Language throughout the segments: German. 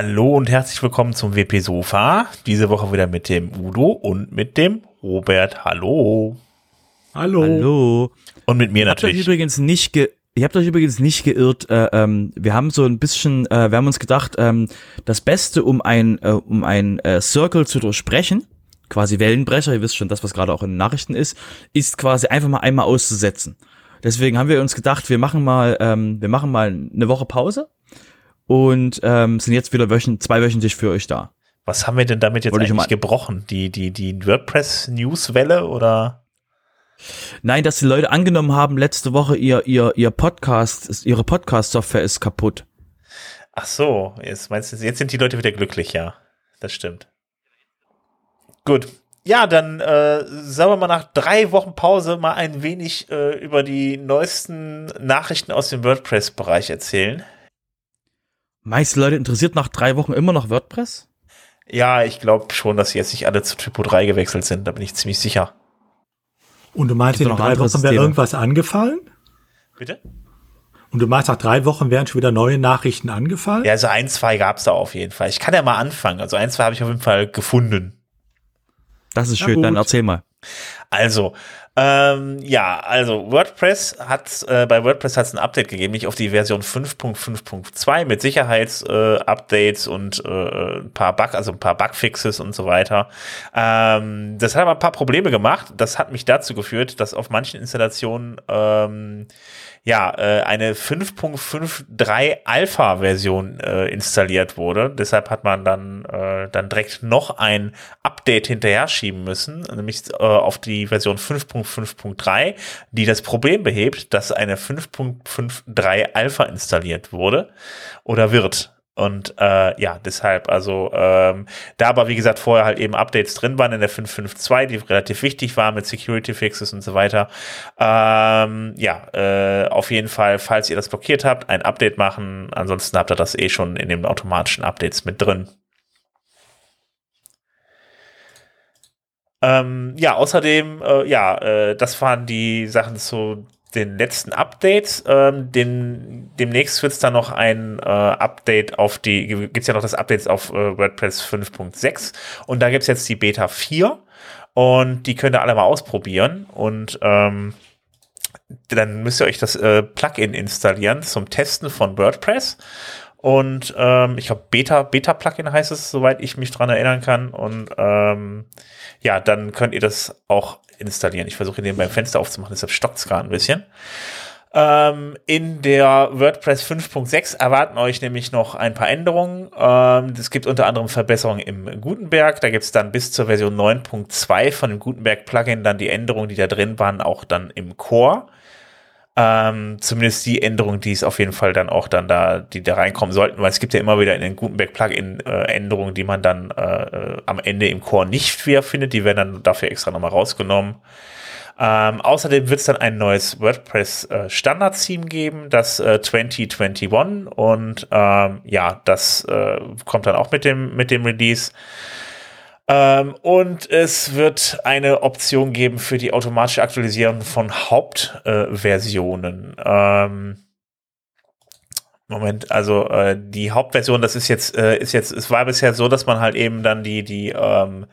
Hallo und herzlich willkommen zum WP Sofa. Diese Woche wieder mit dem Udo und mit dem Robert. Hallo. Hallo. Hallo. Und mit mir Ihr habt euch natürlich. übrigens nicht ge Ihr habt euch übrigens nicht geirrt. Äh, ähm, wir haben so ein bisschen, äh, wir haben uns gedacht, ähm, das Beste, um ein, äh, um ein äh, Circle zu durchbrechen, quasi Wellenbrecher, ihr wisst schon, das, was gerade auch in den Nachrichten ist, ist quasi einfach mal einmal auszusetzen. Deswegen haben wir uns gedacht, wir machen mal, ähm, wir machen mal eine Woche Pause und ähm, sind jetzt wieder wöchent, zweiwöchentlich für euch da. Was haben wir denn damit jetzt Wollte ich eigentlich mal- gebrochen? Die, die, die WordPress-Newswelle oder? Nein, dass die Leute angenommen haben, letzte Woche ihr, ihr, ihr Podcast, ihre Podcast-Software ist kaputt. Ach so, jetzt meinst du, jetzt sind die Leute wieder glücklich, ja. Das stimmt. Gut. Ja, dann äh, sagen wir mal nach drei Wochen Pause mal ein wenig äh, über die neuesten Nachrichten aus dem WordPress-Bereich erzählen. Meiste Leute interessiert nach drei Wochen immer noch WordPress? Ja, ich glaube schon, dass jetzt nicht alle zu Typo 3 gewechselt sind, da bin ich ziemlich sicher. Und du meinst, Gibt in drei Wochen wäre irgendwas angefallen? Bitte? Und du meinst, nach drei Wochen wären schon wieder neue Nachrichten angefallen? Ja, also ein, zwei gab's da auf jeden Fall. Ich kann ja mal anfangen. Also ein, zwei habe ich auf jeden Fall gefunden. Das ist schön, dann erzähl mal. Also, ähm, ja, also WordPress hat, äh, bei WordPress hat es ein Update gegeben, nicht auf die Version 5.5.2 mit Sicherheitsupdates äh, und äh, ein paar Bug, also ein paar Bugfixes und so weiter. Ähm, das hat aber ein paar Probleme gemacht. Das hat mich dazu geführt, dass auf manchen Installationen ähm, ja, äh, eine 5.53 Alpha-Version äh, installiert wurde. Deshalb hat man dann, äh, dann direkt noch ein Update hinterher schieben müssen, nämlich auf die Version 5.5.3, die das Problem behebt, dass eine 5.53 Alpha installiert wurde oder wird. Und äh, ja, deshalb, also ähm, da aber wie gesagt vorher halt eben Updates drin waren in der 5.5.2, die relativ wichtig waren mit Security Fixes und so weiter. Ähm, ja, äh, auf jeden Fall, falls ihr das blockiert habt, ein Update machen. Ansonsten habt ihr das eh schon in den automatischen Updates mit drin. Ähm, ja, außerdem, äh, ja, äh, das waren die Sachen zu den letzten Updates. Ähm, den, demnächst wird es dann noch ein äh, Update auf die, gibt es ja noch das Updates auf äh, WordPress 5.6 und da gibt es jetzt die Beta 4 und die könnt ihr alle mal ausprobieren und ähm, dann müsst ihr euch das äh, Plugin installieren zum Testen von WordPress. Und ähm, ich glaube, Beta, Beta-Plugin heißt es, soweit ich mich dran erinnern kann. Und ähm, ja, dann könnt ihr das auch installieren. Ich versuche den beim Fenster aufzumachen, deshalb stockt es gerade ein bisschen. Ähm, in der WordPress 5.6 erwarten euch nämlich noch ein paar Änderungen. Ähm, es gibt unter anderem Verbesserungen im Gutenberg. Da gibt es dann bis zur Version 9.2 von dem Gutenberg-Plugin dann die Änderungen, die da drin waren, auch dann im Core. Ähm, zumindest die Änderungen, die es auf jeden Fall dann auch dann da, die da reinkommen sollten, weil es gibt ja immer wieder in den Gutenberg-Plugin äh, Änderungen, die man dann äh, äh, am Ende im Core nicht wiederfindet. Die werden dann dafür extra nochmal rausgenommen. Ähm, außerdem wird es dann ein neues WordPress äh, geben, das äh, 2021 und ähm, ja, das äh, kommt dann auch mit dem mit dem Release. Ähm, und es wird eine Option geben für die automatische Aktualisierung von Hauptversionen. ähm, Moment, also äh, die Hauptversion, das ist jetzt, äh, ist jetzt, es war bisher so, dass man halt eben dann die, die, ähm,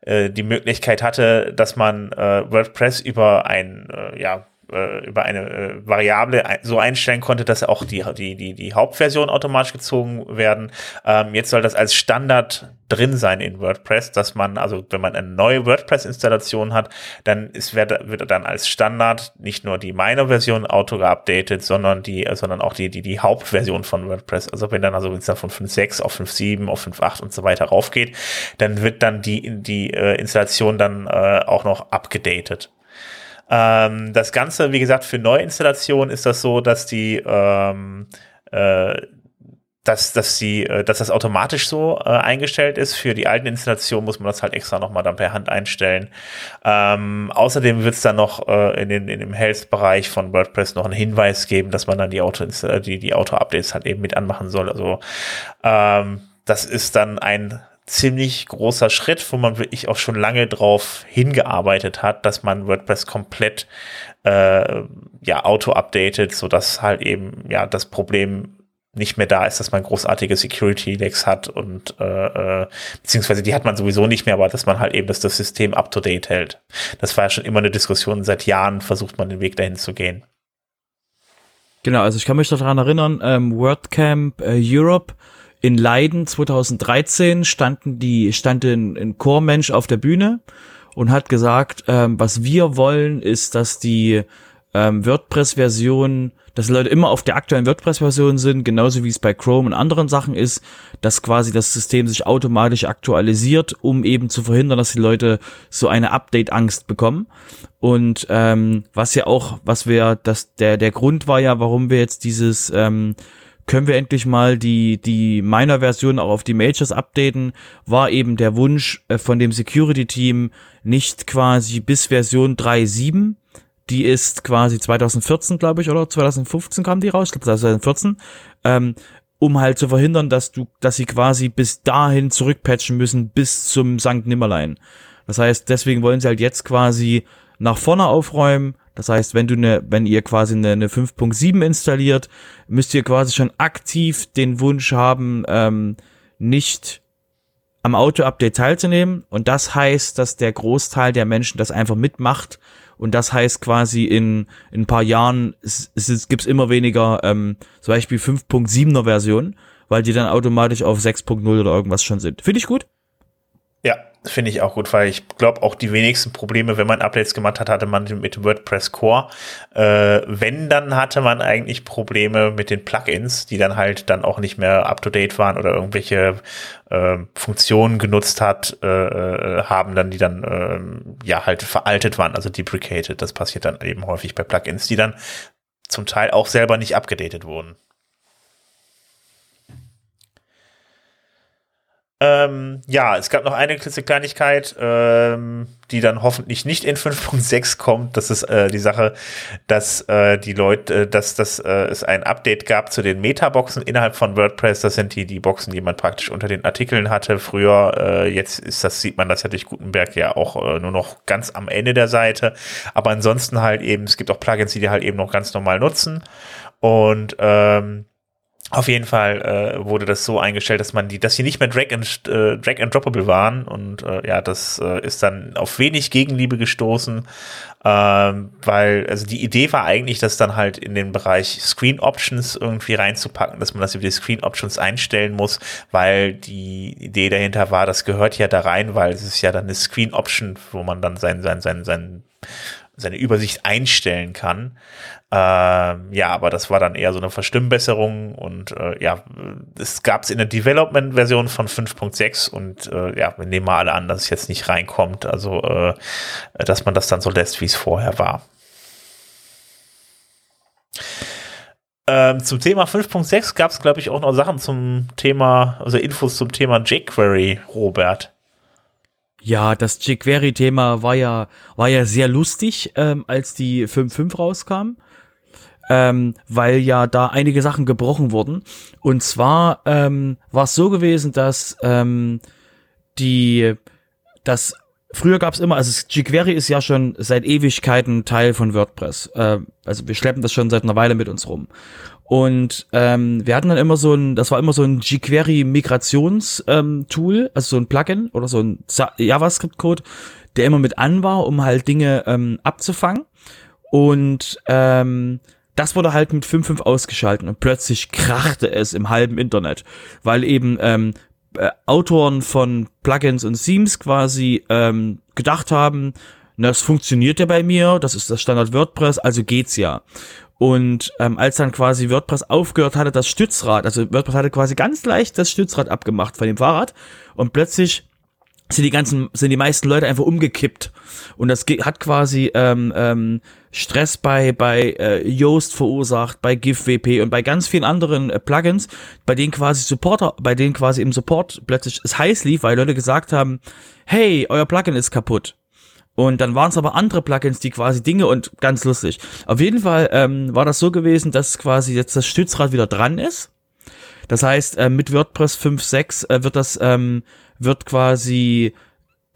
äh, die Möglichkeit hatte, dass man äh, WordPress über ein, äh, ja, äh, über eine äh, Variable so einstellen konnte, dass auch die, die, die, die Hauptversion automatisch gezogen werden. Ähm, jetzt soll das als Standard drin sein in WordPress, dass man, also wenn man eine neue WordPress-Installation hat, dann ist, wird, wird dann als Standard nicht nur die Minor-Version auto geupdatet, sondern die, äh, sondern auch die, die, die Hauptversion von WordPress. Also wenn dann, also wenn es dann von 5.6 auf 5.7 auf 5.8 und so weiter raufgeht, dann wird dann die, die äh, Installation dann äh, auch noch abgedatet. Ähm, das Ganze, wie gesagt, für Neuinstallationen ist das so, dass die, ähm, äh, dass, dass die, äh, dass das automatisch so äh, eingestellt ist. Für die alten Installationen muss man das halt extra nochmal dann per Hand einstellen. Ähm, außerdem wird es dann noch äh, in, den, in dem Health-Bereich von WordPress noch einen Hinweis geben, dass man dann die Auto, die, die Auto-Updates halt eben mit anmachen soll. Also ähm, das ist dann ein ziemlich großer Schritt, wo man wirklich auch schon lange drauf hingearbeitet hat, dass man WordPress komplett äh, ja auto updatet, so dass halt eben ja das Problem nicht mehr da ist, dass man großartige Security-Lecks hat und äh, äh, beziehungsweise die hat man sowieso nicht mehr, aber dass man halt eben dass das System up-to-date hält. Das war ja schon immer eine Diskussion, seit Jahren versucht man den Weg dahin zu gehen. Genau, also ich kann mich daran erinnern, ähm, WordCamp äh, Europe in Leiden 2013 standen die, stand ein, ein Core-Mensch auf der Bühne und hat gesagt, ähm, was wir wollen, ist, dass die ähm, WordPress-Version, dass Leute immer auf der aktuellen WordPress-Version sind, genauso wie es bei Chrome und anderen Sachen ist, dass quasi das System sich automatisch aktualisiert, um eben zu verhindern, dass die Leute so eine Update-Angst bekommen. Und ähm, was ja auch, was wir, das der der Grund war ja, warum wir jetzt dieses ähm, können wir endlich mal die, die Minor-Version auch auf die Majors updaten, war eben der Wunsch äh, von dem Security-Team nicht quasi bis Version 3.7 die ist quasi 2014, glaube ich, oder 2015 kam die raus, ich glaube 2014, ähm, um halt zu verhindern, dass du, dass sie quasi bis dahin zurückpatchen müssen, bis zum St. Nimmerlein. Das heißt, deswegen wollen sie halt jetzt quasi nach vorne aufräumen. Das heißt, wenn du eine, wenn ihr quasi eine, eine 5.7 installiert, müsst ihr quasi schon aktiv den Wunsch haben, ähm, nicht am Auto-Update teilzunehmen. Und das heißt, dass der Großteil der Menschen das einfach mitmacht und das heißt quasi in, in ein paar Jahren es, es gibt's immer weniger ähm, zum Beispiel 5.7er Version, weil die dann automatisch auf 6.0 oder irgendwas schon sind. Finde ich gut. Ja, finde ich auch gut, weil ich glaube auch die wenigsten Probleme, wenn man Updates gemacht hat, hatte man mit WordPress Core. Äh, wenn, dann hatte man eigentlich Probleme mit den Plugins, die dann halt dann auch nicht mehr up-to-date waren oder irgendwelche äh, Funktionen genutzt hat, äh, äh haben dann, die dann äh, ja halt veraltet waren, also deprecated. Das passiert dann eben häufig bei Plugins, die dann zum Teil auch selber nicht abgedatet wurden. Ähm, ja, es gab noch eine Kleinigkeit, ähm, die dann hoffentlich nicht in 5.6 kommt. Das ist äh, die Sache, dass äh, die Leute, äh, dass, dass äh, es ein Update gab zu den Metaboxen innerhalb von WordPress. Das sind die, die Boxen, die man praktisch unter den Artikeln hatte. Früher, äh, jetzt ist das, sieht man das ja durch Gutenberg ja auch äh, nur noch ganz am Ende der Seite. Aber ansonsten halt eben, es gibt auch Plugins, die die halt eben noch ganz normal nutzen. Und ähm, auf jeden Fall äh, wurde das so eingestellt, dass man die, dass sie nicht mehr Drag and, äh, Drag and Droppable waren und äh, ja, das äh, ist dann auf wenig Gegenliebe gestoßen, ähm, weil also die Idee war eigentlich, das dann halt in den Bereich Screen Options irgendwie reinzupacken, dass man das über die Screen Options einstellen muss, weil die Idee dahinter war, das gehört ja da rein, weil es ist ja dann eine Screen Option, wo man dann sein sein sein sein seine Übersicht einstellen kann. Ähm, ja, aber das war dann eher so eine Verstimmbesserung und äh, ja, es gab es in der Development-Version von 5.6 und äh, ja, wir nehmen mal alle an, dass es jetzt nicht reinkommt, also äh, dass man das dann so lässt, wie es vorher war. Ähm, zum Thema 5.6 gab es, glaube ich, auch noch Sachen zum Thema, also Infos zum Thema jQuery, Robert. Ja, das jQuery-Thema war ja, war ja sehr lustig, ähm, als die 5.5 rauskam ähm, weil ja da einige Sachen gebrochen wurden. Und zwar ähm, war es so gewesen, dass ähm, die, das früher gab es immer, also jQuery ist ja schon seit Ewigkeiten Teil von WordPress. Äh, also wir schleppen das schon seit einer Weile mit uns rum. Und ähm, wir hatten dann immer so ein, das war immer so ein jQuery Migrations ähm, also so ein Plugin oder so ein JavaScript Code, der immer mit an war, um halt Dinge ähm, abzufangen. Und ähm, das wurde halt mit 5.5 ausgeschaltet und plötzlich krachte es im halben Internet, weil eben ähm, äh, Autoren von Plugins und Themes quasi ähm, gedacht haben, na, das funktioniert ja bei mir, das ist das Standard WordPress, also geht's ja. Und ähm, als dann quasi WordPress aufgehört hatte, das Stützrad, also WordPress hatte quasi ganz leicht das Stützrad abgemacht von dem Fahrrad und plötzlich sind die ganzen, sind die meisten Leute einfach umgekippt. Und das hat quasi ähm, ähm, Stress bei, bei äh, Yoast verursacht, bei GIF-WP und bei ganz vielen anderen äh, Plugins, bei denen quasi Supporter, bei denen quasi im Support plötzlich es heiß lief, weil Leute gesagt haben, hey, euer Plugin ist kaputt. Und dann waren es aber andere Plugins, die quasi Dinge und ganz lustig. Auf jeden Fall ähm, war das so gewesen, dass quasi jetzt das Stützrad wieder dran ist. Das heißt, äh, mit WordPress 5.6 äh, wird das ähm, wird quasi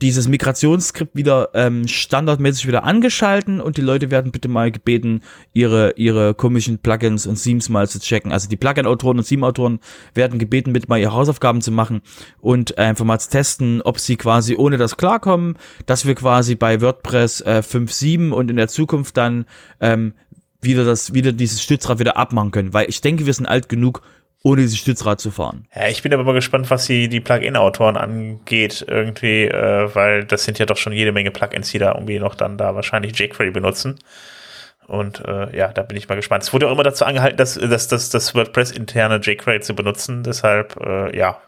dieses Migrationsskript wieder ähm, standardmäßig wieder angeschalten und die Leute werden bitte mal gebeten, ihre ihre komischen Plugins und Themes mal zu checken. Also die Plugin-Autoren und Theme-Autoren werden gebeten, bitte mal ihre Hausaufgaben zu machen und einfach mal zu testen, ob sie quasi ohne das klarkommen, dass wir quasi bei WordPress äh, 5.7 und in der Zukunft dann ähm, wieder das wieder dieses Stützrad wieder abmachen können, weil ich denke, wir sind alt genug, ohne dieses Stützrad zu fahren. Ja, ich bin aber mal gespannt, was die, die Plugin-Autoren angeht, irgendwie, äh, weil das sind ja doch schon jede Menge Plugins, die da irgendwie noch dann da wahrscheinlich jQuery benutzen. Und äh, ja, da bin ich mal gespannt. Es wurde auch immer dazu angehalten, dass, dass, dass das WordPress-interne jQuery zu benutzen. Deshalb, äh, ja,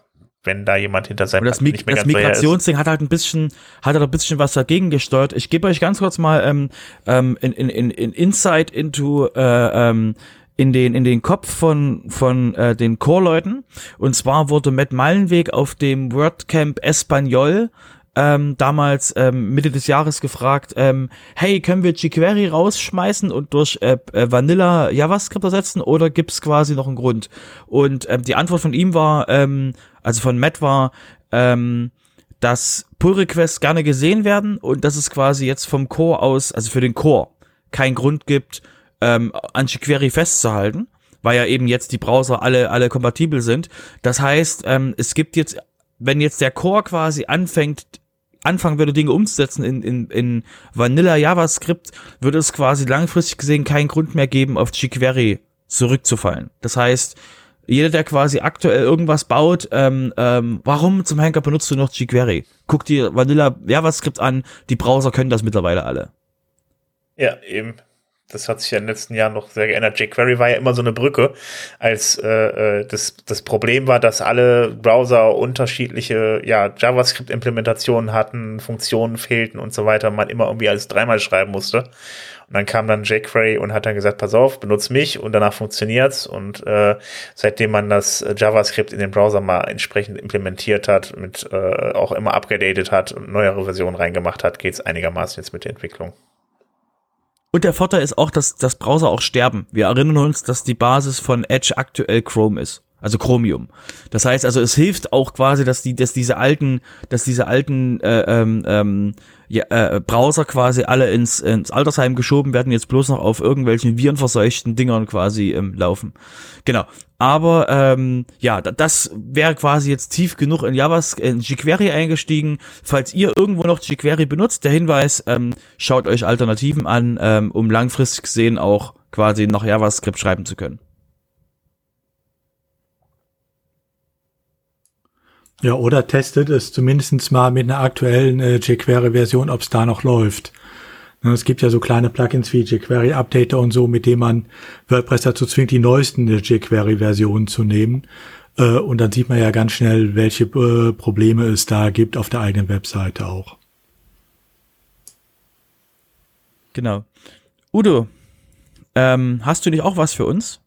wenn da jemand hinter seinem das, Mig das Migrationsding hat halt ein bisschen, hat halt ein bisschen was dagegen gesteuert. Ich gebe euch ganz kurz mal ähm, ähm, in, in, in, in Insight into äh, ähm, in den in den Kopf von von äh, den Chorleuten und zwar wurde Matt Meilenweg auf dem WordCamp Espanol ähm, damals ähm, Mitte des Jahres gefragt, ähm, hey, können wir jQuery rausschmeißen und durch äh, äh, Vanilla JavaScript ersetzen oder gibt's quasi noch einen Grund? Und ähm, die Antwort von ihm war, ähm, also von Matt war, ähm, dass Pull Requests gerne gesehen werden und dass es quasi jetzt vom Core aus, also für den Core, keinen Grund gibt, ähm, an jQuery festzuhalten, weil ja eben jetzt die Browser alle, alle kompatibel sind. Das heißt, ähm, es gibt jetzt, wenn jetzt der Core quasi anfängt, anfangen würde, Dinge umzusetzen in, in, in Vanilla JavaScript, würde es quasi langfristig gesehen keinen Grund mehr geben, auf jQuery zurückzufallen. Das heißt, jeder, der quasi aktuell irgendwas baut, ähm, ähm, warum zum Henker benutzt du noch jQuery? Guck dir Vanilla JavaScript an, die Browser können das mittlerweile alle. Ja, eben das hat sich ja in den letzten Jahren noch sehr geändert. jQuery war ja immer so eine Brücke, als äh, äh, das, das Problem war, dass alle Browser unterschiedliche ja, JavaScript-Implementationen hatten, Funktionen fehlten und so weiter, man immer irgendwie alles dreimal schreiben musste. Und dann kam dann jQuery und hat dann gesagt, pass auf, benutz mich und danach funktioniert's. Und äh, seitdem man das JavaScript in den Browser mal entsprechend implementiert hat, mit äh, auch immer abgedatet hat und neuere Versionen reingemacht hat, geht's einigermaßen jetzt mit der Entwicklung. Und der Vorteil ist auch, dass das Browser auch sterben. Wir erinnern uns, dass die Basis von Edge aktuell Chrome ist. Also Chromium. Das heißt also, es hilft auch quasi, dass die, dass diese alten, dass diese alten äh, ähm, ähm, ja, äh, Browser quasi alle ins, ins Altersheim geschoben werden, jetzt bloß noch auf irgendwelchen virenverseuchten Dingern quasi ähm, laufen. Genau. Aber ähm, ja, das wäre quasi jetzt tief genug in JavaScript, in jQuery eingestiegen. Falls ihr irgendwo noch jQuery benutzt, der Hinweis, ähm, schaut euch Alternativen an, ähm, um langfristig gesehen auch quasi noch JavaScript schreiben zu können. Ja, oder testet es zumindestens mal mit einer aktuellen äh, jQuery-Version, ob es da noch läuft. Ne, es gibt ja so kleine Plugins wie jQuery Updater und so, mit denen man WordPress dazu zwingt, die neuesten jQuery-Versionen zu nehmen. Äh, und dann sieht man ja ganz schnell, welche äh, Probleme es da gibt auf der eigenen Webseite auch. Genau. Udo, ähm, hast du nicht auch was für uns?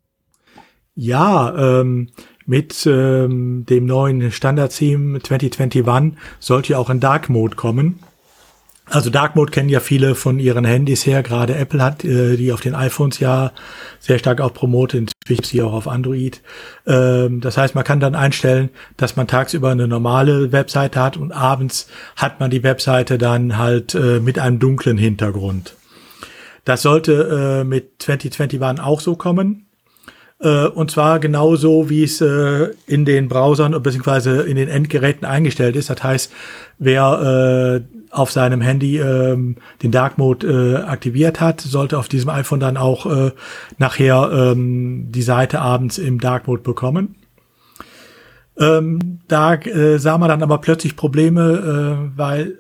Ja, ähm, mit ähm, dem neuen Standard-Theme 2021 sollte ja auch ein Dark Mode kommen. Also Dark Mode kennen ja viele von ihren Handys her. Gerade Apple hat äh, die auf den iPhones ja sehr stark auch promotet, inzwischen sie auch auf Android. Ähm, das heißt, man kann dann einstellen, dass man tagsüber eine normale Webseite hat und abends hat man die Webseite dann halt äh, mit einem dunklen Hintergrund. Das sollte äh, mit 2021 auch so kommen. Äh, und zwar genauso, wie es äh, in den Browsern bzw. in den Endgeräten eingestellt ist. Das heißt, wer äh, auf seinem Handy ähm, den Dark Mode äh, aktiviert hat, sollte auf diesem iPhone dann auch äh, nachher ähm, die Seite abends im Dark Mode bekommen. Ähm, da äh, sah man dann aber plötzlich Probleme, äh, weil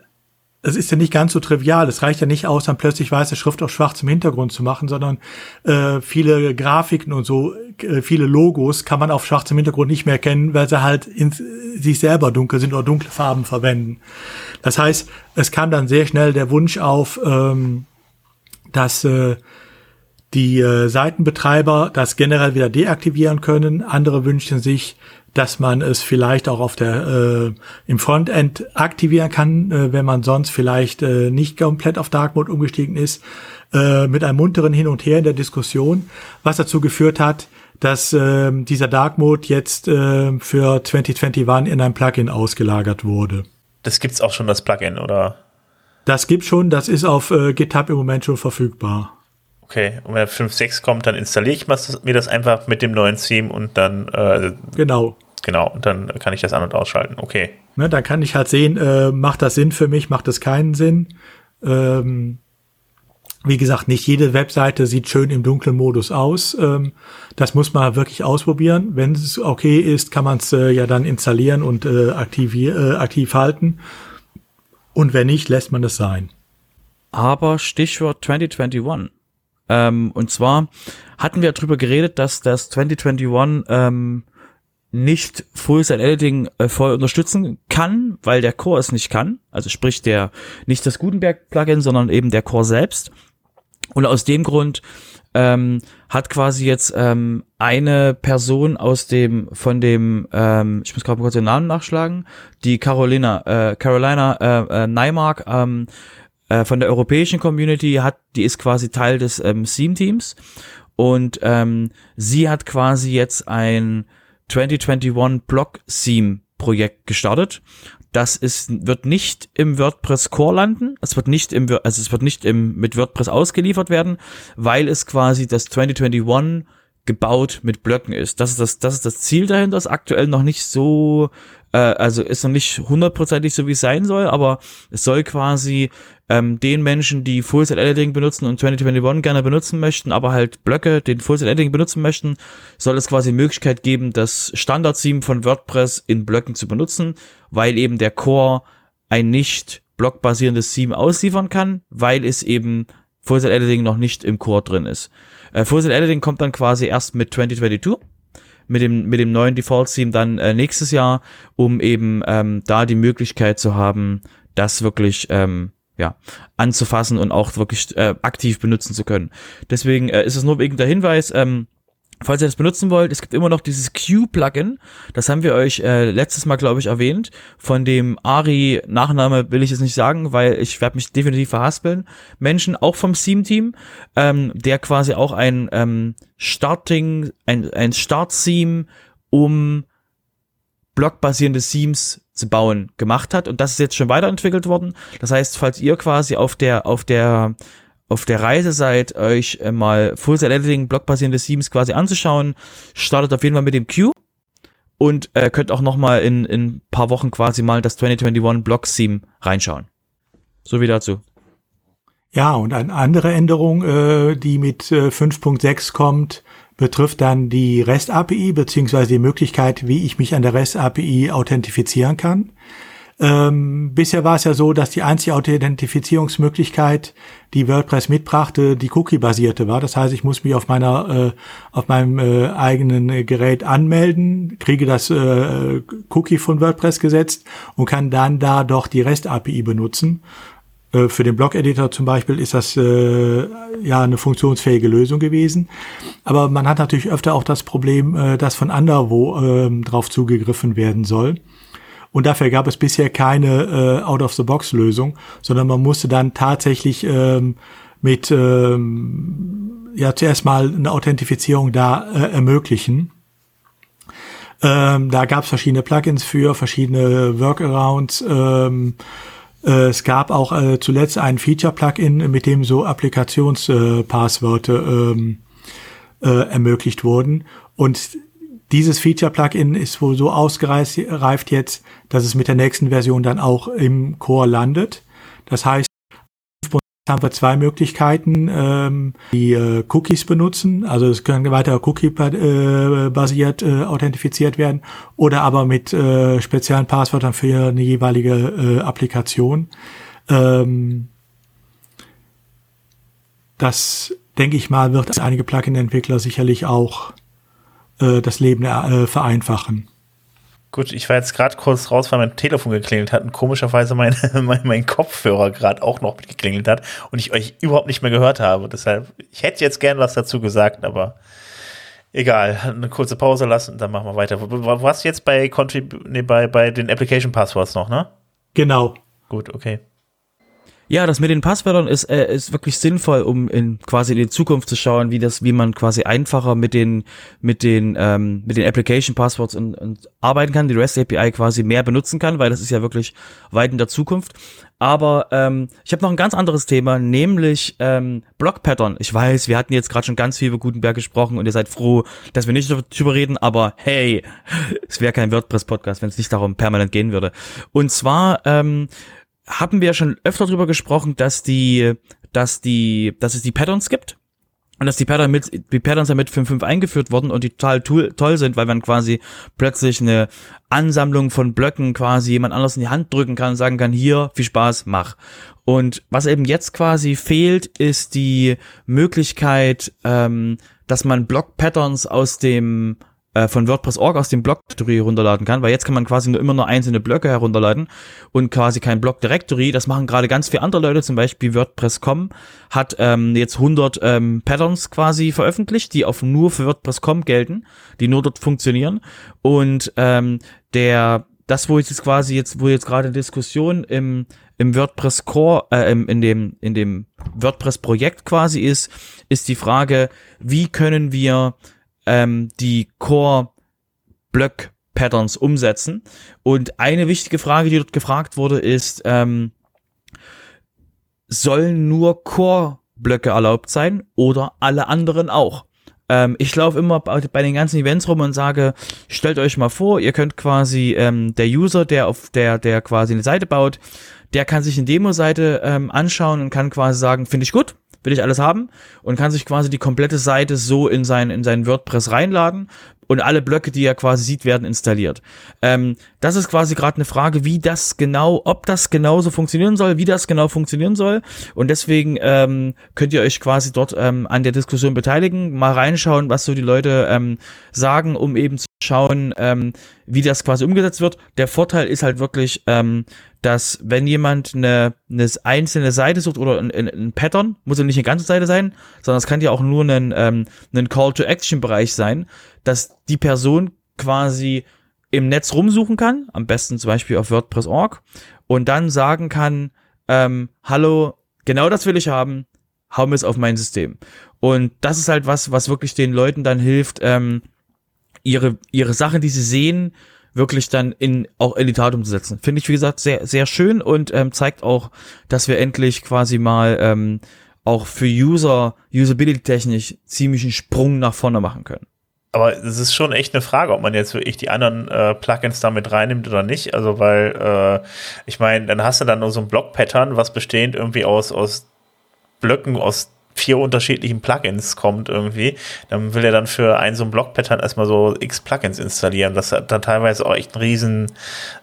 es ist ja nicht ganz so trivial. Es reicht ja nicht aus, dann plötzlich weiße Schrift auf schwarzem Hintergrund zu machen, sondern äh, viele Grafiken und so, äh, viele Logos kann man auf schwarzem Hintergrund nicht mehr erkennen, weil sie halt in sich selber dunkel sind oder dunkle Farben verwenden. Das heißt, es kam dann sehr schnell der Wunsch auf, ähm, dass äh, die äh, Seitenbetreiber das generell wieder deaktivieren können. Andere wünschen sich, dass man es vielleicht auch auf der äh, im Frontend aktivieren kann, äh, wenn man sonst vielleicht äh, nicht komplett auf Dark Mode umgestiegen ist, äh, mit einem munteren Hin und Her in der Diskussion, was dazu geführt hat, dass äh, dieser Dark Mode jetzt äh, für 2021 in ein Plugin ausgelagert wurde. Das gibt's auch schon, das Plugin, oder? Das gibt schon, das ist auf äh, GitHub im Moment schon verfügbar. Okay, und wenn 5.6 kommt, dann installiere ich mir das einfach mit dem neuen Theme und dann äh, Genau. Genau, und dann kann ich das an- und ausschalten. Okay. Ne, dann kann ich halt sehen, äh, macht das Sinn für mich, macht das keinen Sinn. Ähm, wie gesagt, nicht jede Webseite sieht schön im dunklen Modus aus. Ähm, das muss man wirklich ausprobieren. Wenn es okay ist, kann man es äh, ja dann installieren und äh, aktivier, äh, aktiv halten. Und wenn nicht, lässt man es sein. Aber Stichwort 2021. Ähm, und zwar hatten wir darüber geredet, dass das 2021 ähm, nicht Full-Site Editing äh, voll unterstützen kann, weil der Core es nicht kann. Also sprich der nicht das Gutenberg-Plugin, sondern eben der Core selbst. Und aus dem Grund ähm, hat quasi jetzt ähm, eine Person aus dem von dem ähm, ich muss gerade kurz den Namen nachschlagen die Carolina äh, Carolina äh, äh, Neimark ähm, äh, von der europäischen Community hat die ist quasi Teil des ähm, Theme Teams und ähm, sie hat quasi jetzt ein 2021 Blog Theme Projekt gestartet das ist, wird nicht im WordPress Core landen. Es wird nicht im, also es wird nicht im, mit WordPress ausgeliefert werden, weil es quasi das 2021 gebaut mit Blöcken ist. Das ist das, das ist das Ziel dahinter, ist aktuell noch nicht so, äh, also ist noch nicht hundertprozentig so, wie es sein soll, aber es soll quasi ähm, den Menschen, die Full-Set-Editing benutzen und 2021 gerne benutzen möchten, aber halt Blöcke, den Full-Set-Editing benutzen möchten, soll es quasi Möglichkeit geben, das Standard-Theme von WordPress in Blöcken zu benutzen, weil eben der Core ein nicht blockbasierendes Theme ausliefern kann, weil es eben Full-Set-Editing noch nicht im Core drin ist. Äh, Full-Set-Editing kommt dann quasi erst mit 2022 mit dem, mit dem neuen Default-Theme dann äh, nächstes Jahr, um eben ähm, da die Möglichkeit zu haben, das wirklich ähm, ja, anzufassen und auch wirklich äh, aktiv benutzen zu können. Deswegen äh, ist es nur wegen der Hinweis, ähm, Falls ihr das benutzen wollt, es gibt immer noch dieses Q-Plugin. Das haben wir euch äh, letztes Mal, glaube ich, erwähnt. Von dem Ari, Nachname will ich jetzt nicht sagen, weil ich werde mich definitiv verhaspeln. Menschen, auch vom Theme-Team, ähm, der quasi auch ein ähm, Starting, ein, ein Start-Theme, um blockbasierende Themes zu bauen, gemacht hat. Und das ist jetzt schon weiterentwickelt worden. Das heißt, falls ihr quasi auf der, auf der, auf der Reise seid, euch äh, mal Full-Set Editing, blockbasierende Themes quasi anzuschauen, startet auf jeden Fall mit dem Q und äh, könnt auch noch mal in, in ein paar Wochen quasi mal das 2021 Block Theme reinschauen. So wie dazu. Ja, und eine andere Änderung, äh, die mit äh, 5.6 kommt, betrifft dann die REST-API beziehungsweise die Möglichkeit, wie ich mich an der REST-API authentifizieren kann. Ähm, bisher war es ja so, dass die einzige Authentifizierungsmöglichkeit, die WordPress mitbrachte, die Cookie-basierte war. Das heißt, ich muss mich auf meiner, äh, auf meinem äh, eigenen Gerät anmelden, kriege das äh, Cookie von WordPress gesetzt und kann dann da doch die REST-API benutzen. Äh, für den Blog-Editor zum Beispiel ist das äh, ja eine funktionsfähige Lösung gewesen. Aber man hat natürlich öfter auch das Problem, äh, dass von anderwo äh, drauf zugegriffen werden soll. Und dafür gab es bisher keine äh, Out-of-the-Box-Lösung, sondern man musste dann tatsächlich ähm, mit ähm, ja zuerst mal eine Authentifizierung da äh, ermöglichen. Ähm, da gab es verschiedene Plugins für, verschiedene Workarounds. Ähm, äh, es gab auch äh, zuletzt ein Feature-Plugin, mit dem so Applikationspasswörter äh, ähm, äh, ermöglicht wurden. Und dieses Feature-Plugin ist wohl so ausgereift jetzt, dass es mit der nächsten Version dann auch im Core landet. Das heißt, haben wir zwei Möglichkeiten, ähm, die äh, Cookies benutzen, also es können weiter Cookie-basiert äh, authentifiziert werden oder aber mit äh, speziellen Passwörtern für eine jeweilige äh, Applikation. Ähm, das denke ich mal, wird einige Plugin-Entwickler sicherlich auch äh, das Leben äh, vereinfachen. Gut, ich war jetzt gerade kurz raus, weil mein Telefon geklingelt hat und komischerweise mein, mein, mein Kopfhörer gerade auch noch geklingelt hat und ich euch überhaupt nicht mehr gehört habe. Deshalb, ich hätte jetzt gern was dazu gesagt, aber egal. Eine kurze Pause lassen und dann machen wir weiter. Was jetzt bei, Contrib nee, bei, bei den Application Passwords noch, ne? Genau. Gut, okay. Ja, das mit den Passwörtern ist, äh, ist wirklich sinnvoll, um in quasi in die Zukunft zu schauen, wie das, wie man quasi einfacher mit den mit den ähm, mit den Application Passwords und, und arbeiten kann, die REST API quasi mehr benutzen kann, weil das ist ja wirklich weit in der Zukunft. Aber ähm, ich habe noch ein ganz anderes Thema, nämlich ähm, Block Pattern. Ich weiß, wir hatten jetzt gerade schon ganz viel über Gutenberg gesprochen und ihr seid froh, dass wir nicht darüber reden, aber hey, es wäre kein WordPress-Podcast, wenn es nicht darum permanent gehen würde. Und zwar ähm, haben wir schon öfter darüber gesprochen, dass die, dass die, dass es die Patterns gibt und dass die Patterns mit, die Patterns ja mit 5.5 eingeführt wurden und die total tool, toll sind, weil man quasi plötzlich eine Ansammlung von Blöcken quasi jemand anders in die Hand drücken kann und sagen kann, hier, viel Spaß, mach. Und was eben jetzt quasi fehlt, ist die Möglichkeit, ähm, dass man Block-Patterns aus dem äh, von WordPress.org aus dem Block Directory runterladen kann, weil jetzt kann man quasi nur immer nur einzelne Blöcke herunterladen und quasi kein Block Directory. Das machen gerade ganz viele andere Leute, zum Beispiel WordPress.com hat ähm, jetzt 100 ähm, Patterns quasi veröffentlicht, die auf nur für WordPress.com gelten, die nur dort funktionieren und ähm, der das, wo jetzt quasi jetzt, wo jetzt gerade Diskussion im, im WordPress Core, äh, im, in dem, in dem WordPress Projekt quasi ist, ist die Frage, wie können wir ähm, die Core Block Patterns umsetzen. Und eine wichtige Frage, die dort gefragt wurde, ist, ähm, sollen nur Core Blöcke erlaubt sein oder alle anderen auch? Ähm, ich laufe immer bei den ganzen Events rum und sage, stellt euch mal vor, ihr könnt quasi ähm, der User, der auf der, der quasi eine Seite baut, der kann sich eine Demo-Seite ähm, anschauen und kann quasi sagen, finde ich gut, will ich alles haben und kann sich quasi die komplette Seite so in sein, in sein WordPress reinladen und alle Blöcke, die er quasi sieht, werden installiert. Ähm, das ist quasi gerade eine Frage, wie das genau, ob das genauso funktionieren soll, wie das genau funktionieren soll. Und deswegen ähm, könnt ihr euch quasi dort ähm, an der Diskussion beteiligen, mal reinschauen, was so die Leute ähm, sagen, um eben zu schauen, ähm, wie das quasi umgesetzt wird. Der Vorteil ist halt wirklich, ähm, dass wenn jemand eine, eine einzelne Seite sucht oder ein, ein, Pattern, muss ja nicht eine ganze Seite sein, sondern es kann ja auch nur ein, ähm, ein Call-to-Action-Bereich sein, dass die Person quasi im Netz rumsuchen kann, am besten zum Beispiel auf WordPress.org und dann sagen kann, ähm, hallo, genau das will ich haben, hau mir es auf mein System. Und das ist halt was, was wirklich den Leuten dann hilft, ähm, ihre, ihre Sachen, die sie sehen, wirklich dann in auch in die Tat umzusetzen. Finde ich, wie gesagt, sehr, sehr schön und ähm, zeigt auch, dass wir endlich quasi mal ähm, auch für User, Usability-technisch ziemlich einen Sprung nach vorne machen können. Aber es ist schon echt eine Frage, ob man jetzt wirklich die anderen äh, Plugins damit reinnimmt oder nicht. Also, weil, äh, ich meine, dann hast du dann nur so ein Block-Pattern, was bestehend irgendwie aus, aus Blöcken, aus vier unterschiedlichen Plugins kommt irgendwie, dann will er dann für einen so ein Block-Pattern erstmal so x Plugins installieren, das dann teilweise auch echt einen riesen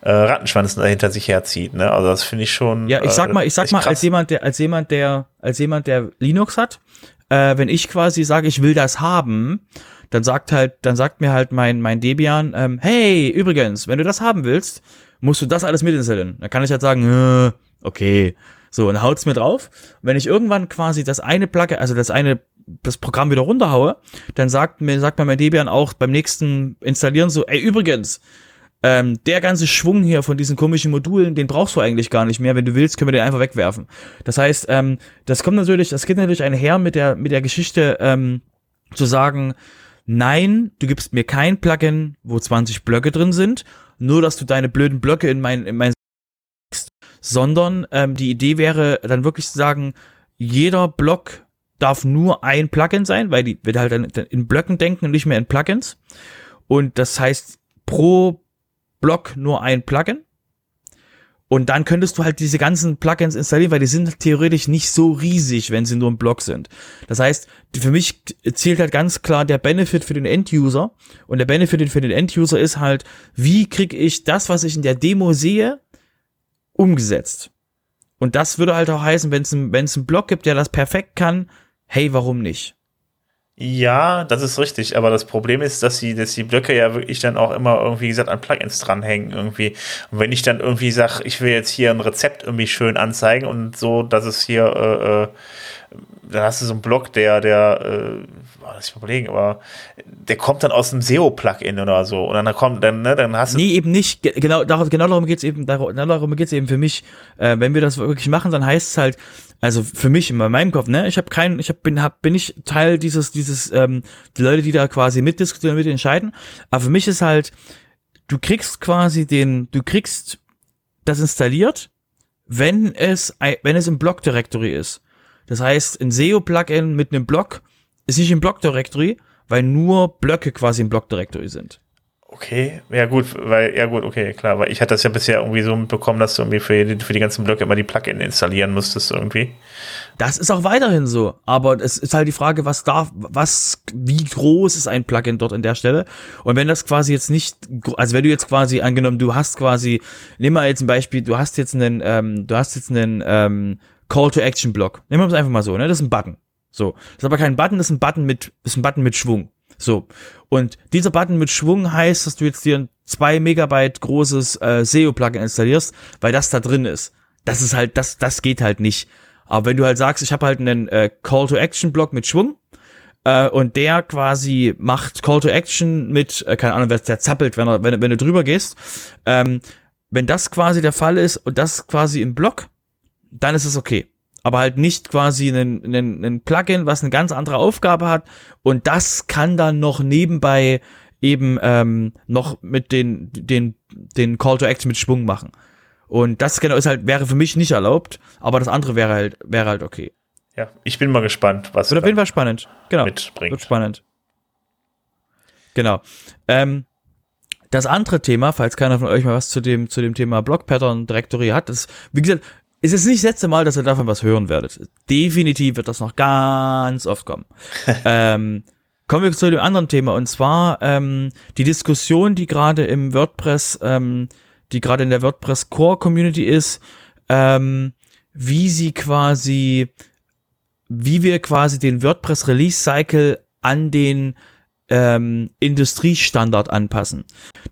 äh, Rattenschwanz dahinter sich herzieht. Ne? Also das finde ich schon. Ja, ich sag mal, ich sag mal, als jemand, der, als jemand, der, als jemand, der Linux hat, äh, wenn ich quasi sage, ich will das haben, dann sagt halt, dann sagt mir halt mein, mein Debian, ähm, hey, übrigens, wenn du das haben willst, musst du das alles mitinstallieren. Dann kann ich halt sagen, äh, okay, so, und haut's mir drauf. wenn ich irgendwann quasi das eine Plugin, also das eine, das Programm wieder runterhaue, dann sagt mir, sagt mir mein Debian auch beim nächsten Installieren so, ey, übrigens, ähm, der ganze Schwung hier von diesen komischen Modulen, den brauchst du eigentlich gar nicht mehr. Wenn du willst, können wir den einfach wegwerfen. Das heißt, ähm, das kommt natürlich, das geht natürlich einher mit der, mit der Geschichte, ähm, zu sagen, nein, du gibst mir kein Plugin, wo 20 Blöcke drin sind, nur dass du deine blöden Blöcke in mein, in mein sondern ähm, die Idee wäre dann wirklich zu sagen, jeder Block darf nur ein Plugin sein, weil die wird halt dann in Blöcken denken und nicht mehr in Plugins. Und das heißt pro Block nur ein Plugin. Und dann könntest du halt diese ganzen Plugins installieren, weil die sind theoretisch nicht so riesig, wenn sie nur ein Block sind. Das heißt, für mich zählt halt ganz klar der Benefit für den Enduser. Und der Benefit für den Enduser ist halt, wie kriege ich das, was ich in der Demo sehe, umgesetzt. Und das würde halt auch heißen, wenn es ein, wenn es einen Blog gibt, der das perfekt kann, hey, warum nicht? Ja, das ist richtig, aber das Problem ist, dass die, dass die Blöcke ja wirklich dann auch immer irgendwie gesagt an Plugins dranhängen irgendwie. Und wenn ich dann irgendwie sage, ich will jetzt hier ein Rezept irgendwie schön anzeigen und so, dass es hier äh, dann hast du so einen Block, der, der, äh, lass ich mal überlegen, aber der kommt dann aus einem SEO-Plugin oder so. Und dann kommt, dann, ne, dann hast du. Nee, eben nicht. Ge- Genau, darum, genau darum geht's eben, darum, darum geht's eben für mich. Äh, wenn wir das wirklich machen, dann heißt es halt, also für mich in meinem Kopf, ne, ich habe keinen, ich hab, bin, hab, bin ich Teil dieses, dieses, ähm, die Leute, die da quasi mitdiskutieren, mit entscheiden. Aber für mich ist halt, du kriegst quasi den, du kriegst das installiert, wenn es, wenn es im Block Directory ist. Das heißt, ein SEO-Plugin mit einem Block ist nicht im Block Directory, weil nur Blöcke quasi im Block Directory sind. Okay, ja gut, weil, ja gut, okay, klar, weil ich hatte das ja bisher irgendwie so mitbekommen, dass du irgendwie für die, für die ganzen Blöcke immer die Plugin installieren musstest irgendwie. Das ist auch weiterhin so. Aber es ist halt die Frage, was darf, was, wie groß ist ein Plugin dort an der Stelle? Und wenn das quasi jetzt nicht, also wenn du jetzt quasi angenommen, du hast quasi, nimm mal jetzt ein Beispiel, du hast jetzt einen, ähm, du hast jetzt einen ähm, Call to Action Block. Nehmen wir es einfach mal so, ne? Das ist ein Button. So. Das ist aber kein Button, das ist ein Button mit, ist ein Button mit Schwung. So. Und dieser Button mit Schwung heißt, dass du jetzt dir ein 2 Megabyte großes äh, SEO-Plugin installierst, weil das da drin ist. Das ist halt, das, das geht halt nicht. Aber wenn du halt sagst, ich habe halt einen äh, Call-to-Action-Block mit Schwung äh, und der quasi macht Call-to-Action mit, äh, keine Ahnung, wer der zappelt, wenn, er, wenn, wenn du drüber gehst, ähm, wenn das quasi der Fall ist und das quasi im Block, dann ist es okay. Aber halt nicht quasi ein, ein, ein Plugin, was eine ganz andere Aufgabe hat und das kann dann noch nebenbei eben ähm, noch mit den, den, den Call to Action mit Schwung machen. Und das genau ist halt, wäre für mich nicht erlaubt, aber das andere wäre halt, wäre halt okay. Ja, ich bin mal gespannt, was auf jeden Fall spannend. Genau. mitbringt. Wird spannend. Genau. Ähm, das andere Thema, falls keiner von euch mal was zu dem, zu dem Thema Block Pattern Directory hat, ist, wie gesagt, es ist nicht das letzte Mal, dass ihr davon was hören werdet. Definitiv wird das noch ganz oft kommen. ähm, kommen wir zu dem anderen Thema und zwar ähm, die Diskussion, die gerade im WordPress, ähm, die gerade in der WordPress Core Community ist, ähm, wie sie quasi, wie wir quasi den WordPress Release Cycle an den ähm, Industriestandard anpassen.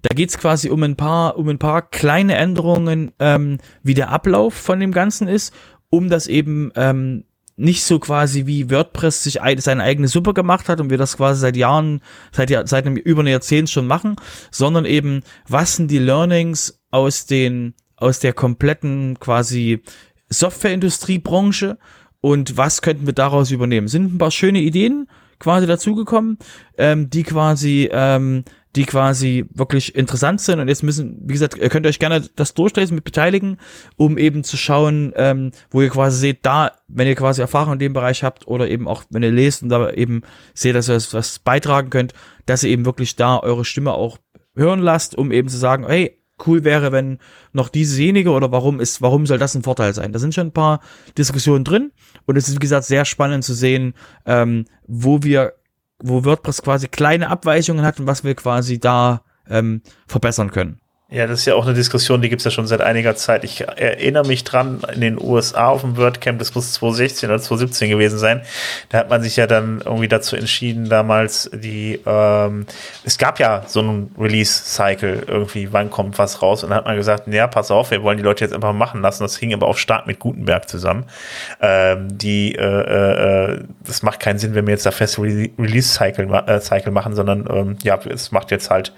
Da geht's quasi um ein paar, um ein paar kleine Änderungen, ähm, wie der Ablauf von dem Ganzen ist, um das eben ähm, nicht so quasi wie WordPress sich ei- seine eigene Suppe gemacht hat und wir das quasi seit Jahren, seit, seit einem über einem Jahrzehnt schon machen, sondern eben, was sind die Learnings aus den, aus der kompletten quasi Softwareindustriebranche und was könnten wir daraus übernehmen? Sind ein paar schöne Ideen quasi dazugekommen, ähm, die quasi, ähm, die quasi wirklich interessant sind. Und jetzt müssen, wie gesagt, ihr könnt euch gerne das durchlesen, mit beteiligen, um eben zu schauen, ähm, wo ihr quasi seht, da, wenn ihr quasi Erfahrung in dem Bereich habt oder eben auch, wenn ihr lest und da eben seht, dass ihr was, beitragen könnt, dass ihr eben wirklich da eure Stimme auch hören lasst, um eben zu sagen, hey, cool wäre, wenn noch diesejenige oder warum ist, warum soll das ein Vorteil sein? Da sind schon ein paar Diskussionen drin und es ist, wie gesagt, sehr spannend zu sehen, ähm, wo wir, wo WordPress quasi kleine Abweichungen hat und was wir quasi da ähm, verbessern können. Ja, das ist ja auch eine Diskussion, die gibt's ja schon seit einiger Zeit. Ich erinnere mich dran, in den USA auf dem WordCamp, das muss 2016 oder 2017 gewesen sein, da hat man sich ja dann irgendwie dazu entschieden, damals die, ähm, es gab ja so einen Release-Cycle irgendwie, wann kommt was raus und dann hat man gesagt, ja, pass auf, wir wollen die Leute jetzt einfach machen lassen. Das hing aber auch stark mit Gutenberg zusammen. Ähm, die, äh, äh, das macht keinen Sinn, wenn wir jetzt da fest Re Release-Cycle äh, Cycle machen, sondern ähm, ja, es macht jetzt halt,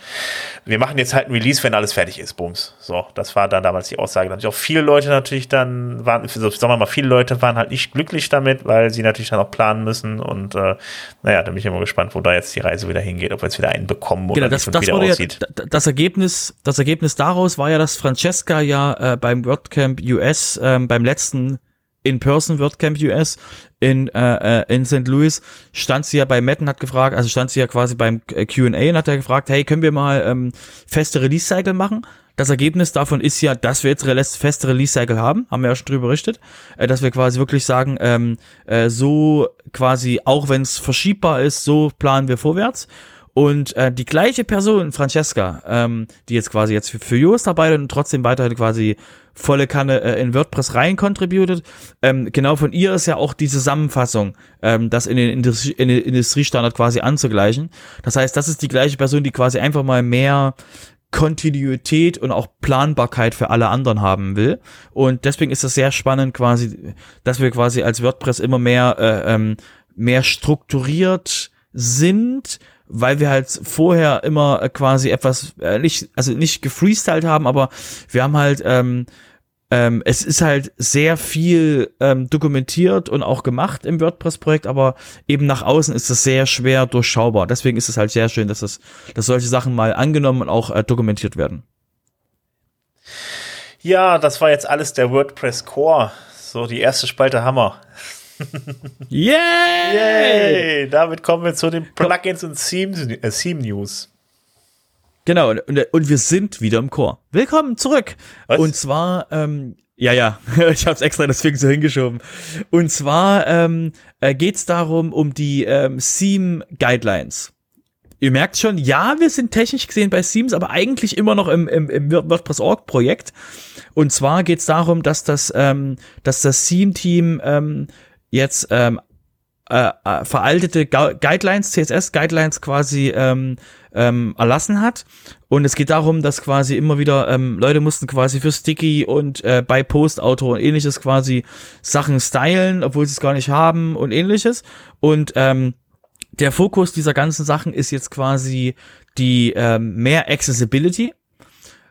wir machen jetzt halt ein Release, wenn alles fertig ist, Bums. So, das war dann damals die Aussage. Natürlich auch viele Leute natürlich dann waren, sagen wir mal, viele Leute waren halt nicht glücklich damit, weil sie natürlich dann auch planen müssen und äh, naja, da bin ich immer gespannt, wo da jetzt die Reise wieder hingeht, ob wir jetzt wieder einen bekommen oder Genau, wie das, es das wieder ja, aussieht. d- das Ergebnis, das Ergebnis daraus war ja, dass Francesca ja äh, beim WordCamp US, ähm, beim letzten In-Person WordCamp US in, äh, äh, in St. Louis, stand sie ja bei Matt und hat gefragt, also stand sie ja quasi beim äh, Q&A und hat ja gefragt, hey, können wir mal ähm, feste Release-Cycle machen? Das Ergebnis davon ist ja, dass wir jetzt feste Release-Cycle haben, haben wir ja schon drüber berichtet, äh, dass wir quasi wirklich sagen, ähm, äh, so quasi, auch wenn es verschiebbar ist, so planen wir vorwärts. Und äh, die gleiche Person, Francesca, ähm, die jetzt quasi jetzt für, für Yoast arbeitet und trotzdem weiterhin quasi volle Kanne äh, in WordPress rein contributed, ähm, genau von ihr ist ja auch die Zusammenfassung, ähm, das in den, Industrie, in den Industriestandard quasi anzugleichen. Das heißt, das ist die gleiche Person, die quasi einfach mal mehr Kontinuität und auch Planbarkeit für alle anderen haben will. Und deswegen ist es sehr spannend quasi, dass wir quasi als WordPress immer mehr, äh, ähm, mehr strukturiert sind, weil wir halt vorher immer quasi etwas, äh, nicht, also nicht gefreestylt haben, aber wir haben halt, ähm, ähm, es ist halt sehr viel ähm, dokumentiert und auch gemacht im WordPress-Projekt, aber eben nach außen ist es sehr schwer durchschaubar. Deswegen ist es halt sehr schön, dass es, dass solche Sachen mal angenommen und auch äh, dokumentiert werden. Ja, das war jetzt alles der WordPress Core. So, die erste Spalte Hammer. Yay! Yay! Damit kommen wir zu den Plugins und Theme, äh, Theme News. Genau, und, und wir sind wieder im Chor. Willkommen zurück. Was? Und zwar, ähm, ja, ja, ich habe es extra deswegen so hingeschoben. Und zwar ähm, äh, geht es darum, um die ähm, Theme Guidelines. Ihr merkt schon, ja, wir sind technisch gesehen bei Themes, aber eigentlich immer noch im, im, im WordPress.org-Projekt. Und zwar geht es darum, dass das, ähm, dass das Theme-Team ähm, jetzt ähm, äh, äh, veraltete Gu Guidelines, CSS-Guidelines quasi ähm, ähm, erlassen hat. Und es geht darum, dass quasi immer wieder ähm, Leute mussten quasi für Sticky und äh, bei Post-Auto und ähnliches quasi Sachen stylen, obwohl sie es gar nicht haben und ähnliches. Und ähm, der Fokus dieser ganzen Sachen ist jetzt quasi die ähm, mehr Accessibility.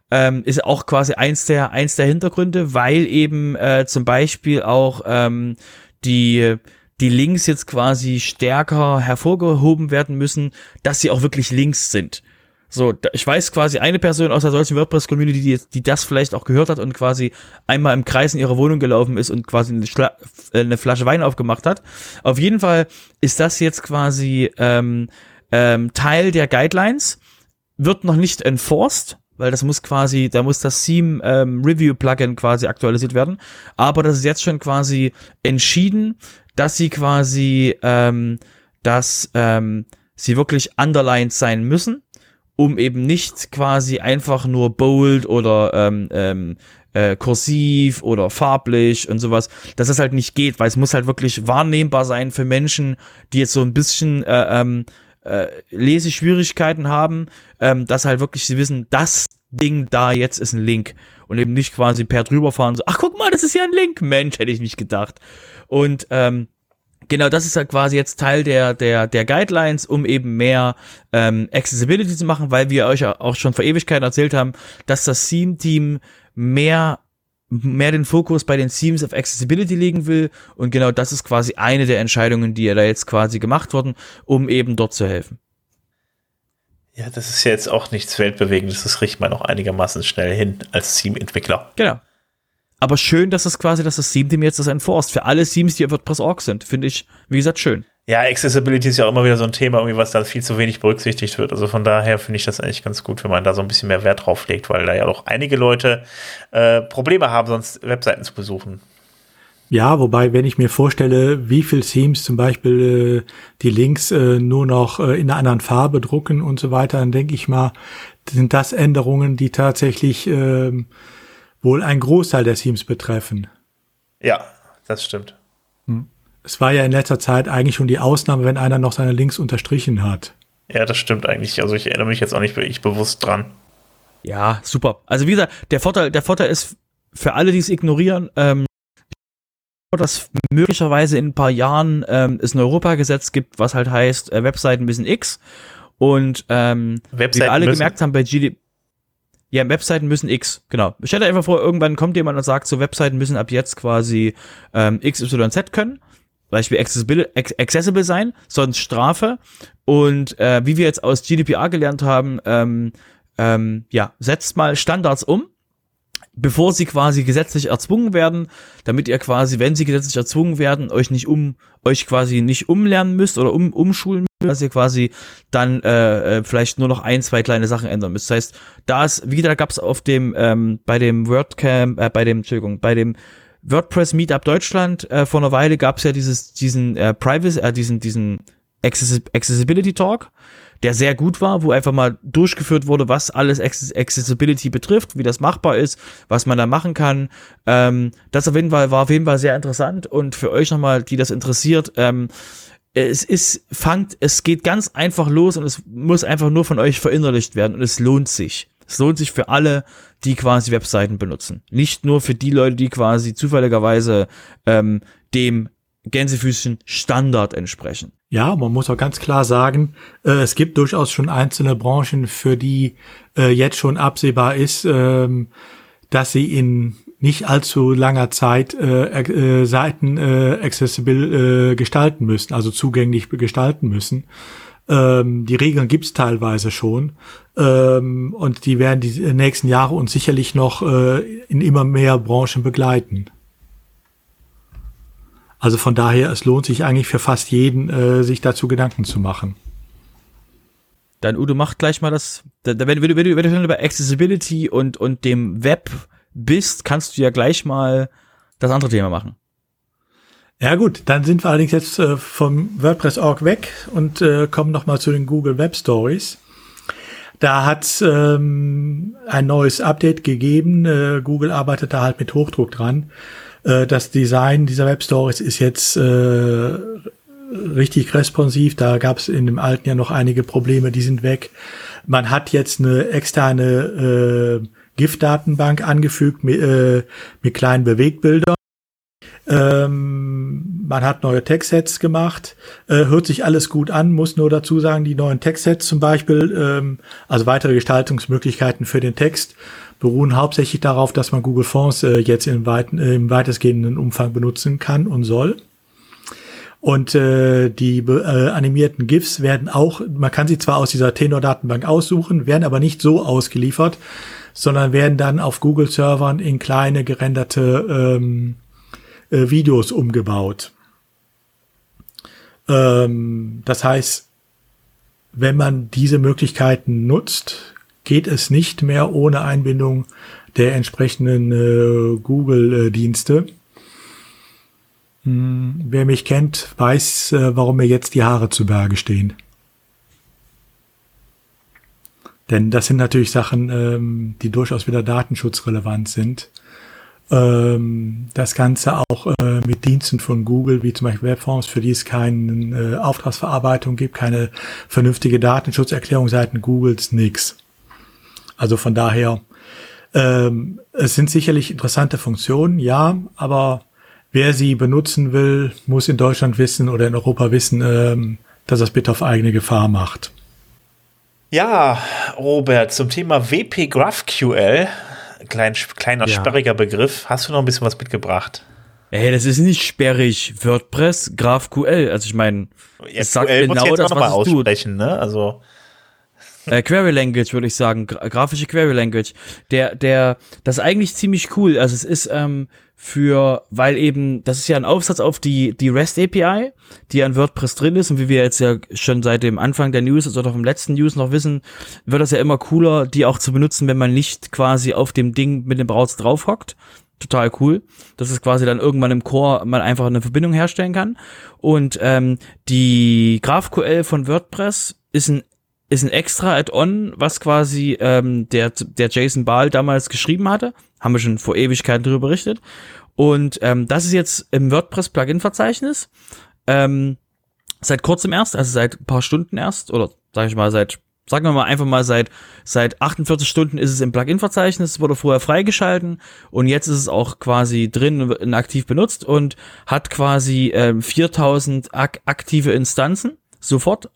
Ähm, ist auch quasi eins der eins der Hintergründe, weil eben äh, zum Beispiel auch ähm, die die Links jetzt quasi stärker hervorgehoben werden müssen, dass sie auch wirklich Links sind. So, ich weiß quasi eine Person aus der solchen WordPress-Community, die, die das vielleicht auch gehört hat und quasi einmal im Kreis in ihrer Wohnung gelaufen ist und quasi eine, Schla äh, eine Flasche Wein aufgemacht hat. Auf jeden Fall ist das jetzt quasi ähm, ähm, Teil der Guidelines, wird noch nicht enforced, weil das muss quasi, da muss das Theme ähm, Review Plugin quasi aktualisiert werden. Aber das ist jetzt schon quasi entschieden, dass sie quasi, ähm, dass ähm, sie wirklich underlined sein müssen, um eben nicht quasi einfach nur bold oder ähm, ähm, äh, kursiv oder farblich und sowas, dass das halt nicht geht, weil es muss halt wirklich wahrnehmbar sein für Menschen, die jetzt so ein bisschen äh, ähm, äh, Leseschwierigkeiten haben, ähm, dass halt wirklich sie wissen, das Ding da jetzt ist ein Link und eben nicht quasi per drüberfahren so, ach guck mal, das ist ja ein Link, Mensch, hätte ich nicht gedacht. Und ähm, genau, das ist halt quasi jetzt Teil der der der Guidelines, um eben mehr ähm, Accessibility zu machen, weil wir euch auch schon vor Ewigkeiten erzählt haben, dass das Theme-Team mehr mehr den Fokus bei den Themes auf Accessibility legen will und genau das ist quasi eine der Entscheidungen, die ja da jetzt quasi gemacht wurden, um eben dort zu helfen. Ja, das ist ja jetzt auch nichts Weltbewegendes, das riecht man auch einigermaßen schnell hin als Teamentwickler. Genau. Aber schön, dass es quasi, dass das Theme-Team jetzt das enforced. Für alle Themes, die auf WordPress.org sind, finde ich, wie gesagt, schön. Ja, Accessibility ist ja auch immer wieder so ein Thema, irgendwie, was da viel zu wenig berücksichtigt wird. Also von daher finde ich das eigentlich ganz gut, wenn man da so ein bisschen mehr Wert drauf legt, weil da ja auch einige Leute äh, Probleme haben, sonst Webseiten zu besuchen. Ja, wobei, wenn ich mir vorstelle, wie viel Themes zum Beispiel äh, die Links äh, nur noch äh, in einer anderen Farbe drucken und so weiter, dann denke ich mal, sind das Änderungen, die tatsächlich äh, wohl einen Großteil der Themes betreffen. Ja, das stimmt. Hm. Es war ja in letzter Zeit eigentlich schon die Ausnahme, wenn einer noch seine Links unterstrichen hat. Ja, das stimmt eigentlich. Also ich erinnere mich jetzt auch nicht wirklich bewusst dran. Ja, super. Also wie gesagt, der Vorteil, der Vorteil ist für alle, die es ignorieren, ähm, dass möglicherweise in ein paar Jahren ähm, es ein Europagesetz gibt, was halt heißt, äh, Webseiten müssen X. Und ähm, Webseiten wie wir alle müssen- gemerkt haben bei GD ja, Webseiten müssen X, genau. Stell dir einfach vor, irgendwann kommt jemand und sagt, so Webseiten müssen ab jetzt quasi ähm, X, Y, Z können. Beispiel accessible, ac- accessible sein, sonst Strafe. Und äh, wie wir jetzt aus GDPR gelernt haben, ähm, ähm, ja, setzt mal Standards um, bevor sie quasi gesetzlich erzwungen werden, damit ihr quasi, wenn sie gesetzlich erzwungen werden, euch nicht um, euch quasi nicht umlernen müsst oder um, umschulen müsst, dass ihr quasi dann äh, äh, vielleicht nur noch ein, zwei kleine Sachen ändern müsst. Das heißt, da ist, wieder gab's auf dem, ähm, bei dem WordCamp, äh, bei dem, Entschuldigung, bei dem WordPress Meetup Deutschland äh, vor einer Weile gab's ja dieses, diesen äh, Privacy, äh, diesen, diesen Accessi Accessibility Talk, der sehr gut war, wo einfach mal durchgeführt wurde, was alles Access Accessibility betrifft, wie das machbar ist, was man da machen kann. Ähm, das auf jeden Fall war auf jeden Fall sehr interessant und für euch nochmal, die das interessiert, ähm, es ist, fangt, es geht ganz einfach los und es muss einfach nur von euch verinnerlicht werden und es lohnt sich. Es lohnt sich für alle, die quasi Webseiten benutzen. Nicht nur für die Leute, die quasi zufälligerweise ähm, dem Gänsefüßchen Standard entsprechen. Ja, man muss auch ganz klar sagen, äh, es gibt durchaus schon einzelne Branchen, für die äh, jetzt schon absehbar ist, ähm, dass sie in nicht allzu langer Zeit äh, äh, Seiten äh, accessible äh, gestalten müssen, also zugänglich gestalten müssen. Ähm, die Regeln gibt's teilweise schon ähm, und die werden die nächsten Jahre uns sicherlich noch in immer mehr Branchen begleiten. Also von daher, es lohnt sich eigentlich für fast jeden, äh, sich dazu Gedanken zu machen. Dann Udo macht gleich mal das. Da, wenn, wenn, du, wenn, du, wenn du schon über Accessibility und, und dem Web bist, kannst du ja gleich mal das andere Thema machen. Ja gut, dann sind wir allerdings jetzt äh, vom WordPress.org weg und äh, kommen nochmal zu den Google Web Stories. Da hat ähm, ein neues Update gegeben. Äh, Google arbeitet da halt mit Hochdruck dran. Äh, das Design dieser Web Stories ist jetzt äh, richtig responsiv. Da gab es in dem alten ja noch einige Probleme, die sind weg. Man hat jetzt eine externe äh, GIF-Datenbank angefügt mit, äh, mit kleinen Bewegbildern. Ähm, man hat neue Textsets gemacht, äh, hört sich alles gut an, muss nur dazu sagen, die neuen Textsets zum Beispiel, ähm, also weitere Gestaltungsmöglichkeiten für den Text, beruhen hauptsächlich darauf, dass man Google Fonts äh, jetzt im, weiten, äh, im weitestgehenden Umfang benutzen kann und soll. Und äh, die äh, animierten GIFs werden auch, man kann sie zwar aus dieser Tenor-Datenbank aussuchen, werden aber nicht so ausgeliefert, sondern werden dann auf Google-Servern in kleine gerenderte ähm, äh, Videos umgebaut. Ähm, das heißt, wenn man diese Möglichkeiten nutzt, geht es nicht mehr ohne Einbindung der entsprechenden äh, Google-Dienste. Hm, wer mich kennt, weiß, äh, warum mir jetzt die Haare zu Berge stehen. Denn das sind natürlich Sachen, ähm, die durchaus wieder datenschutzrelevant sind. Ähm, das Ganze auch äh, mit Diensten von Google, wie zum Beispiel Webforms, für die es keine äh, Auftragsverarbeitung gibt, keine vernünftige Datenschutzerklärung seitens Googles, nix. Also von daher, ähm, es sind sicherlich interessante Funktionen, ja, aber wer sie benutzen will, muss in Deutschland wissen oder in Europa wissen, ähm, dass das bitte auf eigene Gefahr macht. Ja, Robert, zum Thema WP GraphQL, klein, kleiner ja. sperriger Begriff, hast du noch ein bisschen was mitgebracht? Ey, das ist nicht sperrig. WordPress, GraphQL. Also ich meine, ja, es sagt QL genau das, was es tut. Ne? Also äh, Query Language würde ich sagen, Gra grafische Query Language. Der, der, das ist eigentlich ziemlich cool. Also es ist ähm, für, weil eben, das ist ja ein Aufsatz auf die, die REST API, die an WordPress drin ist und wie wir jetzt ja schon seit dem Anfang der News oder vom letzten News noch wissen, wird das ja immer cooler, die auch zu benutzen, wenn man nicht quasi auf dem Ding mit dem Browser draufhockt. Total cool, dass es quasi dann irgendwann im Core man einfach eine Verbindung herstellen kann. Und ähm, die GraphQL von WordPress ist ein ist ein extra Add-on, was quasi ähm, der, der Jason Ball damals geschrieben hatte. Haben wir schon vor Ewigkeiten darüber berichtet. Und ähm, das ist jetzt im WordPress-Plugin-Verzeichnis. Ähm, seit kurzem erst, also seit ein paar Stunden erst, oder sage ich mal, seit, sagen wir mal einfach mal, seit, seit 48 Stunden ist es im Plugin-Verzeichnis, wurde vorher freigeschalten und jetzt ist es auch quasi drin und aktiv benutzt und hat quasi ähm, 4000 ak aktive Instanzen sofort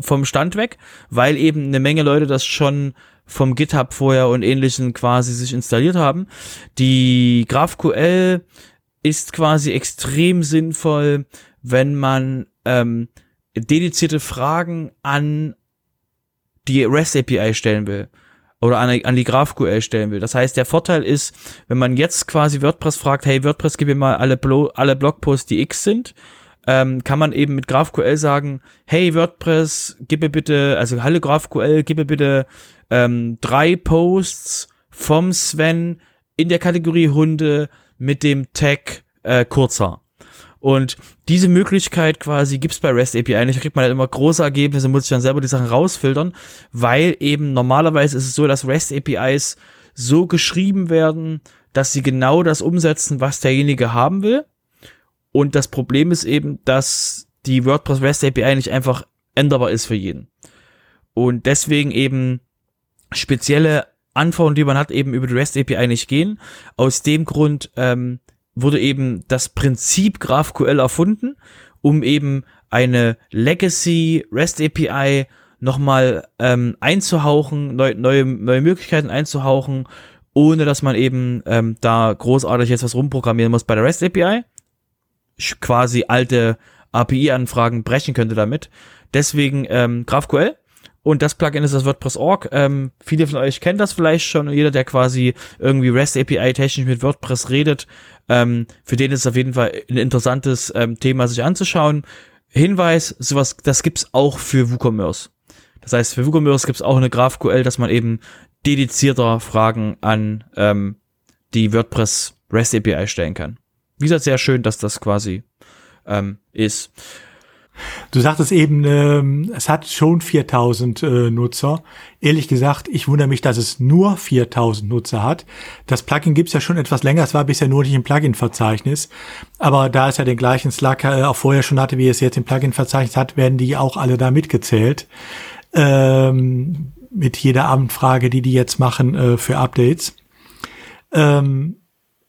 vom Stand weg, weil eben eine Menge Leute das schon vom GitHub vorher und ähnlichen quasi sich installiert haben. Die GraphQL ist quasi extrem sinnvoll, wenn man ähm, dedizierte Fragen an die REST API stellen will oder an, an die GraphQL stellen will. Das heißt, der Vorteil ist, wenn man jetzt quasi WordPress fragt, hey WordPress, gib mir mal alle, Blo alle Blogposts, die X sind, ähm, kann man eben mit GraphQL sagen, hey WordPress, gib mir bitte, also hallo GraphQL, gib mir bitte ähm, drei Posts vom Sven in der Kategorie Hunde mit dem Tag äh, kurzer. Und diese Möglichkeit quasi gibt's bei REST API nicht. Da kriegt man halt immer große Ergebnisse, muss ich dann selber die Sachen rausfiltern, weil eben normalerweise ist es so, dass REST APIs so geschrieben werden, dass sie genau das umsetzen, was derjenige haben will. Und das Problem ist eben, dass die WordPress REST API nicht einfach änderbar ist für jeden. Und deswegen eben spezielle Anforderungen, die man hat, eben über die REST API nicht gehen. Aus dem Grund ähm, wurde eben das Prinzip GraphQL erfunden, um eben eine Legacy REST API nochmal ähm, einzuhauchen, neu, neue, neue Möglichkeiten einzuhauchen, ohne dass man eben ähm, da großartig jetzt was rumprogrammieren muss bei der REST API. Quasi alte API-Anfragen brechen könnte damit. Deswegen ähm, GraphQL. Und das Plugin ist das WordPress.org. Ähm, viele von euch kennen das vielleicht schon. Jeder, der quasi irgendwie REST API technisch mit WordPress redet, ähm, für den ist es auf jeden Fall ein interessantes ähm, Thema, sich anzuschauen. Hinweis, sowas, das gibt's auch für WooCommerce. Das heißt, für WooCommerce gibt's auch eine GraphQL, dass man eben dedizierter Fragen an ähm, die WordPress REST API stellen kann. Wie gesagt, sehr schön, dass das quasi ähm, ist. Du sagtest eben, ähm, es hat schon 4000 äh, Nutzer. Ehrlich gesagt, ich wundere mich, dass es nur 4000 Nutzer hat. Das Plugin gibt's ja schon etwas länger. Es war bisher nur nicht im Plugin-Verzeichnis. Aber da es ja den gleichen Slack äh, auch vorher schon hatte, wie es jetzt im Plugin-Verzeichnis hat, werden die auch alle da mitgezählt. Ähm, mit jeder Abendfrage, die die jetzt machen äh, für Updates. Ähm,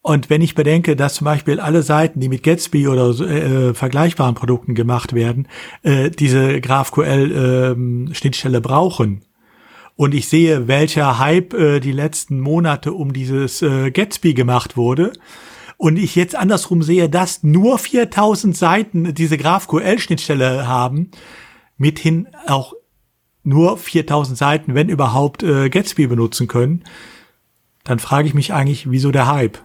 und wenn ich bedenke, dass zum Beispiel alle Seiten, die mit Gatsby oder äh, vergleichbaren Produkten gemacht werden, äh, diese GraphQL-Schnittstelle äh, brauchen, und ich sehe, welcher Hype äh, die letzten Monate um dieses äh, Gatsby gemacht wurde, und ich jetzt andersrum sehe, dass nur 4000 Seiten diese GraphQL-Schnittstelle haben, mithin auch nur 4000 Seiten, wenn überhaupt, äh, Gatsby benutzen können, dann frage ich mich eigentlich, wieso der Hype?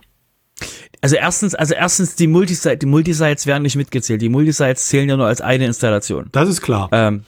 Also erstens, also erstens die Multisites, die Multisites werden nicht mitgezählt. Die Multisites zählen ja nur als eine Installation. Das ist klar. Ähm,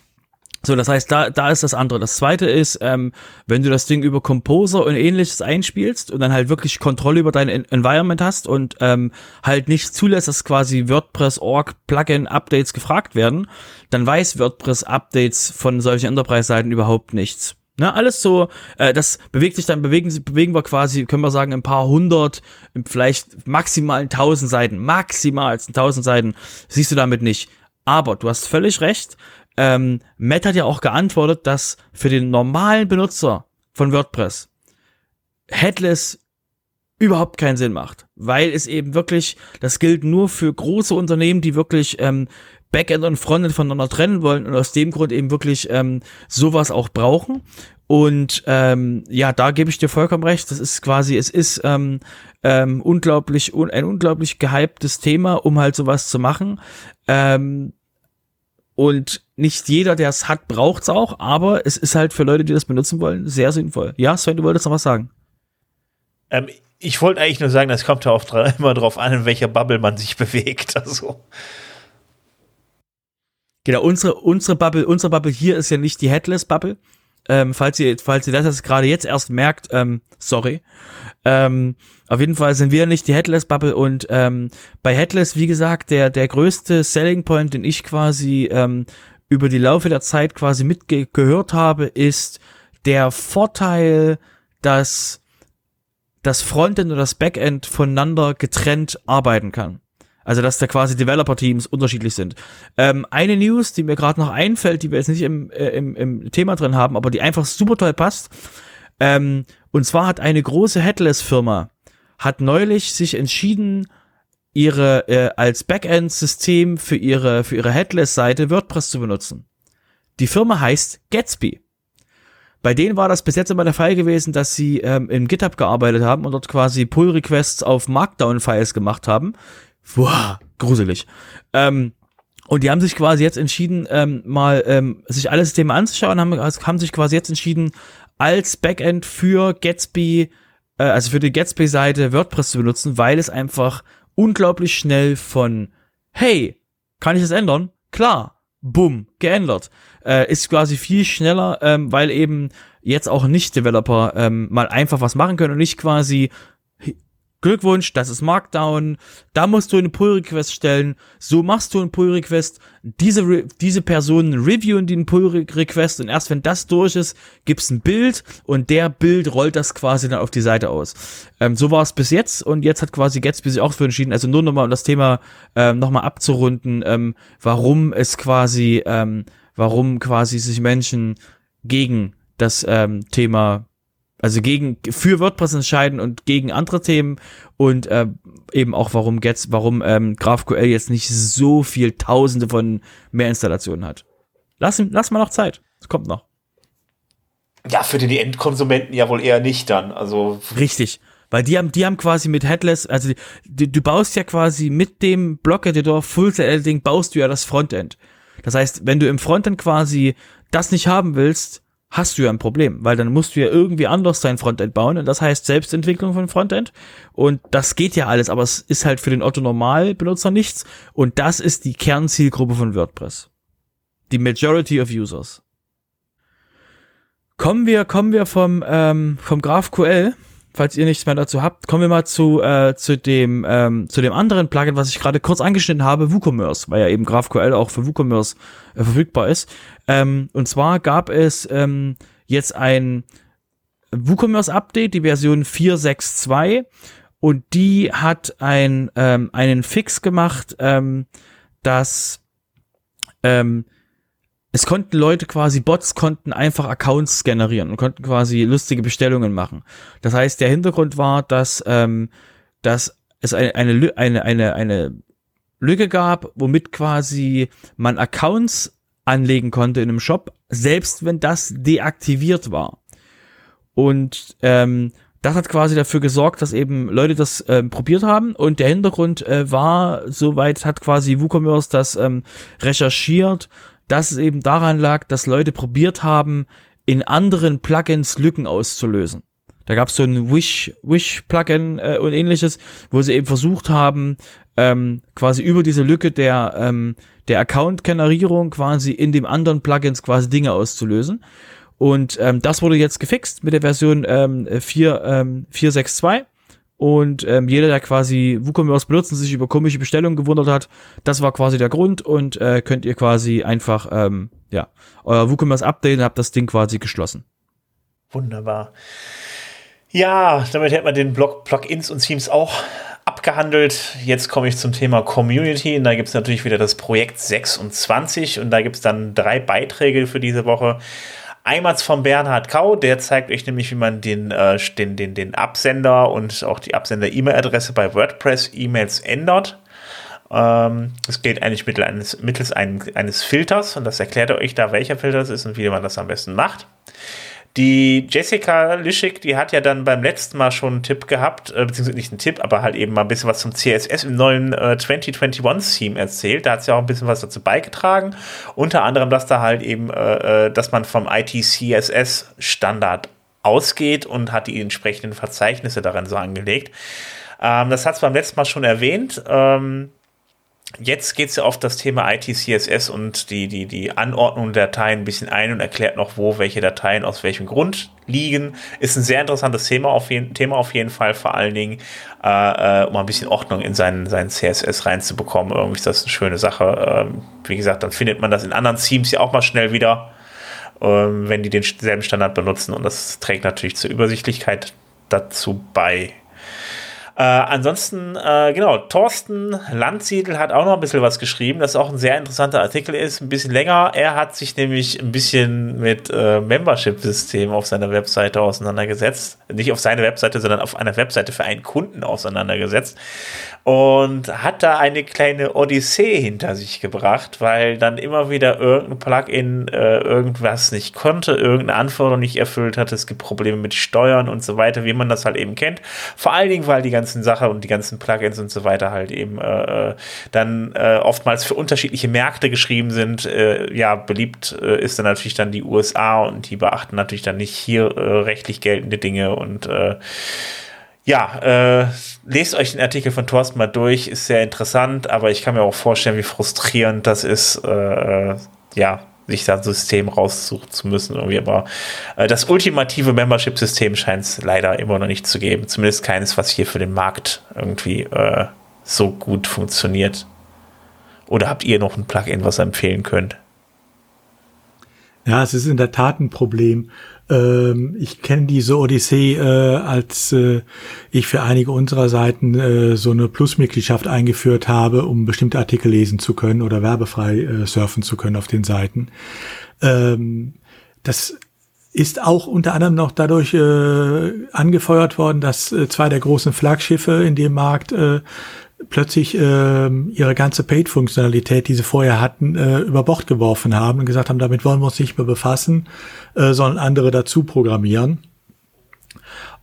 so, das heißt, da, da ist das andere. Das zweite ist, ähm, wenn du das Ding über Composer und ähnliches einspielst und dann halt wirklich Kontrolle über dein Environment hast und ähm, halt nicht zulässt, dass quasi WordPress.org Plugin-Updates gefragt werden, dann weiß WordPress Updates von solchen Enterprise-Seiten überhaupt nichts. Ne, alles so, äh, das bewegt sich dann, bewegen, bewegen wir quasi, können wir sagen, ein paar hundert, vielleicht maximal tausend Seiten, maximal tausend Seiten, siehst du damit nicht. Aber du hast völlig recht, ähm, Matt hat ja auch geantwortet, dass für den normalen Benutzer von WordPress Headless überhaupt keinen Sinn macht, weil es eben wirklich, das gilt nur für große Unternehmen, die wirklich ähm, Backend und Frontend voneinander trennen wollen und aus dem Grund eben wirklich ähm, sowas auch brauchen. Und ähm, ja, da gebe ich dir vollkommen recht. Das ist quasi, es ist ähm, ähm, unglaublich, un, ein unglaublich gehyptes Thema, um halt sowas zu machen. Ähm, und nicht jeder, der es hat, braucht es auch, aber es ist halt für Leute, die das benutzen wollen, sehr sinnvoll. Ja, Sven, du wolltest noch was sagen. Ähm, ich wollte eigentlich nur sagen, das kommt ja auch immer drauf an, in welcher Bubble man sich bewegt. Also. Genau, unsere, unsere Bubble, unsere Bubble hier ist ja nicht die Headless-Bubble. Ähm, falls ihr, falls ihr das gerade jetzt erst merkt, ähm, sorry. Ähm, auf jeden Fall sind wir nicht die Headless-Bubble und ähm, bei Headless, wie gesagt, der, der größte Selling Point, den ich quasi ähm, über die Laufe der Zeit quasi mitgehört habe, ist der Vorteil, dass das Frontend und das Backend voneinander getrennt arbeiten kann. Also, dass da quasi Developer-Teams unterschiedlich sind. Ähm, eine News, die mir gerade noch einfällt, die wir jetzt nicht im, äh, im, im Thema drin haben, aber die einfach super toll passt. Ähm, und zwar hat eine große Headless-Firma hat neulich sich entschieden, ihre äh, als Backend-System für ihre für ihre Headless-Seite WordPress zu benutzen. Die Firma heißt Gatsby. Bei denen war das bis jetzt immer der Fall gewesen, dass sie ähm, in GitHub gearbeitet haben und dort quasi Pull-Requests auf Markdown-Files gemacht haben, Boah, gruselig. Ähm, und die haben sich quasi jetzt entschieden, ähm, mal ähm, sich alle Systeme anzuschauen, haben, haben sich quasi jetzt entschieden, als Backend für Gatsby, äh, also für die Gatsby-Seite WordPress zu benutzen, weil es einfach unglaublich schnell von, hey, kann ich das ändern? Klar, bumm, geändert. Äh, ist quasi viel schneller, ähm, weil eben jetzt auch Nicht-Developer ähm, mal einfach was machen können und nicht quasi Glückwunsch, das ist Markdown. Da musst du eine Pull-Request stellen. So machst du einen Pull-Request. Diese, diese Personen reviewen den Pull-Request und erst wenn das durch ist, gibt's ein Bild und der Bild rollt das quasi dann auf die Seite aus. Ähm, so war es bis jetzt und jetzt hat quasi Gatsby sich auch für entschieden. Also nur nochmal, um das Thema ähm, nochmal abzurunden, ähm, warum es quasi, ähm, warum quasi sich Menschen gegen das ähm, Thema also gegen für WordPress entscheiden und gegen andere Themen und äh, eben auch warum jetzt warum ähm, GraphQL jetzt nicht so viel Tausende von mehr Installationen hat. Lass lass mal noch Zeit. Es kommt noch. Ja, für die Endkonsumenten ja wohl eher nicht dann. Also richtig, weil die haben die haben quasi mit Headless, also die, du baust ja quasi mit dem Block Editor Full Editing baust du ja das Frontend. Das heißt, wenn du im Frontend quasi das nicht haben willst, hast du ja ein Problem, weil dann musst du ja irgendwie anders dein Frontend bauen und das heißt Selbstentwicklung von Frontend und das geht ja alles, aber es ist halt für den Otto Normalbenutzer nichts und das ist die Kernzielgruppe von WordPress. Die Majority of Users. Kommen wir, kommen wir vom, ähm, vom GraphQL falls ihr nichts mehr dazu habt, kommen wir mal zu, äh, zu, dem, ähm, zu dem anderen Plugin, was ich gerade kurz angeschnitten habe, WooCommerce, weil ja eben GraphQL auch für WooCommerce äh, verfügbar ist. Ähm, und zwar gab es ähm, jetzt ein WooCommerce-Update, die Version 4.6.2 und die hat ein, ähm, einen Fix gemacht, ähm, dass ähm, es konnten Leute quasi, Bots konnten einfach Accounts generieren und konnten quasi lustige Bestellungen machen. Das heißt, der Hintergrund war, dass, ähm, dass es eine, eine, eine, eine, eine Lücke gab, womit quasi man Accounts anlegen konnte in einem Shop, selbst wenn das deaktiviert war. Und ähm, das hat quasi dafür gesorgt, dass eben Leute das ähm, probiert haben und der Hintergrund äh, war, soweit hat quasi WooCommerce das ähm, recherchiert dass es eben daran lag, dass Leute probiert haben, in anderen Plugins Lücken auszulösen. Da gab es so ein Wish, Wish-Plugin äh, und ähnliches, wo sie eben versucht haben, ähm, quasi über diese Lücke der, ähm, der Account-Generierung quasi in dem anderen Plugins quasi Dinge auszulösen. Und ähm, das wurde jetzt gefixt mit der Version ähm, 4, ähm, 462. Und ähm, jeder, der quasi WooCommerce benutzt und sich über komische Bestellungen gewundert hat, das war quasi der Grund und äh, könnt ihr quasi einfach ähm, ja euer WooCommerce updaten und habt das Ding quasi geschlossen. Wunderbar. Ja, damit hätten wir den Blog Plugins und Themes auch abgehandelt. Jetzt komme ich zum Thema Community. Und da gibt es natürlich wieder das Projekt 26 und da gibt es dann drei Beiträge für diese Woche. Einmal von Bernhard Kau, der zeigt euch nämlich, wie man den, äh, den, den, den Absender und auch die Absender-E-Mail-Adresse bei WordPress-E-Mails ändert. Ähm, das geht eigentlich mittels eines, mittels eines Filters und das erklärt euch da, welcher Filter das ist und wie man das am besten macht. Die Jessica Lischig, die hat ja dann beim letzten Mal schon einen Tipp gehabt, äh, beziehungsweise nicht einen Tipp, aber halt eben mal ein bisschen was zum CSS im neuen äh, 2021-Theme erzählt. Da hat sie auch ein bisschen was dazu beigetragen. Unter anderem, dass da halt eben, äh, äh dass man vom IT-CSS-Standard ausgeht und hat die entsprechenden Verzeichnisse darin so angelegt. Ähm, das hat es beim letzten Mal schon erwähnt. Ähm, Jetzt geht es ja auf das Thema ITCSS und die, die, die Anordnung der Dateien ein bisschen ein und erklärt noch, wo welche Dateien aus welchem Grund liegen. Ist ein sehr interessantes Thema auf jeden, Thema auf jeden Fall, vor allen Dingen, äh, äh um ein bisschen Ordnung in seinen, seinen CSS reinzubekommen. Irgendwie ist das eine schöne Sache. Ähm, wie gesagt, dann findet man das in anderen Themes ja auch mal schnell wieder, ähm, wenn die denselben Standard benutzen und das trägt natürlich zur Übersichtlichkeit dazu bei. Äh, ansonsten, äh, genau, Thorsten Landsiedel hat auch noch ein bisschen was geschrieben, das auch ein sehr interessanter Artikel ist, ein bisschen länger. Er hat sich nämlich ein bisschen mit äh, Membership-System auf seiner Webseite auseinandergesetzt. Nicht auf seine Webseite, sondern auf einer Webseite für einen Kunden auseinandergesetzt und hat da eine kleine Odyssee hinter sich gebracht, weil dann immer wieder irgendein Plugin äh, irgendwas nicht konnte, irgendeine Anforderung nicht erfüllt hat. Es gibt Probleme mit Steuern und so weiter, wie man das halt eben kennt. Vor allen Dingen, weil die ganzen Sachen und die ganzen Plugins und so weiter halt eben äh, äh dann äh, oftmals für unterschiedliche Märkte geschrieben sind. Äh, ja, beliebt äh, ist dann natürlich dann die USA und die beachten natürlich dann nicht hier rechtlich geltende Dinge und ja, äh, lest euch den Artikel von Thorsten mal durch, ist sehr interessant, aber ich kann mir auch vorstellen, wie frustrierend das ist, äh, ja, sich da ein System raussuchen zu müssen irgendwie. Aber äh, das ultimative Membership-System scheint es leider immer noch nicht zu geben. Zumindest keines, was hier für den Markt irgendwie äh, so gut funktioniert. Oder habt ihr noch ein Plugin, was ihr empfehlen könnt? Ja, es ist in der Tat ein Problem. Ähm, ich kenne diese Odyssee, äh, als äh, ich für einige unserer Seiten äh, so eine Plusmitgliedschaft eingeführt habe, um bestimmte Artikel lesen zu können oder werbefrei äh, surfen zu können auf den Seiten. Ähm, das ist auch unter anderem noch dadurch äh, angefeuert worden, dass äh, zwei der großen Flaggschiffe in dem Markt äh, plötzlich äh, ihre ganze Paid-Funktionalität, die sie vorher hatten, äh, über Bord geworfen haben und gesagt haben, damit wollen wir uns nicht mehr befassen, äh, sondern andere dazu programmieren.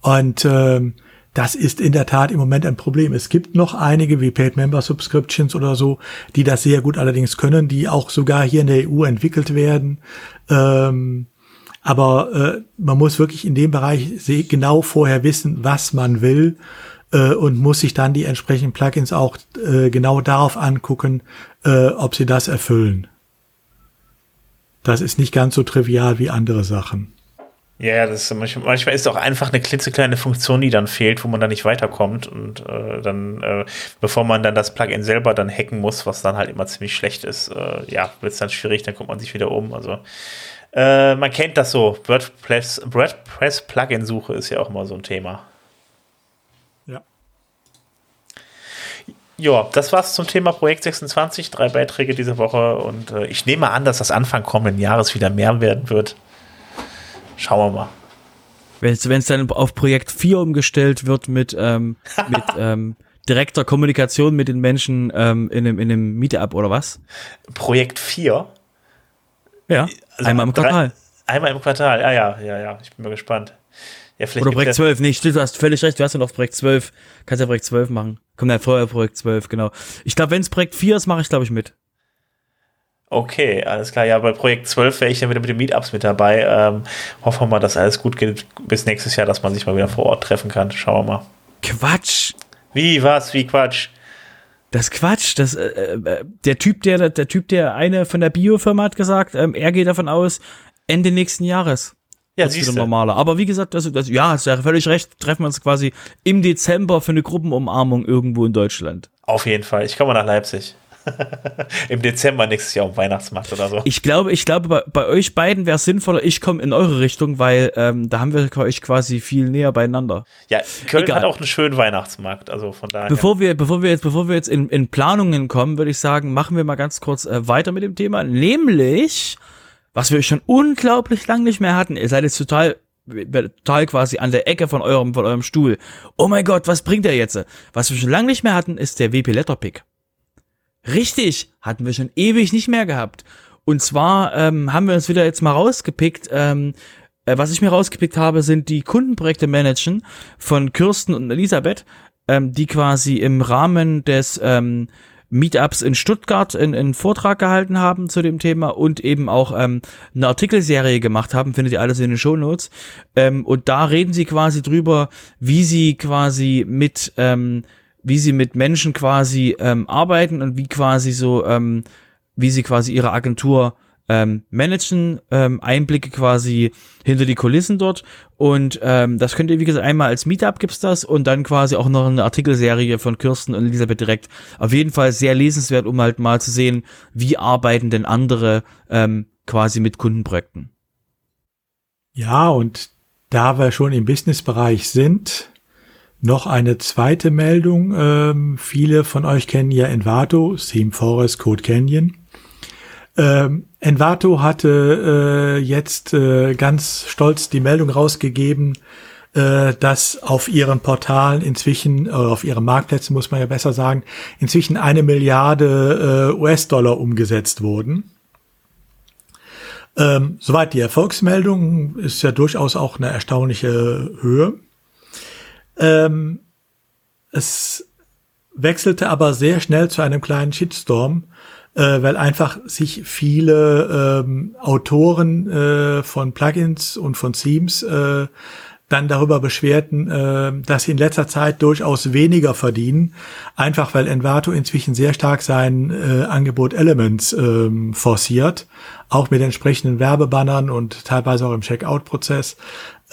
Und äh, das ist in der Tat im Moment ein Problem. Es gibt noch einige wie Paid Member Subscriptions oder so, die das sehr gut allerdings können, die auch sogar hier in der EU entwickelt werden. Ähm, aber äh, man muss wirklich in dem Bereich genau vorher wissen, was man will äh, und muss sich dann die entsprechenden Plugins auch äh, genau darauf angucken, äh, ob sie das erfüllen. Das ist nicht ganz so trivial wie andere Sachen. Ja, das ist manchmal, manchmal ist auch einfach eine klitzekleine Funktion, die dann fehlt, wo man dann nicht weiterkommt und äh, dann, äh, bevor man dann das Plugin selber dann hacken muss, was dann halt immer ziemlich schlecht ist, äh, ja, wird es dann schwierig, dann kommt man sich wieder um. Also äh, man kennt das so. WordPress, WordPress Plugin-Suche ist ja auch immer so ein Thema. Ja, das war's zum Thema Projekt 26. Drei Beiträge diese Woche und äh, ich nehme an, dass das Anfang kommenden Jahres wieder mehr werden wird. Schauen wir mal. Wenn es dann auf Projekt 4 umgestellt wird mit, ähm, mit ähm, direkter Kommunikation mit den Menschen ähm, in einem, in einem Meetup oder was? Projekt 4? Ja, also einmal im Quartal. Drei, einmal im Quartal, ja, ja, ja, ja. Ich bin mal gespannt. Ja, vielleicht Oder Projekt 12, nee, stimmt, du hast völlig recht, du hast ja noch Projekt 12. Kannst ja Projekt 12 machen. Kommt ja vorher Projekt 12, genau. Ich glaube, wenn es Projekt 4 ist, mache ich, glaube ich, mit. Okay, alles klar. Ja, bei Projekt 12 wäre ich dann wieder mit den Meetups mit dabei. Ähm, hoffen wir mal, dass alles gut geht bis nächstes Jahr, dass man sich mal wieder vor Ort treffen kann. Schauen wir mal. Quatsch. Wie, was, wie Quatsch? Das Quatsch. Das, äh, äh, der Typ, der, der Typ, der eine von der Biofirma hat gesagt, ähm, er geht davon aus, Ende nächsten Jahres. Ja, siehst du. normaler. Aber wie gesagt, das, das, ja, hast ja völlig recht. Treffen wir uns quasi im Dezember für eine Gruppenumarmung irgendwo in Deutschland. Auf jeden Fall. Ich komme nach Leipzig. Im Dezember nächstes Jahr um Weihnachtsmarkt oder so. Ich glaube, ich glaube, bei, bei euch beiden wäre es sinnvoller, ich komme in eure Richtung, weil ähm, da haben wir euch quasi viel näher beieinander. Ja, Köln Egal. hat auch einen schönen Weihnachtsmarkt, also von daher. Bevor wir, bevor wir jetzt, bevor wir jetzt in, in Planungen kommen, würde ich sagen, machen wir mal ganz kurz äh, weiter mit dem Thema, nämlich, was wir schon unglaublich lang nicht mehr hatten. Ihr seid jetzt total total quasi an der Ecke von eurem, von eurem Stuhl. Oh mein Gott, was bringt er jetzt? Was wir schon lange nicht mehr hatten, ist der WP Letterpick. Richtig, hatten wir schon ewig nicht mehr gehabt. Und zwar ähm, haben wir uns wieder jetzt mal rausgepickt. Ähm, äh, was ich mir rausgepickt habe, sind die Kundenprojekte managen von Kirsten und Elisabeth, ähm, die quasi im Rahmen des ähm, Meetups in Stuttgart einen Vortrag gehalten haben zu dem Thema und eben auch ähm, eine Artikelserie gemacht haben, findet ihr alles in den Shownotes. Ähm, und da reden sie quasi drüber, wie sie quasi mit ähm, wie sie mit Menschen quasi ähm, arbeiten und wie quasi so, ähm, wie sie quasi ihre Agentur ähm, managen, ähm, Einblicke quasi hinter die Kulissen dort. Und ähm, das könnt ihr, wie gesagt, einmal als Meetup gibt's das und dann quasi auch noch eine Artikelserie von Kirsten und Elisabeth direkt. Auf jeden Fall sehr lesenswert, um halt mal zu sehen, wie arbeiten denn andere ähm, quasi mit Kundenprojekten. Ja, und da wir schon im Businessbereich sind, noch eine zweite Meldung. Ähm, viele von euch kennen ja Envato, Theme Forest, Code Canyon. Ähm, Envato hatte äh, jetzt äh, ganz stolz die Meldung rausgegeben, äh, dass auf ihren Portalen inzwischen, äh, auf ihren Marktplätzen muss man ja besser sagen, inzwischen eine Milliarde äh, US-Dollar umgesetzt wurden. Ähm, soweit die Erfolgsmeldung ist ja durchaus auch eine erstaunliche Höhe. Ähm, es wechselte aber sehr schnell zu einem kleinen Shitstorm, äh, weil einfach sich viele ähm, Autoren äh, von Plugins und von Themes äh, dann darüber beschwerten, äh, dass sie in letzter Zeit durchaus weniger verdienen, einfach weil Envato inzwischen sehr stark sein äh, Angebot Elements ähm, forciert, auch mit entsprechenden Werbebannern und teilweise auch im Checkout-Prozess.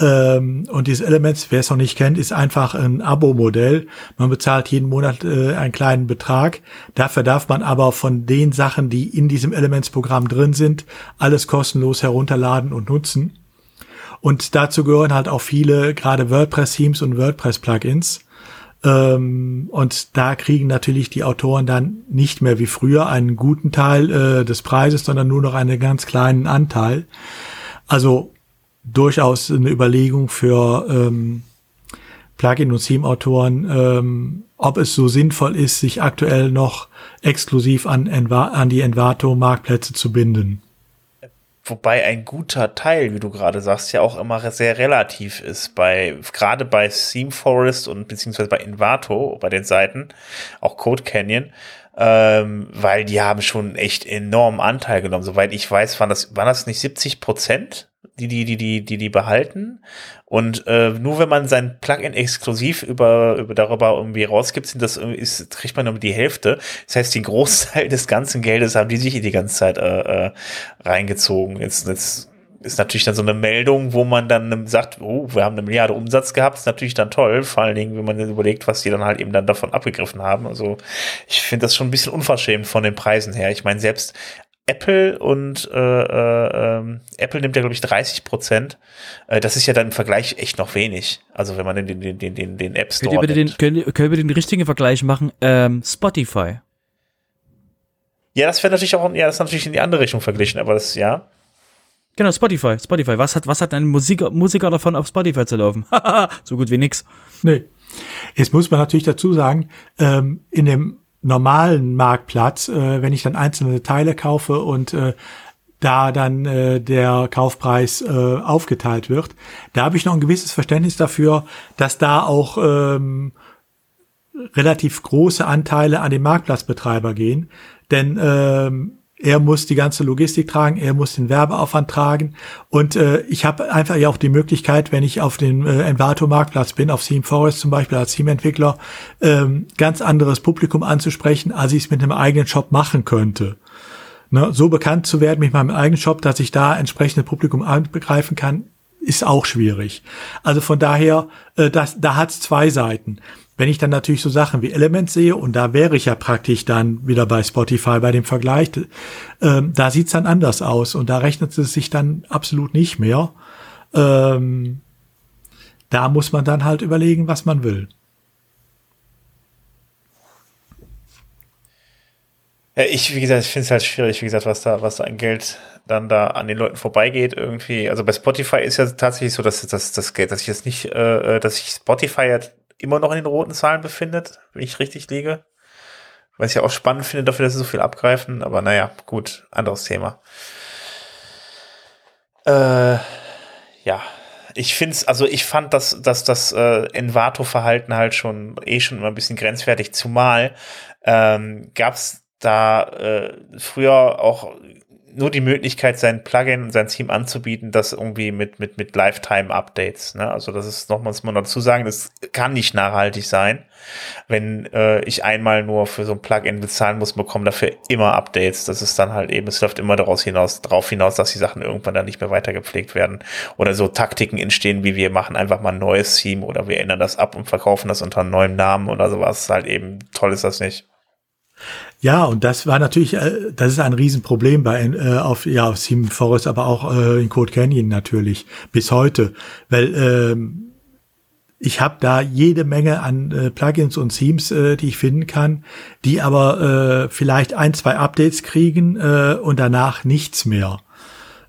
Ähm, und dieses Elements, wer es noch nicht kennt, ist einfach ein Abo-Modell. Man bezahlt jeden Monat äh, einen kleinen Betrag. Dafür darf man aber von den Sachen, die in diesem Elements-Programm drin sind, alles kostenlos herunterladen und nutzen. Und dazu gehören halt auch viele, gerade WordPress-Themes und WordPress-Plugins. Ähm, und da kriegen natürlich die Autoren dann nicht mehr wie früher einen guten Teil äh, des Preises, sondern nur noch einen ganz kleinen Anteil. Also durchaus eine Überlegung für ähm, Plugin- und Theme-Autoren, ähm, ob es so sinnvoll ist, sich aktuell noch exklusiv an, Enva an die Envato-Marktplätze zu binden. Wobei ein guter Teil, wie du gerade sagst, ja auch immer sehr relativ ist. Bei, gerade bei Theme Forest und beziehungsweise bei Envato, bei den Seiten, auch Code Canyon, ähm, weil die haben schon echt enormen Anteil genommen. Soweit ich weiß, waren das, waren das nicht 70 Prozent? die die die die die die behalten und äh, nur wenn man sein Plugin exklusiv über über darüber irgendwie rausgibt, sind das ist kriegt man nur die Hälfte. Das heißt, den Großteil des ganzen Geldes haben die sich die ganze Zeit äh, äh, reingezogen. Jetzt jetzt ist natürlich dann so eine Meldung, wo man dann sagt, oh, wir haben eine Milliarde Umsatz gehabt, ist natürlich dann toll, vor allen Dingen, wenn man überlegt, was die dann halt eben dann davon abgegriffen haben. Also ich finde das schon ein bisschen unverschämt von den Preisen her. Ich meine, selbst Apple und äh, äh, ähm, Apple nimmt ja, glaube ich, 30 Prozent. Äh, das ist ja dann im Vergleich echt noch wenig. Also wenn man den, den, den, den, den App Store. Könnt ihr den, können, können wir den richtigen Vergleich machen? Ähm, Spotify. Ja, das wäre natürlich auch, ja, das ist natürlich in die andere Richtung verglichen, aber das, ja. Genau, Spotify, Spotify. Was hat, was hat ein Musiker, Musiker davon, auf Spotify zu laufen? so gut wie nix. Nee. Jetzt muss man natürlich dazu sagen, ähm, in dem normalen Marktplatz, äh, wenn ich dann einzelne Teile kaufe und äh, da dann äh, der Kaufpreis äh, aufgeteilt wird, da habe ich noch ein gewisses Verständnis dafür, dass da auch ähm, relativ große Anteile an den Marktplatzbetreiber gehen. Denn ähm, er muss die ganze Logistik tragen, er muss den Werbeaufwand tragen und äh, ich habe einfach ja auch die Möglichkeit, wenn ich auf dem äh, Envato Marktplatz bin, auf Theme Forest zum Beispiel als Theme-Entwickler, ähm, ganz anderes Publikum anzusprechen, als ich es mit einem eigenen Shop machen könnte. Ne, so bekannt zu werden mit meinem eigenen Shop, dass ich da entsprechende Publikum angreifen kann, ist auch schwierig. Also von daher, äh, das, da hat es zwei Seiten. Wenn ich dann natürlich so Sachen wie Elements sehe, und da wäre ich ja praktisch dann wieder bei Spotify bei dem Vergleich, ähm, da sieht's dann anders aus und da rechnet es sich dann absolut nicht mehr. Ähm, da muss man dann halt überlegen, was man will. Ja, ich, wie gesagt, ich finde es halt schwierig, wie gesagt, was da, was da an Geld dann da an den Leuten vorbeigeht irgendwie. Also bei Spotify ist ja tatsächlich so, dass das, Geld, dass ich jetzt nicht, äh, dass ich Spotify immer noch in den roten Zahlen befindet, wenn ich richtig liege. Was ich ja auch spannend finde dafür, dass sie so viel abgreifen, aber naja, gut, anderes Thema. Äh, ja, ich finde es, also ich fand dass, dass das äh, Envato-Verhalten halt schon eh schon immer ein bisschen grenzwertig, zumal ähm, gab es da äh, früher auch nur die Möglichkeit, sein Plugin und sein Team anzubieten, das irgendwie mit, mit, mit Lifetime-Updates. Ne? Also das ist nochmals mal dazu sagen, das kann nicht nachhaltig sein. Wenn äh, ich einmal nur für so ein Plugin bezahlen muss, bekomme dafür immer Updates. Das ist dann halt eben, es läuft immer daraus hinaus, darauf hinaus, dass die Sachen irgendwann dann nicht mehr weitergepflegt werden. Oder so Taktiken entstehen, wie wir machen einfach mal ein neues Team oder wir ändern das ab und verkaufen das unter einem neuen Namen oder sowas. Halt eben toll ist das nicht. Ja, und das war natürlich, äh, das ist ein Riesenproblem bei äh, auf ja auf Team Forest, aber auch äh, in Code Canyon natürlich bis heute, weil ähm, ich habe da jede Menge an äh, Plugins und Themes, äh, die ich finden kann, die aber äh, vielleicht ein, zwei Updates kriegen äh, und danach nichts mehr.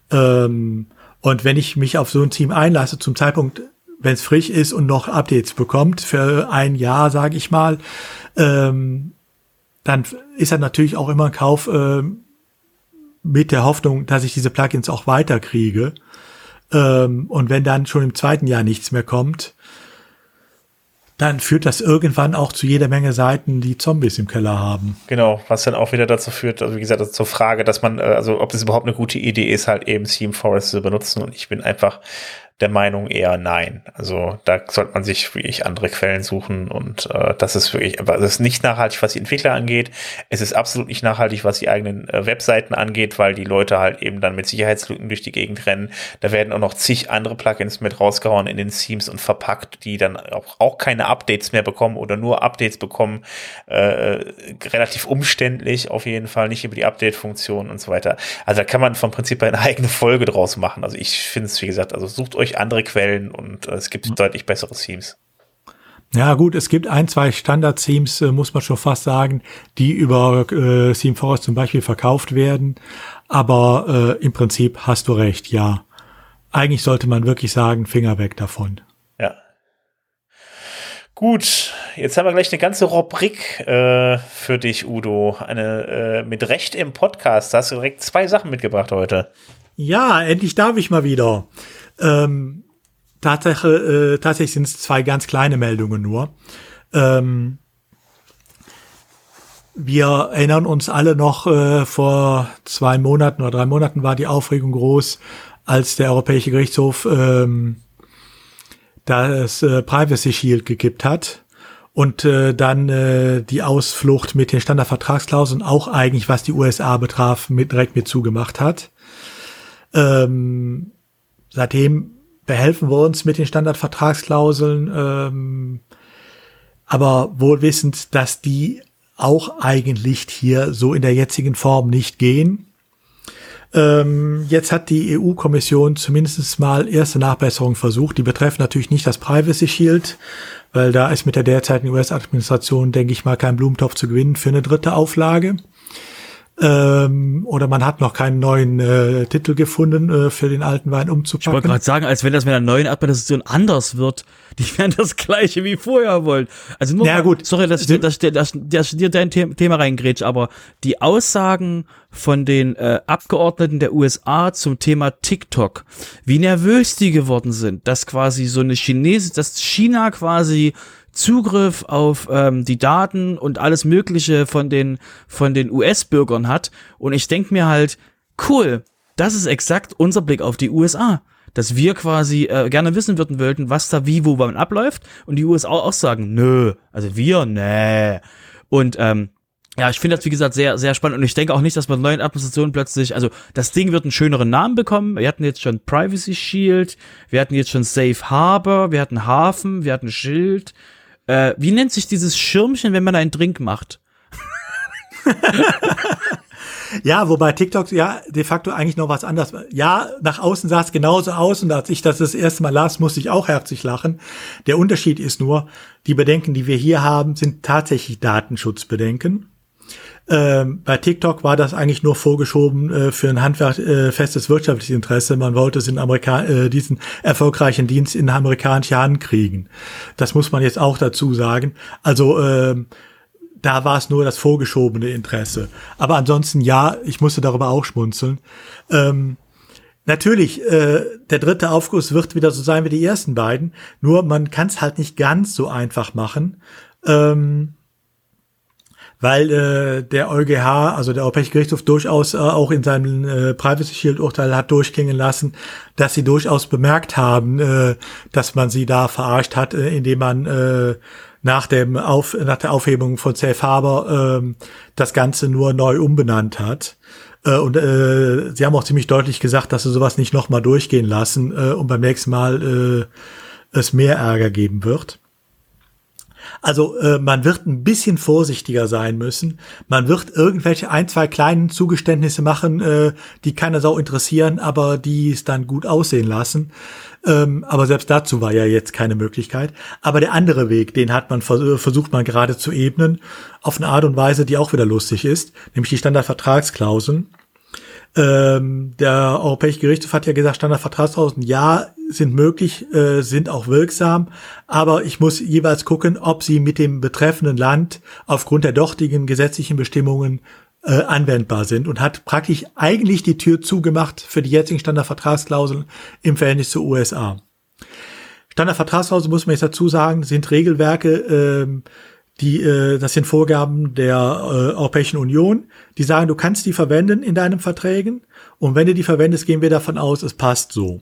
Ähm, und wenn ich mich auf so ein Team einlasse, zum Zeitpunkt, wenn es frisch ist und noch Updates bekommt, für ein Jahr, sage ich mal, ähm, dann ist er natürlich auch immer ein Kauf äh, mit der Hoffnung, dass ich diese Plugins auch weiterkriege. Ähm, und wenn dann schon im zweiten Jahr nichts mehr kommt, dann führt das irgendwann auch zu jeder Menge Seiten, die Zombies im Keller haben. Genau, was dann auch wieder dazu führt, also wie gesagt, zur Frage, dass man, äh, also ob das überhaupt eine gute Idee ist, halt eben Theme Forest zu benutzen. Und ich bin einfach der Meinung eher nein. Also da sollte man sich wirklich andere Quellen suchen und äh, das ist wirklich, das ist nicht nachhaltig, was die Entwickler angeht. Es ist absolut nicht nachhaltig, was die eigenen äh, Webseiten angeht, weil die Leute halt eben dann mit Sicherheitslücken durch die Gegend rennen. Da werden auch noch zig andere Plugins mit rausgehauen in den Themes und verpackt, die dann auch, auch keine Updates mehr bekommen oder nur Updates bekommen. Äh, relativ umständlich auf jeden Fall, nicht über die Update-Funktion und so weiter. Also da kann man vom Prinzip eine eigene Folge draus machen. Also ich finde es, wie gesagt, also sucht euch euch andere Quellen und äh, es gibt mhm. deutlich bessere Themes. Ja gut, es gibt ein, zwei Standard-Themes, äh, muss man schon fast sagen, die über äh, Theme Forest zum Beispiel verkauft werden. Aber äh, im Prinzip hast du recht, ja. eigentlich sollte man wirklich sagen, Finger weg davon. Ja. Gut, jetzt haben wir gleich eine ganze Rubrik äh, für dich, Udo. Eine äh, mit Recht im Podcast. Da hast du direkt zwei Sachen mitgebracht heute. Ja, endlich darf ich mal wieder. Ähm, Tatsache, äh, tatsächlich sind es zwei ganz kleine Meldungen nur. Ähm, wir erinnern uns alle noch, äh, vor zwei Monaten oder drei Monaten war die Aufregung groß, als der Europäische Gerichtshof ähm, das äh, Privacy Shield gekippt hat und äh, dann äh, die Ausflucht mit den Standardvertragsklauseln auch eigentlich, was die USA betraf, mit, direkt mit zugemacht hat. Ähm, seitdem behelfen wir uns mit den Standardvertragsklauseln, ähm, aber wohl wissend, dass die auch eigentlich hier so in der jetzigen Form nicht gehen. Ähm, jetzt hat die EU-Kommission zumindest mal erste Nachbesserungen versucht. Die betreffen natürlich nicht das Privacy Shield, weil da ist mit der derzeitigen US-Administration, denke ich mal, kein Blumentopf zu gewinnen für eine dritte Auflage. Ähm, oder man hat noch keinen neuen äh, Titel gefunden, äh, für den alten Wein umzupacken. Ich wollte gerade sagen, als wenn das mit der neuen Administration anders wird. Die werden das gleiche wie vorher wollen. Also nur ja, mal, gut. sorry, dass, dass, dass, dass, dass dir dein Thema reingrätsch, aber die Aussagen von den äh, Abgeordneten der USA zum Thema TikTok, wie nervös die geworden sind, dass quasi so eine Chinese, dass China quasi Zugriff auf ähm, die Daten und alles Mögliche von den, von den US-Bürgern hat. Und ich denk mir halt, cool, das ist exakt unser Blick auf die USA. Dass wir quasi äh, gerne wissen würden wollten, was da wie, wo wann abläuft. Und die USA auch sagen, nö, also wir, nee. Und ähm, ja, ich finde das, wie gesagt, sehr, sehr spannend. Und ich denke auch nicht, dass bei neuen Administrationen plötzlich, also das Ding wird einen schöneren Namen bekommen. Wir hatten jetzt schon Privacy Shield, wir hatten jetzt schon Safe Harbor, wir hatten Hafen, wir hatten Schild, äh, wie nennt sich dieses Schirmchen, wenn man einen Drink macht? ja, wobei TikTok ja de facto eigentlich noch was anderes. Ja, nach außen sah es genauso aus und als ich das das erste Mal las, musste ich auch herzlich lachen. Der Unterschied ist nur, die Bedenken, die wir hier haben, sind tatsächlich Datenschutzbedenken. Ähm, bei TikTok war das eigentlich nur vorgeschoben äh, für ein handfestes äh, wirtschaftliches Interesse. Man wollte es in Amerika äh, diesen erfolgreichen Dienst in amerikanische Hand kriegen. Das muss man jetzt auch dazu sagen. Also ähm, da war es nur das vorgeschobene Interesse. Aber ansonsten ja, ich musste darüber auch schmunzeln. Ähm, Natürlich, äh, der dritte Aufguss wird wieder so sein wie die ersten beiden, nur man kann es halt nicht ganz so einfach machen. Ähm, weil äh, der EuGH, also der Europäische Gerichtshof, durchaus äh, auch in seinem äh, Privacy Shield Urteil hat durchklingen lassen, dass sie durchaus bemerkt haben, äh, dass man sie da verarscht hat, äh, indem man äh, nach dem Auf, nach der Aufhebung von Safe Harbor äh, das Ganze nur neu umbenannt hat. Äh, und äh, sie haben auch ziemlich deutlich gesagt, dass sie sowas nicht nochmal durchgehen lassen äh, und beim nächsten Mal äh, es mehr Ärger geben wird. Also äh, man wird ein bisschen vorsichtiger sein müssen. Man wird irgendwelche ein, zwei kleinen Zugeständnisse machen, äh, die keiner Sau interessieren, aber die es dann gut aussehen lassen. Ähm, aber selbst dazu war ja jetzt keine Möglichkeit. Aber der andere Weg, den hat man vers versucht man gerade zu ebnen, auf eine Art und Weise, die auch wieder lustig ist, nämlich die Standardvertragsklauseln. Ähm, der Europäische Gerichtshof hat ja gesagt, Standardvertragsklauseln, ja, sind möglich, äh, sind auch wirksam, aber ich muss jeweils gucken, ob sie mit dem betreffenden Land aufgrund der dortigen gesetzlichen Bestimmungen äh, anwendbar sind und hat praktisch eigentlich die Tür zugemacht für die jetzigen Standardvertragsklauseln im Verhältnis zu USA. Standardvertragsklauseln, muss man jetzt dazu sagen, sind Regelwerke, äh, die, äh, das sind Vorgaben der äh, Europäischen Union, die sagen, du kannst die verwenden in deinen Verträgen und wenn du die verwendest, gehen wir davon aus, es passt so.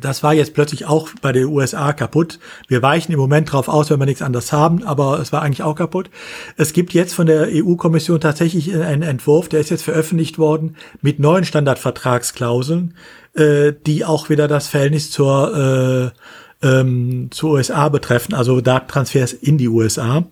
Das war jetzt plötzlich auch bei den USA kaputt. Wir weichen im Moment drauf aus, wenn wir nichts anderes haben, aber es war eigentlich auch kaputt. Es gibt jetzt von der EU-Kommission tatsächlich einen Entwurf, der ist jetzt veröffentlicht worden mit neuen Standardvertragsklauseln, äh, die auch wieder das Verhältnis zur äh, ähm, zu USA betreffen, also Datentransfers in die USA,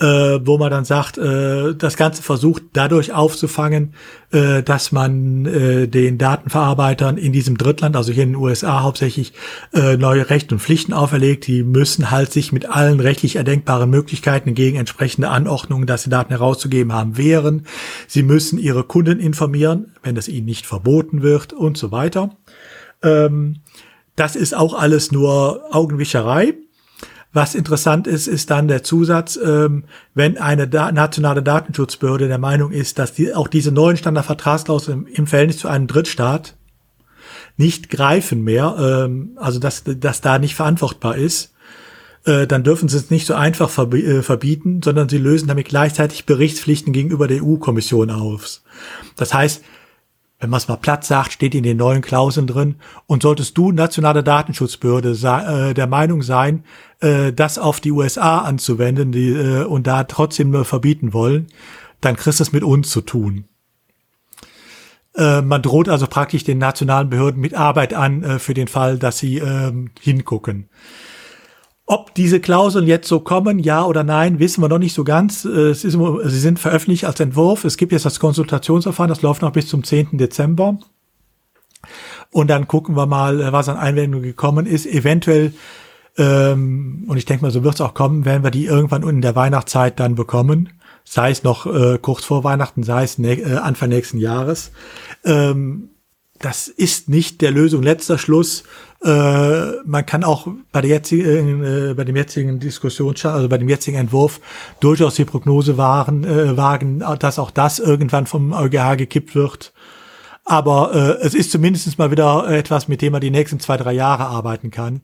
äh, wo man dann sagt, äh, das Ganze versucht dadurch aufzufangen, äh, dass man äh, den Datenverarbeitern in diesem Drittland, also hier in den USA hauptsächlich, äh, neue Rechte und Pflichten auferlegt. Die müssen halt sich mit allen rechtlich erdenkbaren Möglichkeiten gegen entsprechende Anordnungen, dass sie Daten herauszugeben haben, wehren. Sie müssen ihre Kunden informieren, wenn es ihnen nicht verboten wird und so weiter. Ähm, das ist auch alles nur Augenwischerei. Was interessant ist, ist dann der Zusatz, ähm, wenn eine da nationale Datenschutzbehörde der Meinung ist, dass die, auch diese neuen Standardvertragsklauseln im, im Verhältnis zu einem Drittstaat nicht greifen mehr, ähm, also dass, dass da nicht verantwortbar ist, äh, dann dürfen sie es nicht so einfach verbi äh, verbieten, sondern sie lösen damit gleichzeitig Berichtspflichten gegenüber der EU-Kommission auf. Das heißt, wenn man es mal platt sagt, steht in den neuen Klauseln drin. Und solltest du nationale Datenschutzbehörde äh, der Meinung sein, äh, das auf die USA anzuwenden die, äh, und da trotzdem nur verbieten wollen, dann kriegst du es mit uns zu tun. Äh, man droht also praktisch den nationalen Behörden mit Arbeit an äh, für den Fall, dass sie ähm, hingucken. Ob diese Klauseln jetzt so kommen, ja oder nein, wissen wir noch nicht so ganz. Äh, es ist, sie sind veröffentlicht als Entwurf. Es gibt jetzt das Konsultationsverfahren, das läuft noch bis zum 10. Dezember. Und dann gucken wir mal, äh, was an Einwendungen gekommen ist. Eventuell, ähm, und ich denke mal, so wird es auch kommen, werden wir die irgendwann in der Weihnachtszeit dann bekommen. Sei es noch äh, kurz vor Weihnachten, sei es ne äh, Anfang nächsten Jahres. Ähm, das ist nicht der Lösung letzter Schluss. Äh, man kann auch bei der jetzigen, äh, bei dem jetzigen Diskussion, also bei dem jetzigen Entwurf durchaus die Prognose wahren, äh, wagen, dass auch das irgendwann vom EuGH gekippt wird. Aber äh, es ist zumindest mal wieder etwas, mit dem man die nächsten zwei, drei Jahre arbeiten kann.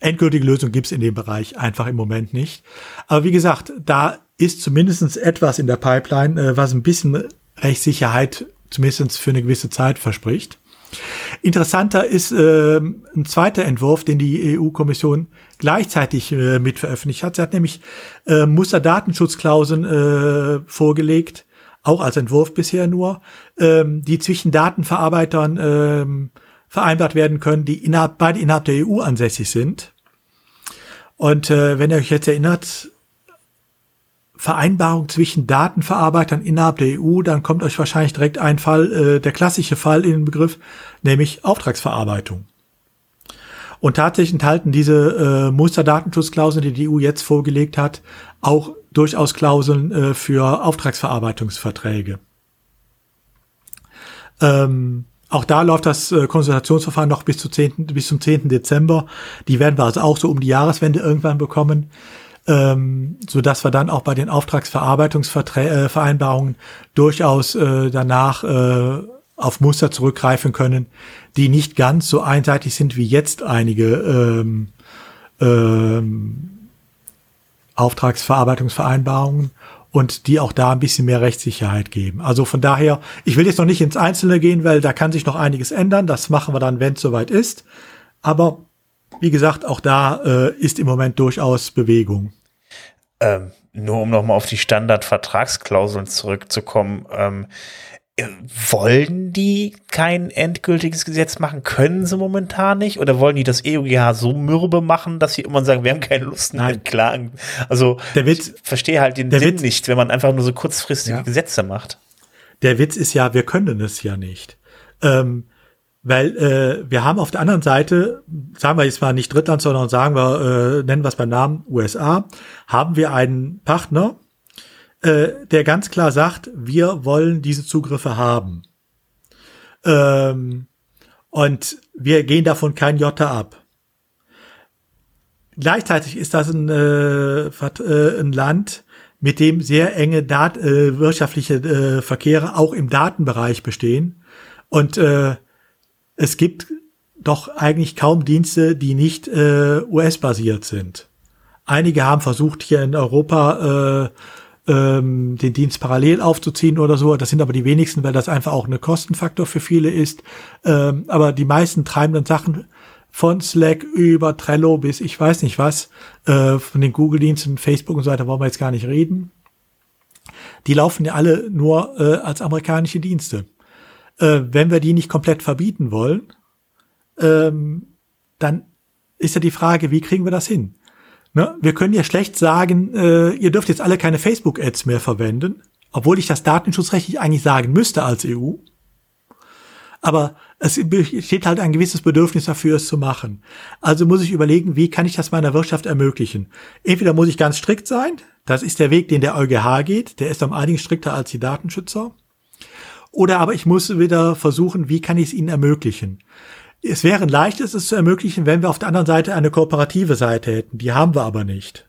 Endgültige Lösung gibt's in dem Bereich einfach im Moment nicht. Aber wie gesagt, da ist zumindest etwas in der Pipeline, äh, was ein bisschen Rechtssicherheit zumindest für eine gewisse Zeit verspricht. Interessanter ist äh, ein zweiter Entwurf, den die EU-Kommission gleichzeitig äh, mit veröffentlicht hat. Sie hat nämlich äh, Musterdatenschutzklauseln äh, vorgelegt, auch als Entwurf bisher nur, ähm, die zwischen Datenverarbeitern ähm, vereinbart werden können, die innerhalb, beide innerhalb der EU ansässig sind. Und äh, wenn ihr euch jetzt erinnert, Vereinbarung zwischen Datenverarbeitern innerhalb der EU, dann kommt euch wahrscheinlich direkt ein Fall, äh, der klassische Fall in den Begriff, nämlich Auftragsverarbeitung. Und tatsächlich enthalten diese äh, Musterdatenschutzklauseln, die die EU jetzt vorgelegt hat, auch durchaus Klauseln äh, für Auftragsverarbeitungsverträge. Ähm, auch da läuft das äh, Konsultationsverfahren noch bis, zu 10., bis zum 10. Dezember. Die werden wir also auch so um die Jahreswende irgendwann bekommen ähm, so dass wir dann auch bei den Auftragsverarbeitungsvereinbarungen äh, durchaus äh, danach äh, auf Muster zurückgreifen können, die nicht ganz so einseitig sind wie jetzt einige ähm, ähm, Auftragsverarbeitungsvereinbarungen und die auch da ein bisschen mehr Rechtssicherheit geben. Also von daher, ich will jetzt noch nicht ins Einzelne gehen, weil da kann sich noch einiges ändern. Das machen wir dann, wenn es soweit ist. Aber wie gesagt, auch da äh, ist im Moment durchaus Bewegung. Ähm, nur um nochmal auf die Standardvertragsklauseln zurückzukommen, ähm, äh, wollen die kein endgültiges Gesetz machen? Können sie momentan nicht? Oder wollen die das EUGH so mürbe machen, dass sie immer sagen, wir haben keine Lust mehr mit Klagen? Also, der Witz, ich verstehe halt den Sinn Witz, nicht, wenn man einfach nur so kurzfristige ja. Gesetze macht. Der Witz ist ja, wir können es ja nicht. Ähm, weil äh, wir haben auf der anderen Seite, sagen wir jetzt mal nicht Drittland, sondern sagen wir, äh, nennen wir es beim Namen USA, haben wir einen Partner, äh, der ganz klar sagt, wir wollen diese Zugriffe haben. Ähm, und wir gehen davon kein Jota ab. Gleichzeitig ist das ein, äh, äh, ein Land, mit dem sehr enge Dat äh, wirtschaftliche äh, Verkehre auch im Datenbereich bestehen. Und äh, es gibt doch eigentlich kaum Dienste, die nicht äh, US-basiert sind. Einige haben versucht, hier in Europa äh, ähm, den Dienst parallel aufzuziehen oder so. Das sind aber die wenigsten, weil das einfach auch eine Kostenfaktor für viele ist. Ähm, aber die meisten treiben dann Sachen von Slack über Trello bis ich weiß nicht was, äh, von den Google-Diensten, Facebook und so weiter wollen wir jetzt gar nicht reden. Die laufen ja alle nur äh, als amerikanische Dienste äh, wenn wir die nicht komplett verbieten wollen, ähm, dann ist ja die Frage, wie kriegen wir das hin? Ne? Wir können ja schlecht sagen, äh, ihr dürft jetzt alle keine Facebook-Ads mehr verwenden, obwohl ich das datenschutzrechtlich eigentlich sagen müsste als EU. Aber es besteht halt ein gewisses Bedürfnis dafür, es zu machen. Also muss ich überlegen, wie kann ich das meiner Wirtschaft ermöglichen? Entweder muss ich ganz strikt sein, das ist der Weg, den der EuGH geht, der ist um einiges strikter als die Datenschützer. Oder aber ich muss wieder versuchen, wie kann ich es ihnen ermöglichen? Es wäre ein leichtes, es zu ermöglichen, wenn wir auf der anderen Seite eine kooperative Seite hätten. Die haben wir aber nicht.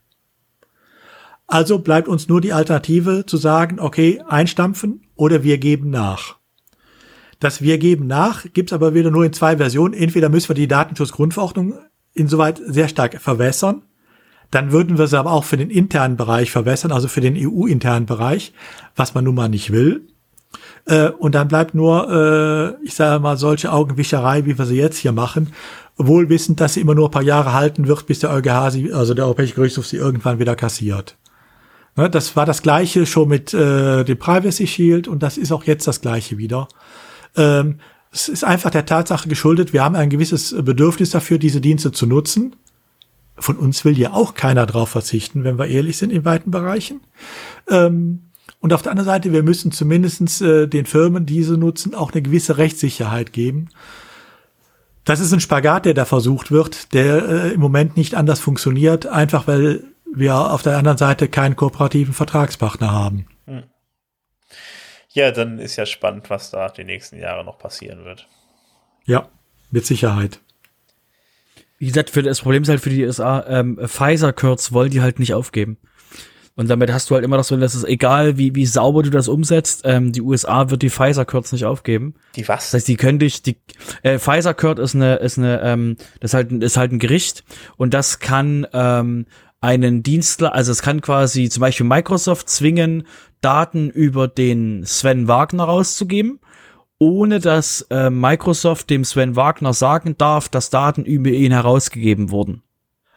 Also bleibt uns nur die Alternative zu sagen, okay, einstampfen oder wir geben nach. Das wir geben nach gibt's aber wieder nur in zwei Versionen. Entweder müssen wir die Datenschutzgrundverordnung insoweit sehr stark verwässern, dann würden wir sie aber auch für den internen Bereich verwässern, also für den EU-internen Bereich, was man nun mal nicht will. Äh, und dann bleibt nur, äh, ich sage mal, solche Augenwischerei, wie wir sie jetzt hier machen, wohl wissend, dass sie immer nur ein paar Jahre halten wird, bis der EuGH sie, also der Europäische Gerichtshof sie irgendwann wieder kassiert. Ne, das war das gleiche schon mit äh, dem Privacy Shield und das ist auch jetzt das gleiche wieder. Ähm, es ist einfach der Tatsache geschuldet, wir haben ein gewisses Bedürfnis dafür, diese Dienste zu nutzen. Von uns will ja auch keiner drauf verzichten, wenn wir ehrlich sind, in weiten Bereichen. Ähm, und auf der anderen Seite, wir müssen zumindestens äh, den Firmen, die sie nutzen, auch eine gewisse Rechtssicherheit geben. Das ist ein Spagat, der da versucht wird, der äh, im Moment nicht anders funktioniert, einfach weil wir auf der anderen Seite keinen kooperativen Vertragspartner haben. Hm. Ja, dann ist ja spannend, was da die nächsten Jahre noch passieren wird. Ja, mit Sicherheit. Wie gesagt, für das Problem ist halt für die USA, ähm, Pfizer-Kurz wollen die halt nicht aufgeben. Und damit hast du halt immer das so, dass es egal, wie, wie sauber du das umsetzt, ähm, die USA wird die Pfizer-Kurz nicht aufgeben. Die was? Das heißt, die können dich, die, äh, Pfizer-Kurt ist eine, ist eine, ähm, das ist halt, ist halt ein Gericht und das kann, ähm, einen Dienstler, also es kann quasi zum Beispiel Microsoft zwingen, Daten über den Sven Wagner rauszugeben, ohne dass äh, Microsoft dem Sven Wagner sagen darf, dass Daten über ihn herausgegeben wurden.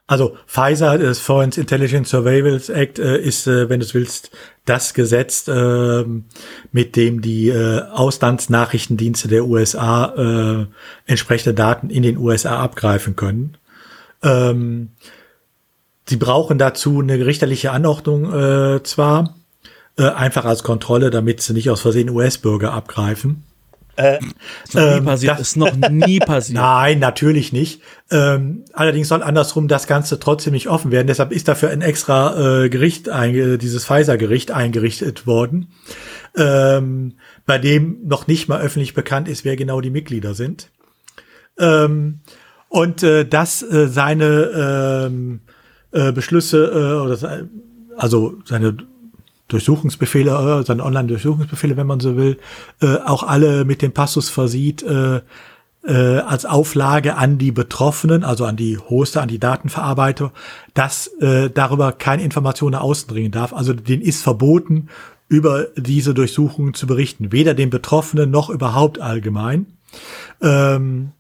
Also Pfizer, das Foreign Intelligence Surveillance Act, äh, ist, äh, wenn du es willst, das Gesetz, äh, mit dem die äh, Auslandsnachrichtendienste der USA äh, entsprechende Daten in den USA abgreifen können. Ähm, sie brauchen dazu eine richterliche Anordnung äh, zwar, äh, einfach als Kontrolle, damit sie nicht aus Versehen US-Bürger abgreifen. Äh, ist noch nie ähm, passiert. Das, ist noch nie passiert. Nein, natürlich nicht. Ähm, allerdings soll andersrum das Ganze trotzdem nicht offen werden. Deshalb ist dafür ein extra äh, Gericht, dieses Pfizer-Gericht eingerichtet worden, ähm, bei dem noch nicht mal öffentlich bekannt ist, wer genau die Mitglieder sind. Ähm, und äh, dass äh, seine ähm, äh, Beschlüsse äh, oder also seine Durchsuchungsbefehle, äh, seine Online-Durchsuchungsbefehle, wenn man so will, äh, auch alle mit dem Passus versieht, äh, äh, als Auflage an die Betroffenen, also an die Hoster, an die Datenverarbeiter, dass äh, darüber keine Information nach außen dringen darf. Also denen ist verboten, über diese Durchsuchungen zu berichten, weder den Betroffenen noch überhaupt allgemein. Ähm,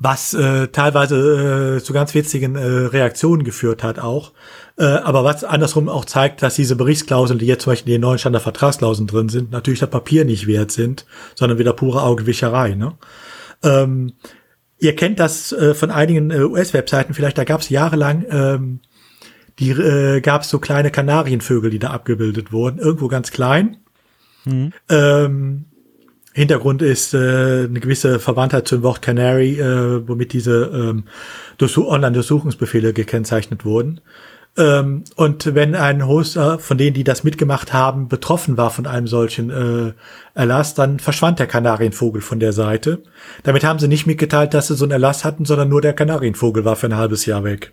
was äh, teilweise äh, zu ganz witzigen äh, Reaktionen geführt hat auch. Äh, aber was andersrum auch zeigt, dass diese Berichtsklauseln, die jetzt zum Beispiel in den neuen Standardvertragsklauseln drin sind, natürlich das Papier nicht wert sind, sondern wieder pure Augewischerei. Ne? Ähm, ihr kennt das äh, von einigen äh, US-Webseiten, vielleicht da gab es jahrelang ähm, die äh, gab es so kleine Kanarienvögel, die da abgebildet wurden, irgendwo ganz klein. Mhm. Ähm, Hintergrund ist äh, eine gewisse Verwandtheit zum Wort Canary, äh, womit diese ähm, Online-Durchsuchungsbefehle gekennzeichnet wurden. Ähm, und wenn ein Hoster von denen, die das mitgemacht haben, betroffen war von einem solchen äh, Erlass, dann verschwand der Kanarienvogel von der Seite. Damit haben sie nicht mitgeteilt, dass sie so einen Erlass hatten, sondern nur der Kanarienvogel war für ein halbes Jahr weg.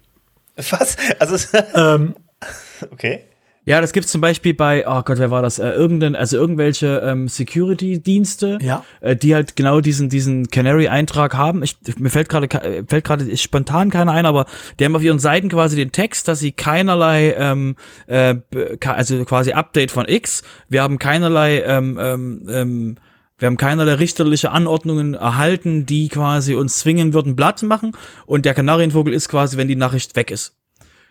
Was? Also ähm, okay. Ja, das gibt's zum Beispiel bei, oh Gott, wer war das? Äh, irgendein, also irgendwelche ähm, Security-Dienste, ja. äh, die halt genau diesen diesen Canary-Eintrag haben. Ich, mir fällt gerade fällt gerade spontan keiner ein, aber die haben auf ihren Seiten quasi den Text, dass sie keinerlei, ähm, äh, also quasi Update von X. Wir haben keinerlei ähm, ähm, ähm, wir haben keinerlei richterliche Anordnungen erhalten, die quasi uns zwingen würden, Blatt zu machen. Und der Kanarienvogel ist quasi, wenn die Nachricht weg ist.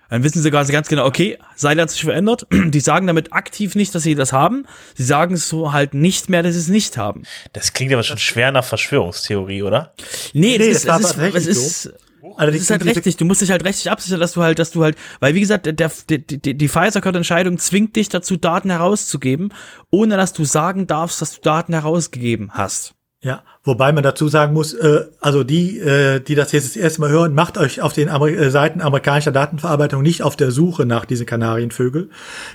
Dann wissen sie quasi ganz genau, okay, Seil hat sich verändert. Die sagen damit aktiv nicht, dass sie das haben. Sie sagen so halt nicht mehr, dass sie es nicht haben. Das klingt aber schon schwer nach Verschwörungstheorie, oder? Nee, nee das, ist, es ist, es ist, also das ist halt rechtlich, du musst dich halt rechtlich absichern, dass du halt, dass du halt, weil wie gesagt, der, der, die, die Pfizer-Entscheidung zwingt dich dazu, Daten herauszugeben, ohne dass du sagen darfst, dass du Daten herausgegeben hast. Ja, wobei man dazu sagen muss, äh, also die, äh, die das jetzt das erste Mal hören, macht euch auf den Amer äh, Seiten amerikanischer Datenverarbeitung nicht auf der Suche nach diesen Kanarienvögel.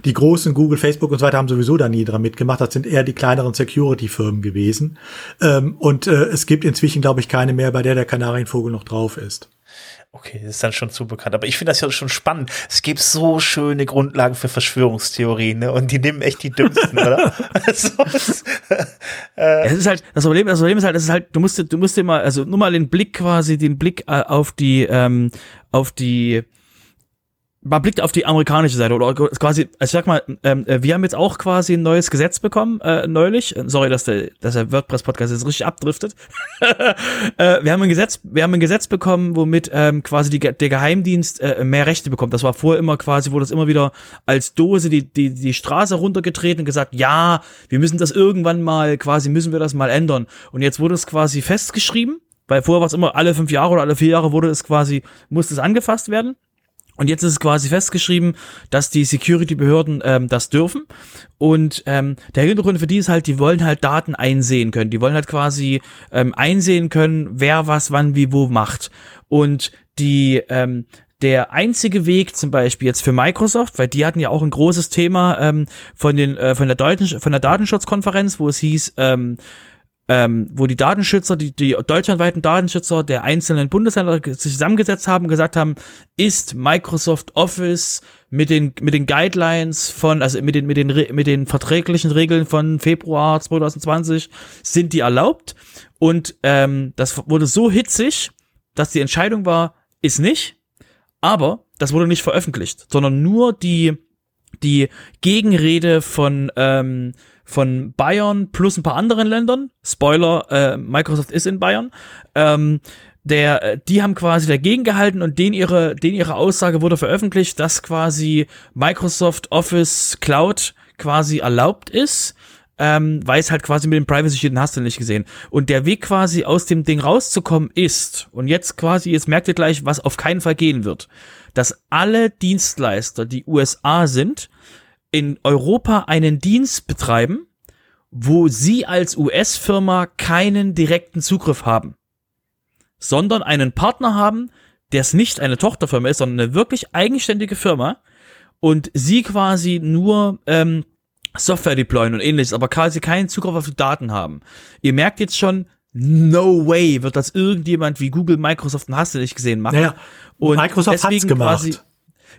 Die großen Google, Facebook und so weiter haben sowieso da nie dran mitgemacht. Das sind eher die kleineren Security-Firmen gewesen. Ähm, und äh, es gibt inzwischen, glaube ich, keine mehr, bei der der Kanarienvogel noch drauf ist. Okay, das ist dann schon zu bekannt. Aber ich finde das ja schon spannend. Es gibt so schöne Grundlagen für Verschwörungstheorien, ne? Und die nehmen echt die dümmsten, oder? also, äh, es ist halt, das Problem, das Problem ist halt, es ist halt, du musst, du musst dir mal, also nur mal den Blick quasi, den Blick äh, auf die, ähm, auf die, man blickt auf die amerikanische Seite oder quasi, also ich sag mal, ähm, äh, wir haben jetzt auch quasi ein neues Gesetz bekommen, äh, neulich. Sorry, dass der, dass der WordPress-Podcast jetzt richtig abdriftet. äh, wir haben ein Gesetz, wir haben ein Gesetz bekommen, womit ähm, quasi die, der Geheimdienst äh, mehr Rechte bekommt. Das war vorher immer quasi, wurde das immer wieder als Dose die, die, die Straße runtergetreten und gesagt, ja, wir müssen das irgendwann mal, quasi müssen wir das mal ändern. Und jetzt wurde es quasi festgeschrieben, weil vorher war es immer alle fünf Jahre oder alle vier Jahre wurde es quasi, musste es angefasst werden. Und jetzt ist es quasi festgeschrieben, dass die Security-Behörden ähm, das dürfen. Und ähm, der Hintergrund für die ist halt, die wollen halt Daten einsehen können. Die wollen halt quasi ähm, einsehen können, wer was, wann, wie, wo macht. Und die ähm, der einzige Weg zum Beispiel jetzt für Microsoft, weil die hatten ja auch ein großes Thema ähm, von den äh, von der Daten von der Datenschutzkonferenz, wo es hieß, ähm, ähm, wo die Datenschützer, die, die deutschlandweiten Datenschützer der einzelnen Bundesländer sich zusammengesetzt haben, gesagt haben, ist Microsoft Office mit den mit den Guidelines von also mit den mit den mit den verträglichen Regeln von Februar 2020 sind die erlaubt? Und ähm, das wurde so hitzig, dass die Entscheidung war, ist nicht, aber das wurde nicht veröffentlicht, sondern nur die die Gegenrede von ähm, von Bayern plus ein paar anderen Ländern. Spoiler, äh, Microsoft ist in Bayern. Ähm, der, äh, die haben quasi dagegen gehalten und den ihre, den ihre Aussage wurde veröffentlicht, dass quasi Microsoft Office Cloud quasi erlaubt ist, ähm, weil es halt quasi mit dem Privacy Shield hast du nicht gesehen. Und der Weg quasi aus dem Ding rauszukommen ist, und jetzt quasi, jetzt merkt ihr gleich, was auf keinen Fall gehen wird, dass alle Dienstleister, die USA sind, in Europa einen Dienst betreiben, wo sie als US-Firma keinen direkten Zugriff haben, sondern einen Partner haben, der es nicht eine Tochterfirma ist, sondern eine wirklich eigenständige Firma und sie quasi nur ähm, Software deployen und ähnliches, aber quasi keinen Zugriff auf die Daten haben. Ihr merkt jetzt schon, no way wird das irgendjemand wie Google, Microsoft und hast du nicht gesehen machen. Naja, und Microsoft hat's gemacht.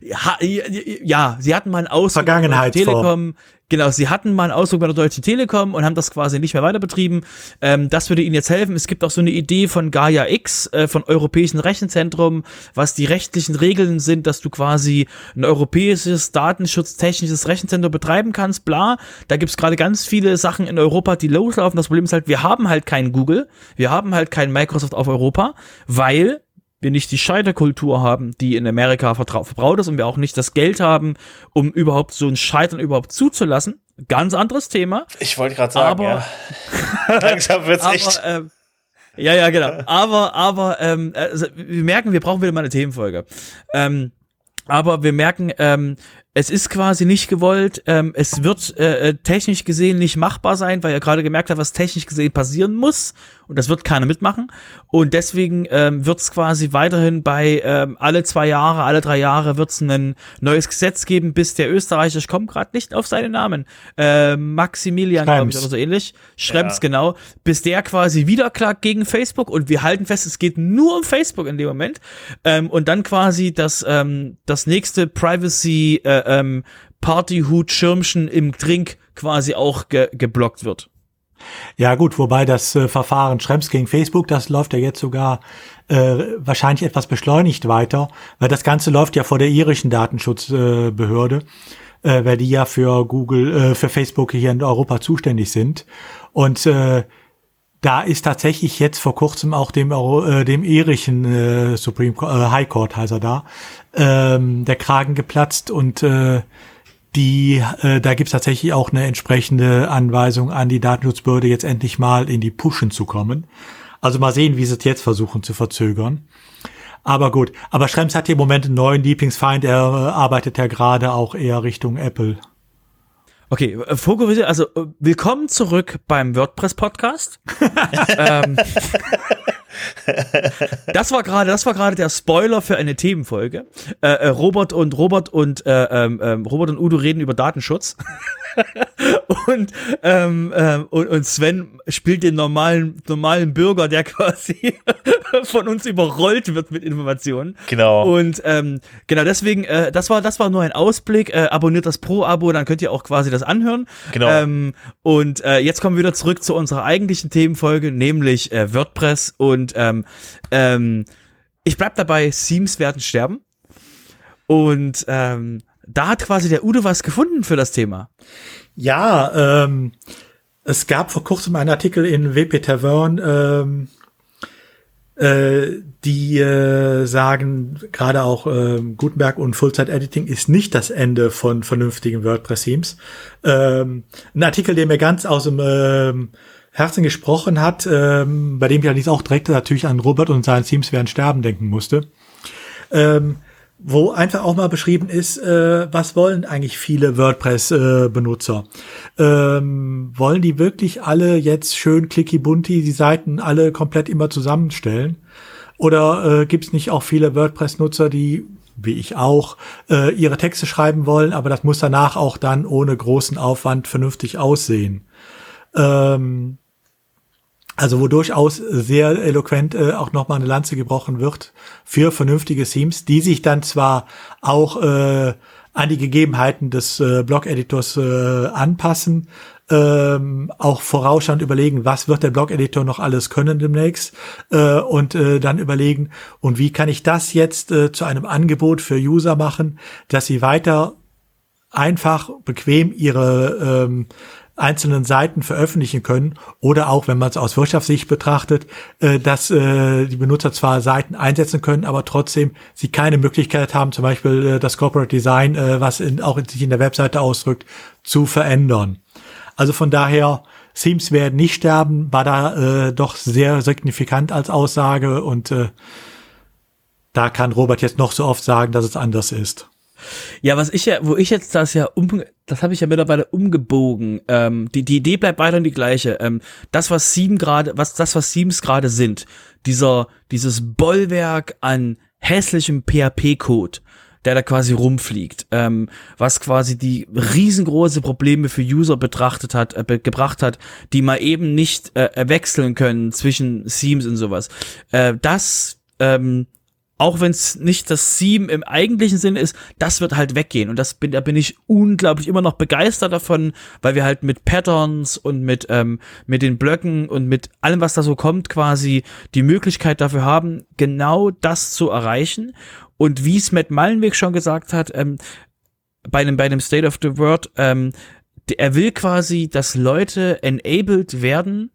Quasi, ja, sie hatten mal einen Ausdruck Vergangenheit Telekom. Genau, sie hatten mal einen Ausdruck bei der Deutschen Telekom und haben das quasi nicht mehr weiter betrieben. Ähm, das würde ihnen jetzt helfen. Es gibt auch so eine Idee von Gaia X, äh, von Europäischen Rechenzentrum, was die rechtlichen Regeln sind, dass du quasi ein europäisches datenschutztechnisches Rechenzentrum betreiben kannst, bla. Da gibt's gerade ganz viele Sachen in Europa, die loslaufen. Das Problem ist halt, wir haben halt keinen Google, wir haben halt keinen Microsoft auf Europa, weil wir nicht die Scheiterkultur haben, die in Amerika verbraut ist und wir auch nicht das Geld haben, um überhaupt so ein Scheitern überhaupt zuzulassen. Ganz anderes Thema. Ich wollte gerade sagen, aber, ja. langsam wird's aber, echt. Ähm, ja, ja, genau. Aber, aber ähm, also, wir merken, wir brauchen wieder mal eine Themenfolge. Ähm, aber wir merken, ähm, es ist quasi nicht gewollt. Ähm, es wird äh, äh, technisch gesehen nicht machbar sein, weil er gerade gemerkt hat, was technisch gesehen passieren muss. Und das wird keiner mitmachen. Und deswegen ähm, wird es quasi weiterhin bei ähm, alle zwei Jahre, alle drei Jahre wird es ein neues Gesetz geben, bis der Österreicher, ich komme gerade nicht auf seinen Namen, äh, Maximilian, glaube ich, oder so ähnlich, Schrems, ja. genau, bis der quasi wieder klagt gegen Facebook. Und wir halten fest, es geht nur um Facebook in dem Moment. Ähm, und dann quasi das, ähm, das nächste Privacy äh, ähm, Partyhut-Schirmchen im Drink quasi auch ge geblockt wird. Ja gut, wobei das äh, Verfahren Schrems gegen Facebook, das läuft ja jetzt sogar äh, wahrscheinlich etwas beschleunigt weiter, weil das Ganze läuft ja vor der irischen Datenschutzbehörde, äh, weil die ja für Google, äh, für Facebook hier in Europa zuständig sind. Und äh, da ist tatsächlich jetzt vor kurzem auch dem, äh, dem irischen äh, Supreme äh, High Court, heißt er da, ähm, der Kragen geplatzt und äh, die, äh, da gibt's tatsächlich auch eine entsprechende Anweisung an die Datenschutzbehörde, jetzt endlich mal in die Pushen zu kommen. Also mal sehen, wie sie es jetzt versuchen zu verzögern. Aber gut, aber Schrems hat hier im Moment einen neuen Lieblingsfeind, er äh, arbeitet ja gerade auch eher Richtung Apple. Okay, äh, Fokussiert, also äh, willkommen zurück beim WordPress Podcast. ähm, das war gerade, das war gerade der Spoiler für eine Themenfolge. Äh, äh, Robert und Robert und äh, ähm Robert und Udo reden über Datenschutz. und, ähm, ähm, und, und Sven spielt den normalen, normalen Bürger, der quasi von uns überrollt wird mit Informationen. Genau. Und ähm, genau deswegen, äh, das war, das war nur ein Ausblick. Äh, abonniert das Pro-Abo, dann könnt ihr auch quasi das anhören. Genau. Ähm, und äh, jetzt kommen wir wieder zurück zu unserer eigentlichen Themenfolge, nämlich äh, WordPress und ähm, ähm, ich bleib dabei, Themes werden sterben. Und ähm, da hat quasi der Udo was gefunden für das Thema. Ja, ähm, es gab vor kurzem einen Artikel in WP Tavern, ähm, äh, die äh, sagen, gerade auch äh, Gutenberg und Full-Site-Editing ist nicht das Ende von vernünftigen WordPress-Themes. Ähm, ein Artikel, der mir ganz aus dem ähm, Herzen gesprochen hat, ähm, bei dem ich allerdings auch direkt natürlich an Robert und seinen Teams werden sterben denken musste. Ähm, wo einfach auch mal beschrieben ist, äh, was wollen eigentlich viele WordPress-Benutzer? Äh, ähm, wollen die wirklich alle jetzt schön clicky bunti die Seiten alle komplett immer zusammenstellen? Oder äh, gibt es nicht auch viele WordPress-Nutzer, die wie ich auch, äh, ihre Texte schreiben wollen, aber das muss danach auch dann ohne großen Aufwand vernünftig aussehen. Ähm, also wo durchaus sehr eloquent äh, auch nochmal eine Lanze gebrochen wird für vernünftige Themes, die sich dann zwar auch äh, an die Gegebenheiten des äh, Blog-Editors äh, anpassen, ähm, auch vorausschauend überlegen, was wird der Blog-Editor noch alles können demnächst äh, und äh, dann überlegen, und wie kann ich das jetzt äh, zu einem Angebot für User machen, dass sie weiter einfach bequem ihre ähm, einzelnen Seiten veröffentlichen können oder auch, wenn man es aus Wirtschaftssicht betrachtet, äh, dass äh, die Benutzer zwar Seiten einsetzen können, aber trotzdem sie keine Möglichkeit haben, zum Beispiel äh, das Corporate Design, äh, was in, auch sich in der Webseite ausdrückt, zu verändern. Also von daher, Themes werden nicht sterben, war da äh, doch sehr signifikant als Aussage und äh, da kann Robert jetzt noch so oft sagen, dass es anders ist. Ja, was ich ja, wo ich jetzt das ja um, das habe ich ja mittlerweile umgebogen. Ähm, die, die Idee bleibt weiterhin die gleiche. Ähm, das, was Sieben gerade, was das, was Siems gerade sind, dieser, dieses Bollwerk an hässlichem PHP-Code, der da quasi rumfliegt, ähm, was quasi die riesengroße Probleme für User betrachtet hat, äh, gebracht hat, die mal eben nicht äh, wechseln können zwischen Themes und sowas. Äh, das ähm, auch wenn es nicht das Theme im eigentlichen Sinne ist, das wird halt weggehen. Und das bin, da bin ich unglaublich immer noch begeistert davon, weil wir halt mit Patterns und mit, ähm, mit den Blöcken und mit allem, was da so kommt, quasi die Möglichkeit dafür haben, genau das zu erreichen. Und wie es Matt Mallenweg schon gesagt hat, ähm, bei einem, bei einem State of the World, ähm, er will quasi, dass Leute enabled werden,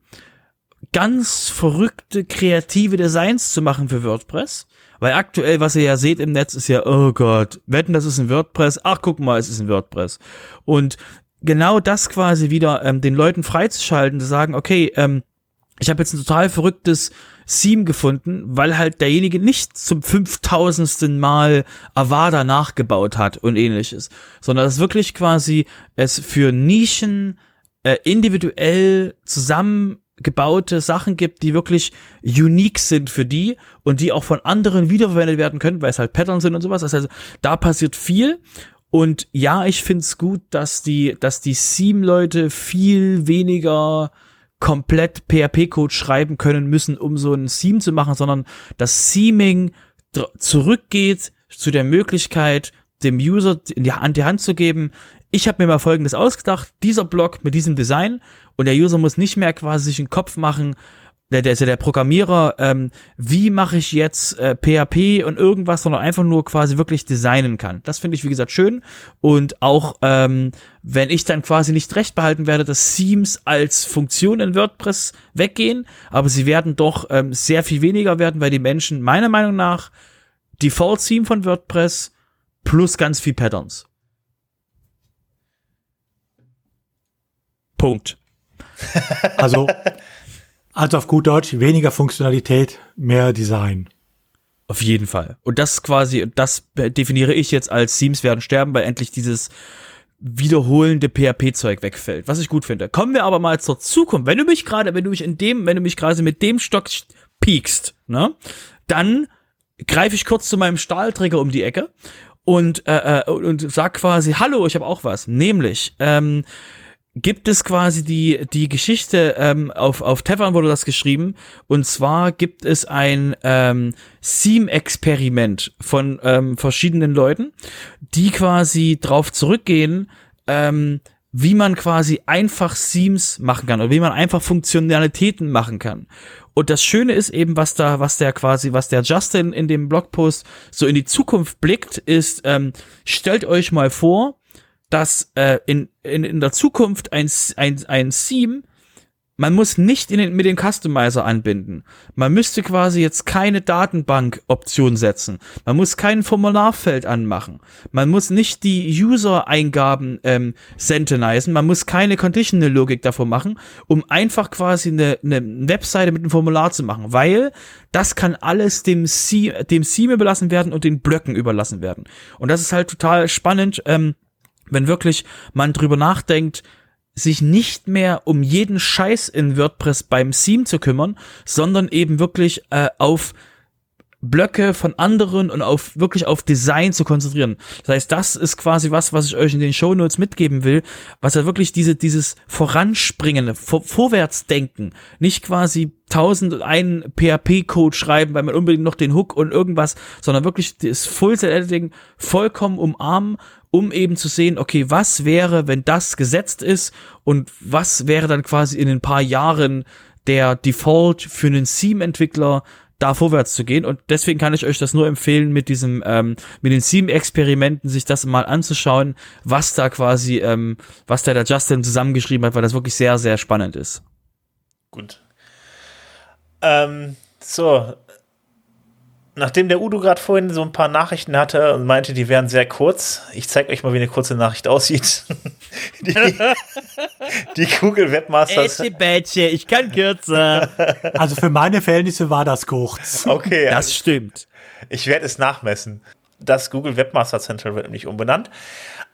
ganz verrückte kreative Designs zu machen für WordPress weil aktuell, was ihr ja seht im Netz, ist ja, oh Gott, wetten, das ist ein WordPress. Ach, guck mal, es ist ein WordPress. Und genau das quasi wieder ähm, den Leuten freizuschalten, zu sagen, okay, ähm, ich habe jetzt ein total verrücktes Theme gefunden, weil halt derjenige nicht zum fünftausendsten Mal Avada nachgebaut hat und ähnliches, sondern es wirklich quasi es für Nischen äh, individuell zusammen gebaute Sachen gibt, die wirklich unique sind für die und die auch von anderen wiederverwendet werden können, weil es halt Pattern sind und sowas. Das heißt, da passiert viel. Und ja, ich find's gut, dass die, dass die Seam-Leute viel weniger komplett PHP-Code schreiben können müssen, um so ein Seam zu machen, sondern das Seaming zurückgeht zu der Möglichkeit, dem User in die, an die Hand zu geben, ich habe mir mal folgendes ausgedacht, dieser Block mit diesem Design und der User muss nicht mehr quasi sich einen Kopf machen, der, der, der Programmierer, ähm, wie mache ich jetzt äh, PHP und irgendwas, sondern einfach nur quasi wirklich designen kann. Das finde ich, wie gesagt, schön. Und auch, ähm, wenn ich dann quasi nicht recht behalten werde, dass Themes als Funktion in WordPress weggehen, aber sie werden doch ähm, sehr viel weniger werden, weil die Menschen meiner Meinung nach Default-Theme von WordPress plus ganz viel Patterns. Punkt. Also, also auf gut Deutsch, weniger Funktionalität, mehr Design. Auf jeden Fall. Und das quasi, das definiere ich jetzt als Themes werden sterben, weil endlich dieses wiederholende PHP-Zeug wegfällt, was ich gut finde. Kommen wir aber mal zur Zukunft. Wenn du mich gerade, wenn du mich in dem, wenn du mich gerade mit dem Stock piekst, ne, dann greife ich kurz zu meinem Stahlträger um die Ecke und äh, äh, und sag quasi, hallo, ich habe auch was. Nämlich, ähm, gibt es quasi die, die Geschichte, ähm, auf, auf Tavern wurde das geschrieben, und zwar gibt es ein ähm, Theme-Experiment von ähm, verschiedenen Leuten, die quasi drauf zurückgehen, ähm, wie man quasi einfach Themes machen kann oder wie man einfach Funktionalitäten machen kann. Und das Schöne ist eben, was da, was der quasi, was der Justin in dem Blogpost so in die Zukunft blickt, ist, ähm, stellt euch mal vor, dass äh, in, in, in der Zukunft ein, ein, ein Theme man muss nicht in den, mit dem Customizer anbinden. Man müsste quasi jetzt keine Datenbank-Option setzen. Man muss kein Formularfeld anmachen. Man muss nicht die User-Eingaben ähm, sentinisen. Man muss keine Conditional-Logik davor machen, um einfach quasi eine, eine Webseite mit einem Formular zu machen. Weil das kann alles dem, C dem Theme überlassen werden und den Blöcken überlassen werden. Und das ist halt total spannend, ähm, wenn wirklich man drüber nachdenkt, sich nicht mehr um jeden Scheiß in WordPress beim Theme zu kümmern, sondern eben wirklich äh, auf Blöcke von anderen und auf wirklich auf Design zu konzentrieren. Das heißt, das ist quasi was, was ich euch in den Show Notes mitgeben will, was ja wirklich diese dieses Voranspringen, vor, Vorwärtsdenken, nicht quasi tausend und einen PHP-Code schreiben, weil man unbedingt noch den Hook und irgendwas, sondern wirklich das Full-Set-Editing vollkommen umarmen, um eben zu sehen, okay, was wäre, wenn das gesetzt ist und was wäre dann quasi in ein paar Jahren der Default für einen Theme-Entwickler da vorwärts zu gehen. Und deswegen kann ich euch das nur empfehlen, mit diesem, ähm, mit den Theme-Experimenten sich das mal anzuschauen, was da quasi, ähm, was da der Justin zusammengeschrieben hat, weil das wirklich sehr, sehr spannend ist. Gut. Ähm, so, nachdem der Udo gerade vorhin so ein paar Nachrichten hatte und meinte, die wären sehr kurz, ich zeige euch mal, wie eine kurze Nachricht aussieht. die, die Google Webmasters. Bätche, ich kann kürzer. Also für meine Verhältnisse war das kurz. Okay. Das stimmt. Ich werde es nachmessen. Das Google Webmaster Central wird nämlich umbenannt.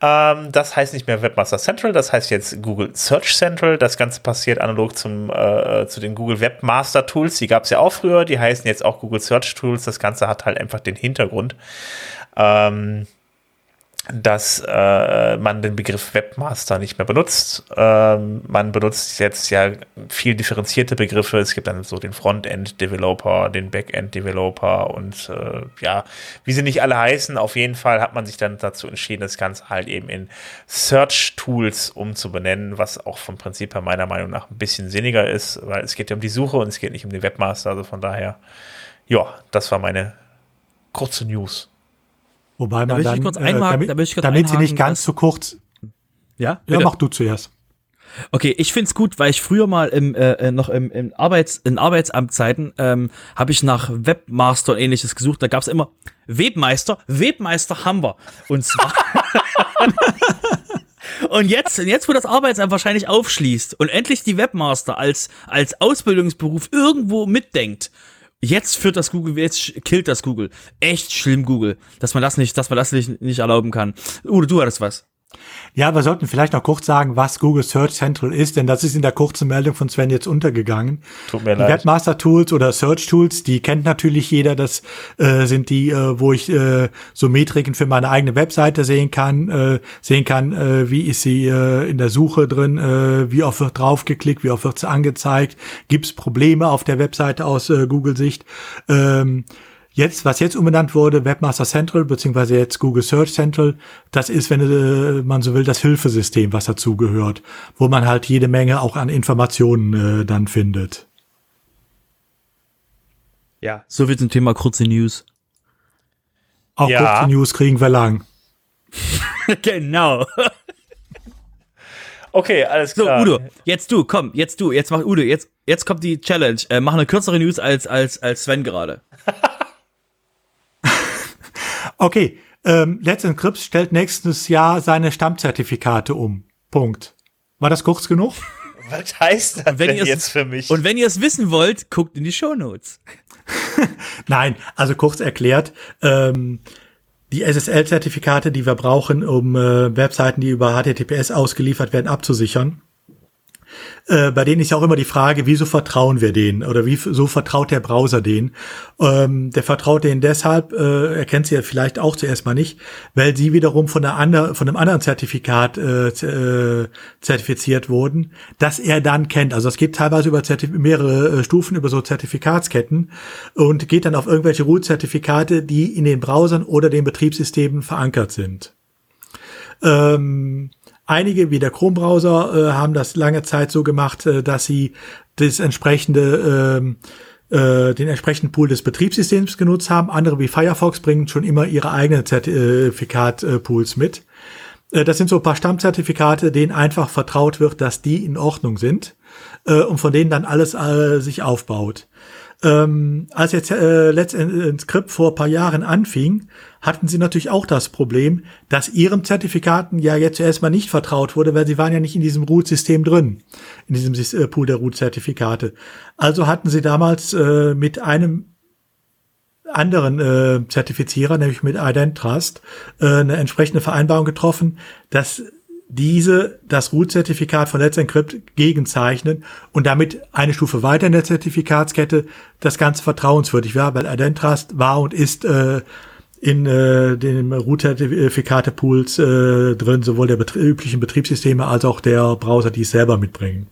Ähm, das heißt nicht mehr Webmaster Central, das heißt jetzt Google Search Central. Das Ganze passiert analog zum, äh, zu den Google Webmaster Tools. Die gab es ja auch früher, die heißen jetzt auch Google Search Tools. Das Ganze hat halt einfach den Hintergrund. Ähm, dass äh, man den Begriff Webmaster nicht mehr benutzt. Ähm, man benutzt jetzt ja viel differenzierte Begriffe. Es gibt dann so den Frontend-Developer, den Backend-Developer und äh, ja, wie sie nicht alle heißen, auf jeden Fall hat man sich dann dazu entschieden, das Ganze halt eben in Search-Tools umzubenennen, was auch vom Prinzip her meiner Meinung nach ein bisschen sinniger ist, weil es geht ja um die Suche und es geht nicht um den Webmaster. Also von daher, ja, das war meine kurze News. Wobei Da man dann, kurz äh, einhaken- damit, da damit sie nicht ganz zu kurz. Ja, Ja, mach du zuerst. Okay, ich find's gut, weil ich früher mal im äh, äh, noch im, im Arbeits in Arbeitsamtzeiten ähm, habe ich nach Webmaster und ähnliches gesucht. Da gab's immer Webmeister, Webmeister haben wir. Und zwar Und jetzt, jetzt, wo das Arbeitsamt wahrscheinlich aufschließt und endlich die Webmaster als, als Ausbildungsberuf irgendwo mitdenkt, jetzt führt das Google, jetzt killt das Google. Echt schlimm, Google, dass man das nicht, dass man das nicht, nicht erlauben kann. Udo, du hattest was. Ja, wir sollten vielleicht noch kurz sagen, was Google Search Central ist, denn das ist in der kurzen Meldung von Sven jetzt untergegangen. Tut mir Die leid. Webmaster Tools oder Search Tools, die kennt natürlich jeder. Das äh, sind die, äh, wo ich äh, so Metriken für meine eigene Webseite sehen kann, äh, sehen kann, äh, wie ist sie äh, in der Suche drin, äh, wie oft wird draufgeklickt, wie oft wird sie angezeigt, gibt es Probleme auf der Webseite aus äh, Google-Sicht. Ähm, Jetzt, was jetzt umbenannt wurde, Webmaster Central, beziehungsweise jetzt Google Search Central, das ist, wenn äh, man so will, das Hilfesystem, was dazugehört, wo man halt jede Menge auch an Informationen äh, dann findet. Ja. So viel zum Thema kurze News. Auch Ja. kurze News kriegen wir lang. genau. Okay, alles So, klar. Udo, jetzt du, komm, jetzt du, jetzt mach Udo, jetzt, jetzt kommt die Challenge. Äh, mach eine kürzere News als, als, als Sven gerade. Okay, ähm, Let's Encrypt stellt nächstes Jahr seine Stammzertifikate um. Punkt. War das kurz genug? Was heißt das wenn denn jetzt für mich? Und wenn ihr es wissen wollt, guckt in die Shownotes. Nein, also kurz erklärt, ähm, die SSL-Zertifikate, die wir brauchen, um äh, Webseiten, die über HTTPS ausgeliefert werden, abzusichern. Äh, bei denen ist ja auch immer die Frage, wieso vertrauen wir denen oder wieso vertraut der Browser denen? Ähm, der vertraut denen deshalb, äh, er kennt sie ja vielleicht auch zuerst mal nicht, weil sie wiederum von, einer andre, von einem anderen Zertifikat äh, äh, zertifiziert wurden, das er dann kennt. Also es geht teilweise über Zertif mehrere äh, Stufen, über so Zertifikatsketten und geht dann auf irgendwelche Root-Zertifikate, die in den Browsern oder den Betriebssystemen verankert sind. Ähm, Einige, wie der Chrome-Browser, äh, haben das lange Zeit so gemacht, äh, dass sie das entsprechende ähm, äh, den entsprechenden Pool des Betriebssystems genutzt haben. Andere wie Firefox bringen schon immer ihre eigenen Zertifikat-Pools mit. Äh, das sind so ein paar Stammzertifikate, denen einfach vertraut wird, dass die in Ordnung sind äh, und von denen dann alles äh, sich aufbaut. Ähm, als jetzt äh, letztendlich Skript vor paar Jahren anfing, hatten sie natürlich auch das Problem, dass ihren Zertifikaten ja jetzt erstmal nicht vertraut wurde, weil sie waren ja nicht in diesem Root-System drin, in diesem äh, Pool der Root-Zertifikate. Also hatten sie damals äh, mit einem anderen äh, Zertifizierer, nämlich mit Identrust, äh, eine entsprechende Vereinbarung getroffen, dass diese das Root-Zertifikat von Let's Encrypt gegenzeichnen und damit eine Stufe weiter in der Zertifikatskette das Ganze vertrauenswürdig war, weil Identrust war und ist äh, in äh, den Root-Zertifikate-Pools äh, drin, sowohl der betrie üblichen Betriebssysteme als auch der Browser, die es selber mitbringen.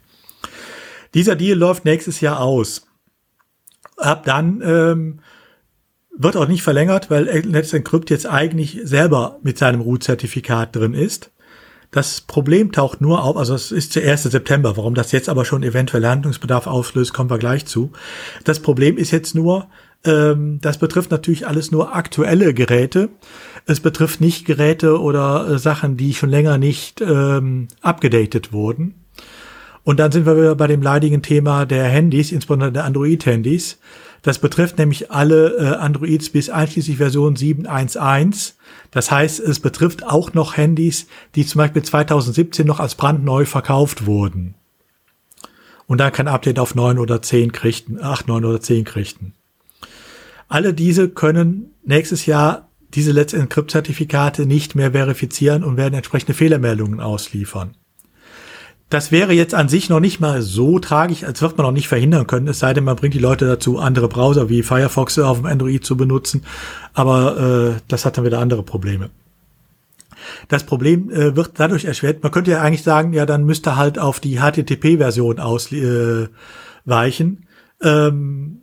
Dieser Deal läuft nächstes Jahr aus. Ab dann ähm, wird auch nicht verlängert, weil Let's Encrypt jetzt eigentlich selber mit seinem Root-Zertifikat drin ist. Das Problem taucht nur auf, also es ist der 1. September, warum das jetzt aber schon eventuell Handlungsbedarf auslöst, kommen wir gleich zu. Das Problem ist jetzt nur, ähm, das betrifft natürlich alles nur aktuelle Geräte. Es betrifft nicht Geräte oder äh, Sachen, die schon länger nicht ähm, abgedatet wurden. Und dann sind wir wieder bei dem leidigen Thema der Handys, insbesondere der Android-Handys. Das betrifft nämlich alle äh, Androids bis einschließlich Version 7.1.1 das heißt, es betrifft auch noch Handys, die zum Beispiel 2017 noch als brandneu verkauft wurden. Und dann kein Update auf 9 oder 10 kriegten, 8, 9 oder 10 kriegten. Alle diese können nächstes Jahr diese Let's Encrypt-Zertifikate nicht mehr verifizieren und werden entsprechende Fehlermeldungen ausliefern. Das wäre jetzt an sich noch nicht mal so tragisch, als wird man noch nicht verhindern können, es sei denn, man bringt die Leute dazu, andere Browser wie Firefox auf dem Android zu benutzen. Aber äh, das hat dann wieder andere Probleme. Das Problem äh, wird dadurch erschwert. Man könnte ja eigentlich sagen, ja, dann müsste halt auf die HTTP-Version ausweichen. Äh, ähm,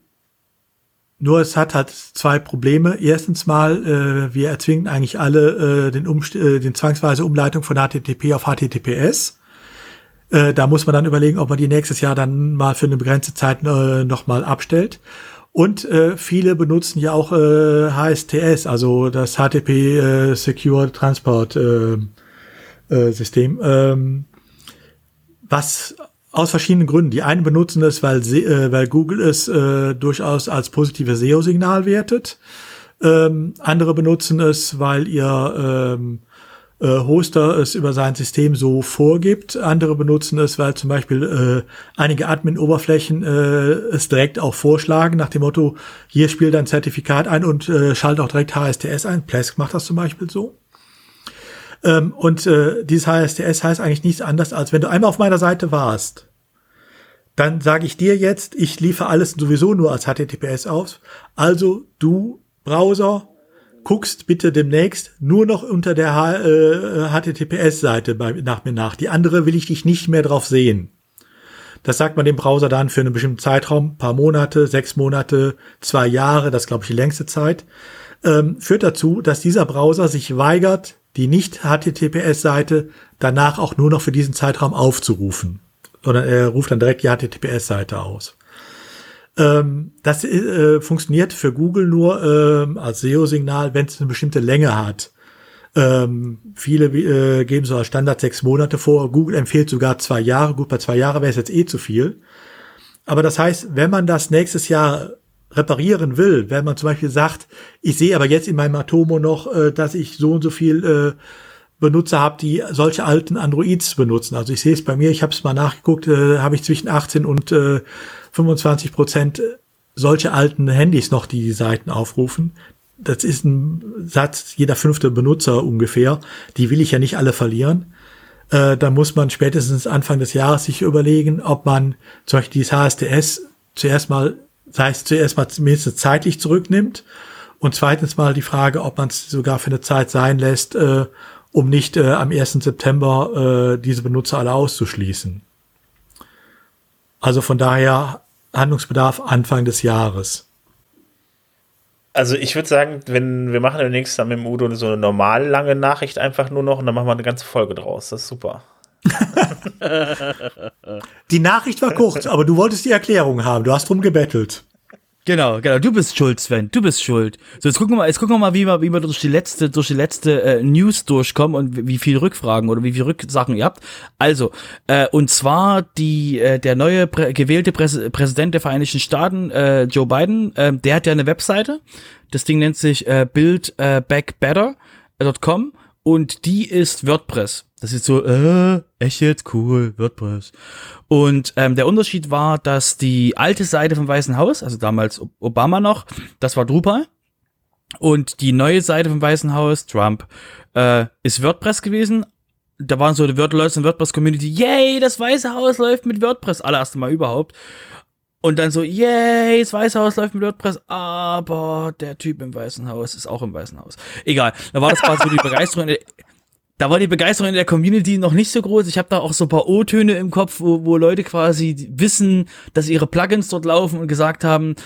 nur es hat halt zwei Probleme. Erstens mal, äh, wir erzwingen eigentlich alle äh, den, Umst äh, den zwangsweise Umleitung von HTTP auf HTTPS. Äh, da muss man dann überlegen, ob man die nächstes Jahr dann mal für eine begrenzte Zeit äh, nochmal abstellt. Und äh, viele benutzen ja auch äh, HSTS, also das HTTP äh, Secure Transport äh, äh, System, ähm, was aus verschiedenen Gründen. Die einen benutzen es, weil, äh, weil Google es äh, durchaus als positives SEO-Signal wertet. Ähm, andere benutzen es, weil ihr ähm, äh, Hoster es über sein System so vorgibt. Andere benutzen es, weil zum Beispiel äh, einige Admin-Oberflächen äh, es direkt auch vorschlagen, nach dem Motto, hier spielt ein Zertifikat ein und äh, schaltet auch direkt HSTS ein. Plesk macht das zum Beispiel so. Ähm, und äh, dieses HSTS heißt eigentlich nichts anderes, als wenn du einmal auf meiner Seite warst, dann sage ich dir jetzt, ich liefere alles sowieso nur als HTTPS aus. Also du Browser guckst bitte demnächst nur noch unter der äh, HTTPS-Seite nach mir nach. Die andere will ich dich nicht mehr drauf sehen. Das sagt man dem Browser dann für einen bestimmten Zeitraum, paar Monate, sechs Monate, zwei Jahre, das glaube ich die längste Zeit, ähm, führt dazu, dass dieser Browser sich weigert, die nicht HTTPS-Seite danach auch nur noch für diesen Zeitraum aufzurufen, sondern er ruft dann direkt die HTTPS-Seite aus. Ähm, das äh, funktioniert für Google nur ähm, als SEO-Signal, wenn es eine bestimmte Länge hat. Ähm, viele äh, geben so als Standard sechs Monate vor. Google empfiehlt sogar zwei Jahre. Gut, bei zwei Jahren wäre es jetzt eh zu viel. Aber das heißt, wenn man das nächstes Jahr reparieren will, wenn man zum Beispiel sagt, ich sehe aber jetzt in meinem Atomo noch, äh, dass ich so und so viel äh, Benutzer habe, die solche alten Androids benutzen. Also ich sehe es bei mir, ich habe es mal nachgeguckt, äh, habe ich zwischen 18 und äh, 25 Prozent solche alten Handys noch die, die Seiten aufrufen. das ist ein Satz, jeder fünfte Benutzer ungefähr, die will ich ja nicht alle verlieren. Äh, da muss man spätestens Anfang des Jahres sich überlegen, ob man zum Beispiel dieses HSDS zuerst mal, das heißt zuerst mal zumindest zeitlich zurücknimmt und zweitens mal die Frage, ob man es sogar für eine Zeit sein lässt, äh, um nicht äh, am 1. September äh, diese Benutzer alle auszuschließen. Also von daher Handlungsbedarf Anfang des Jahres. Also ich würde sagen, wenn wir machen demnächst dann mit dem Udo so eine normal lange Nachricht einfach nur noch und dann machen wir eine ganze Folge draus. Das ist super. die Nachricht war kurz, aber du wolltest die Erklärung haben. Du hast drum gebettelt. Genau, genau. Du bist schuld, Sven. Du bist schuld. So, jetzt gucken wir mal, jetzt gucken wir mal, wie wir, wie wir durch die letzte, durch die letzte äh, News durchkommen und wie viel Rückfragen oder wie viel Rücksachen ihr habt. Also, äh, und zwar die, äh, der neue prä gewählte Präs Präsident der Vereinigten Staaten, äh, Joe Biden, äh, der hat ja eine Webseite. Das Ding nennt sich äh, buildbackbetter.com und die ist WordPress. Das ist so, äh, echt jetzt cool, WordPress. Und ähm, der Unterschied war, dass die alte Seite vom Weißen Haus, also damals Obama noch, das war Drupal. Und die neue Seite vom Weißen Haus, Trump, äh, ist WordPress gewesen. Da waren so die Leute in WordPress-Community, yay, das Weiße Haus läuft mit WordPress, allererste Mal überhaupt. Und dann so, yay, das Weiße Haus läuft mit WordPress, aber der Typ im Weißen Haus ist auch im Weißen Haus. Egal, da war das quasi so die Begeisterung da war die Begeisterung in der Community noch nicht so groß. Ich habe da auch so ein paar O-Töne im Kopf, wo, wo Leute quasi wissen, dass ihre Plugins dort laufen und gesagt haben,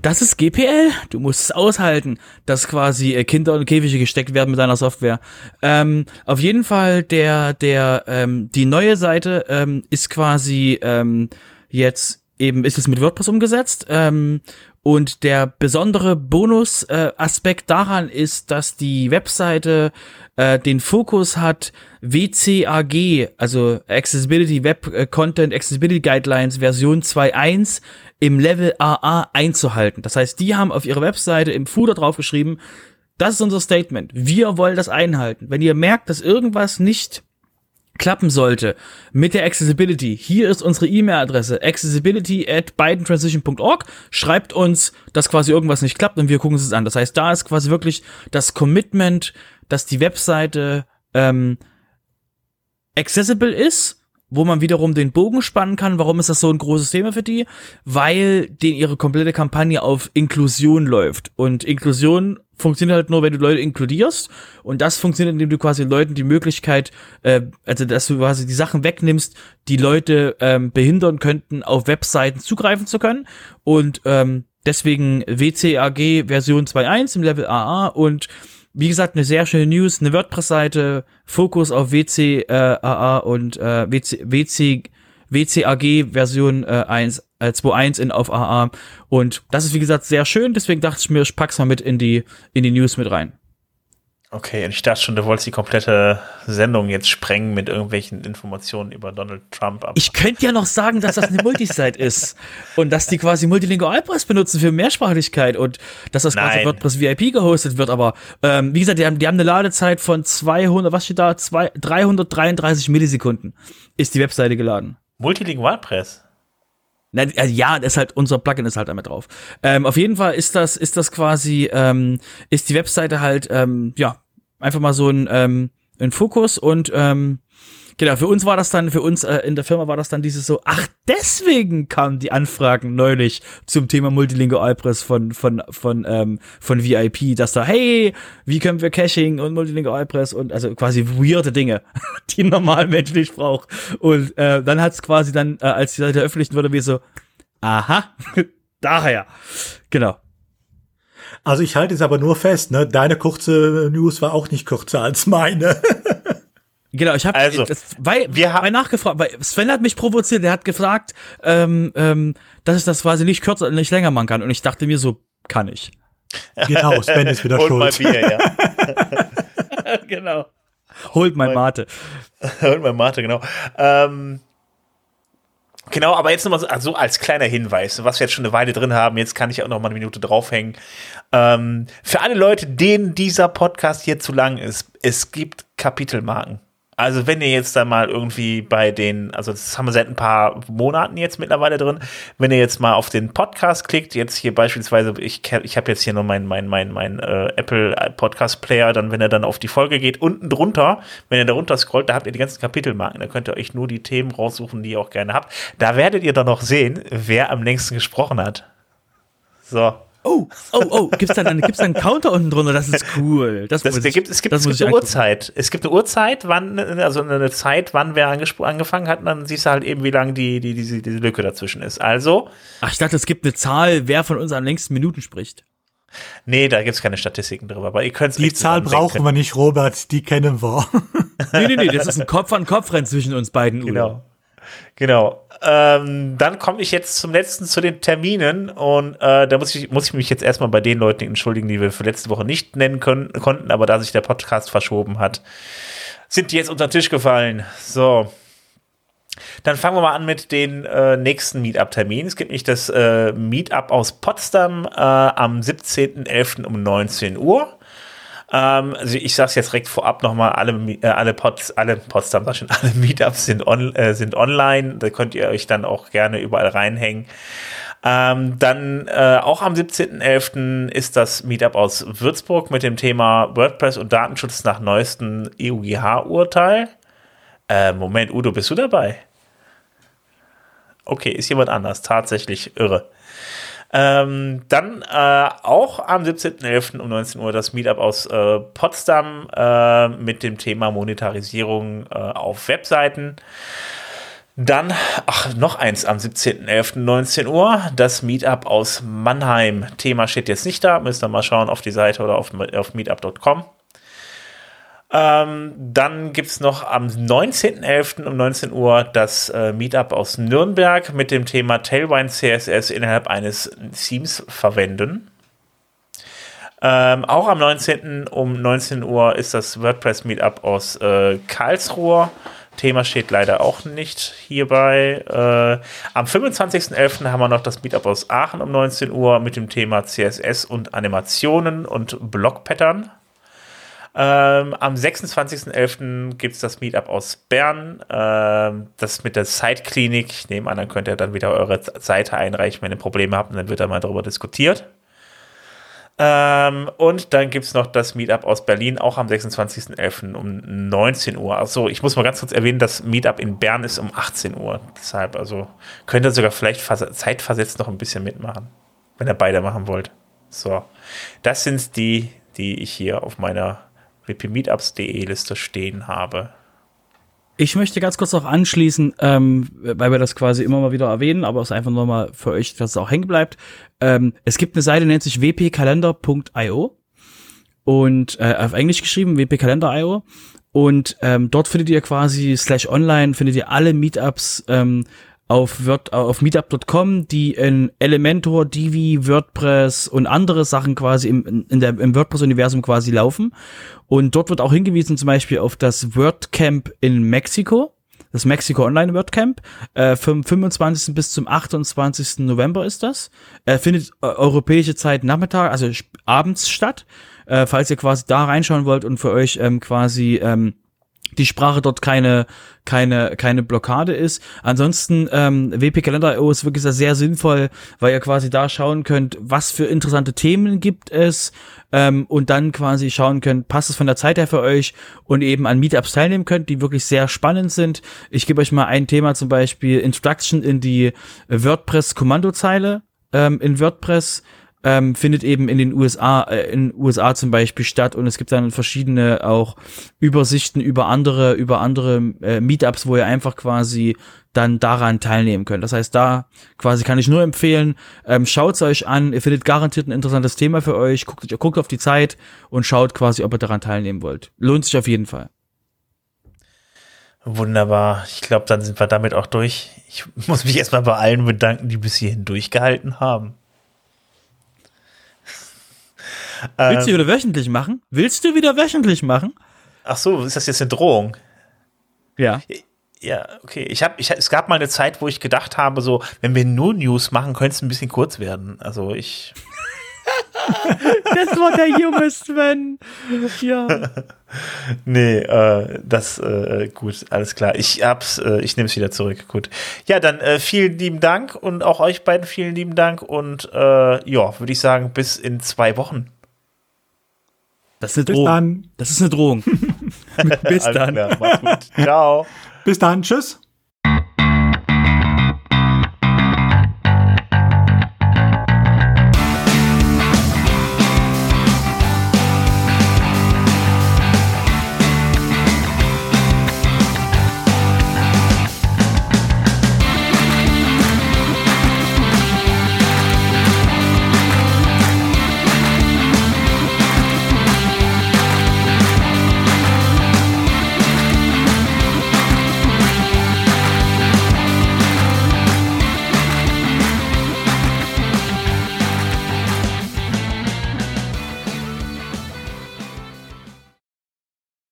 das ist GPL, du musst es aushalten, dass quasi äh, Kinder und Käfige gesteckt werden mit deiner Software. Ähm, auf jeden Fall, der, der, ähm, die neue Seite ähm, ist quasi ähm, jetzt eben, ist es mit WordPress umgesetzt. Ähm, und der besondere Bonus-Aspekt äh, daran ist, dass die Webseite äh, den Fokus hat, WCAG, also Accessibility Web äh, Content Accessibility Guidelines Version 2.1 im Level AA einzuhalten. Das heißt, die haben auf ihrer Webseite im Footer draufgeschrieben, das ist unser Statement. Wir wollen das einhalten. Wenn ihr merkt, dass irgendwas nicht klappen sollte mit der Accessibility, hier ist unsere E-Mail-Adresse accessibility at bidentransition.org. Schreibt uns, dass quasi irgendwas nicht klappt und wir gucken es an. Das heißt, da ist quasi wirklich das Commitment, dass die Webseite ähm, accessible ist wo man wiederum den Bogen spannen kann. Warum ist das so ein großes Thema für die? Weil den ihre komplette Kampagne auf Inklusion läuft. Und Inklusion funktioniert halt nur, wenn du Leute inkludierst. Und das funktioniert, indem du quasi Leuten die Möglichkeit, äh, also dass du quasi die Sachen wegnimmst, die Leute ähm, behindern könnten, auf Webseiten zugreifen zu können. Und ähm, deswegen WCAG Version 2.1 im Level AA und wie gesagt, eine sehr schöne News, eine WordPress-Seite, Fokus auf WCAA äh, und äh, WC, WC, WCAG Version äh, 1, äh, 2.1 in auf AA. Und das ist, wie gesagt, sehr schön, deswegen dachte ich mir, ich pack's mal mit in die, in die News mit rein. Okay, und ich dachte schon, du wolltest die komplette Sendung jetzt sprengen mit irgendwelchen Informationen über Donald Trump. ich könnte ja noch sagen, dass das eine Multisite ist und dass die quasi Multilingual WordPress benutzen für Mehrsprachlichkeit und dass das quasi WordPress VIP gehostet wird. Aber ähm, wie gesagt, die haben, die haben eine Ladezeit von 200, was steht da? Zwei, 333 Millisekunden ist die Webseite geladen. Multilingual WordPress? Na, also ja, das ist halt, unser Plugin ist halt damit drauf. Ähm, auf jeden Fall ist das, ist das quasi, ähm, ist die Webseite halt, ähm, ja, einfach mal so ein, ähm, ein Fokus und ähm, genau, für uns war das dann, für uns äh, in der Firma war das dann dieses so, ach, deswegen kamen die Anfragen neulich zum Thema Multilingual Press von, von, von, ähm, von VIP, dass da, hey, wie können wir Caching und Multilingual Press und also quasi weirde Dinge, die ein normaler Mensch nicht braucht. Und äh, dann hat's quasi dann, äh, als die Seite veröffentlicht wurde, wie so, aha, daher. Genau. Also ich halte es aber nur fest, ne? Deine kurze News war auch nicht kürzer als meine. Genau, ich habe also, weil wir haben nachgefragt, weil Sven hat mich provoziert, er hat gefragt, ähm, ähm, dass ich das quasi nicht kürzer, nicht länger machen kann und ich dachte mir so, kann ich. Genau, Sven ist wieder Holt schuld. Mal Bier, ja. genau. Holt mein Mate. Holt mein Mate, genau. Ähm, Genau, aber jetzt nochmal so also als kleiner Hinweis, was wir jetzt schon eine Weile drin haben, jetzt kann ich auch noch mal eine Minute draufhängen. Ähm, für alle Leute, denen dieser Podcast hier zu lang ist, es gibt Kapitelmarken. Also wenn ihr jetzt da mal irgendwie bei den, also das haben wir seit ein paar Monaten jetzt mittlerweile drin, wenn ihr jetzt mal auf den Podcast klickt, jetzt hier beispielsweise, ich, ich habe jetzt hier nur mein, mein, mein, mein äh, Apple Podcast Player, dann wenn er dann auf die Folge geht, unten drunter, wenn ihr da runter scrollt, da habt ihr die ganzen Kapitelmarken, da könnt ihr euch nur die Themen raussuchen, die ihr auch gerne habt. Da werdet ihr dann noch sehen, wer am längsten gesprochen hat. So. Oh, oh, oh, gibt's dann, gibt's dann einen Counter unten drunter? Das ist cool. Das, das ich, gibt, es gibt, es gibt eine Uhrzeit. Es gibt eine Uhrzeit, wann, also eine Zeit, wann wer angefangen hat, und dann siehst du halt eben, wie lang die, die, diese, diese Lücke dazwischen ist. Also. Ach, ich dachte, es gibt eine Zahl, wer von uns am längsten Minuten spricht. Nee, da gibt's keine Statistiken drüber, aber ihr könnt Die Zahl brauchen wir nicht, Robert, die kennen wir. nee, nee, nee, das ist ein Kopf-an-Kopf-Rennen zwischen uns beiden. Genau. Genau. Ähm, dann komme ich jetzt zum letzten zu den Terminen und äh, da muss ich, muss ich mich jetzt erstmal bei den Leuten entschuldigen, die wir für letzte Woche nicht nennen können, konnten, aber da sich der Podcast verschoben hat, sind die jetzt unter den Tisch gefallen. So. Dann fangen wir mal an mit den äh, nächsten Meetup-Terminen. Es gibt nämlich das äh, Meetup aus Potsdam äh, am 17.11. um 19 Uhr. Ähm, also ich sage es jetzt direkt vorab nochmal, alle, äh, alle, Pots, alle Potsdam, schon, alle Meetups sind, on, äh, sind online. Da könnt ihr euch dann auch gerne überall reinhängen. Ähm, dann äh, auch am 17.11. ist das Meetup aus Würzburg mit dem Thema WordPress und Datenschutz nach neuestem EUGH-Urteil. Äh, Moment, Udo, bist du dabei? Okay, ist jemand anders. Tatsächlich irre. Ähm, dann äh, auch am 17.11. um 19 Uhr das Meetup aus äh, Potsdam äh, mit dem Thema Monetarisierung äh, auf Webseiten. Dann, ach, noch eins am 17.11. 19 Uhr, das Meetup aus Mannheim. Thema steht jetzt nicht da, müsst ihr mal schauen auf die Seite oder auf, auf meetup.com. Ähm, dann gibt es noch am 19.11. um 19 Uhr das äh, Meetup aus Nürnberg mit dem Thema Tailwind CSS innerhalb eines Themes verwenden. Ähm, auch am 19. um 19 Uhr ist das WordPress Meetup aus äh, Karlsruhe. Thema steht leider auch nicht hierbei. Äh, am 25.11. haben wir noch das Meetup aus Aachen um 19 Uhr mit dem Thema CSS und Animationen und Block-Pattern. Ähm, am 26.11. gibt es das Meetup aus Bern. Ähm, das mit der Site-Klinik. Ich nehme an, dann könnt ihr dann wieder eure Seite einreichen, wenn ihr Probleme habt und dann wird da mal darüber diskutiert. Ähm, und dann gibt es noch das Meetup aus Berlin, auch am 26.11. um 19 Uhr. Also ich muss mal ganz kurz erwähnen, das Meetup in Bern ist um 18 Uhr. Deshalb, also könnt ihr sogar vielleicht zeitversetzt noch ein bisschen mitmachen, wenn ihr beide machen wollt. So, das sind die, die ich hier auf meiner wpmeetups.de Liste stehen habe. Ich möchte ganz kurz noch anschließen, ähm, weil wir das quasi immer mal wieder erwähnen, aber es ist einfach nur mal für euch, dass es auch hängen bleibt. Ähm, es gibt eine Seite, nennt sich wpkalender.io und äh, auf Englisch geschrieben, wpkalender.io und ähm, dort findet ihr quasi slash online findet ihr alle Meetups ähm, auf, Word, auf meetup.com, die in Elementor, Divi, WordPress und andere Sachen quasi im, in der, im WordPress-Universum quasi laufen. Und dort wird auch hingewiesen zum Beispiel auf das WordCamp in Mexiko. Das Mexiko Online WordCamp. Äh, vom 25. bis zum 28. November ist das. Äh, findet äh, europäische Zeit Nachmittag, also abends statt. Äh, falls ihr quasi da reinschauen wollt und für euch ähm, quasi ähm, die Sprache dort keine keine keine Blockade ist. Ansonsten ähm, WP Kalender.io ist wirklich sehr sinnvoll, weil ihr quasi da schauen könnt, was für interessante Themen gibt es ähm, und dann quasi schauen könnt, passt es von der Zeit her für euch und eben an Meetups teilnehmen könnt, die wirklich sehr spannend sind. Ich gebe euch mal ein Thema zum Beispiel Introduction in die WordPress Kommandozeile ähm, in WordPress ähm, findet eben in den USA, äh, in USA zum Beispiel statt und es gibt dann verschiedene auch Übersichten über andere, über andere äh, Meetups, wo ihr einfach quasi dann daran teilnehmen könnt. Das heißt, da quasi kann ich nur empfehlen, ähm, schaut euch an, ihr findet garantiert ein interessantes Thema für euch, guckt, guckt auf die Zeit und schaut quasi, ob ihr daran teilnehmen wollt. Lohnt sich auf jeden Fall. Wunderbar. Ich glaube, dann sind wir damit auch durch. Ich muss mich erstmal bei allen bedanken, die bis hierhin durchgehalten haben. Willst du ähm, wieder wöchentlich machen? Willst du wieder wöchentlich machen? Ach so, ist das jetzt eine Drohung? Ja. Ja, okay. Ich habe, ich, es gab mal eine Zeit, wo ich gedacht habe, so, wenn wir nur News machen, könnte es ein bisschen kurz werden. Also ich. Das war der junge Sven. Ja. Nee, äh, das äh, gut, alles klar. Ich hab's, äh, ich nehme es wieder zurück. Gut. Ja, dann äh, vielen lieben Dank und auch euch beiden vielen lieben Dank und äh, ja, würde ich sagen, bis in zwei Wochen. Das ist eine Bis Drohung. dann. Das ist eine Drohung. Bis Alles dann. klar. Ciao. Bis dann. Tschüss.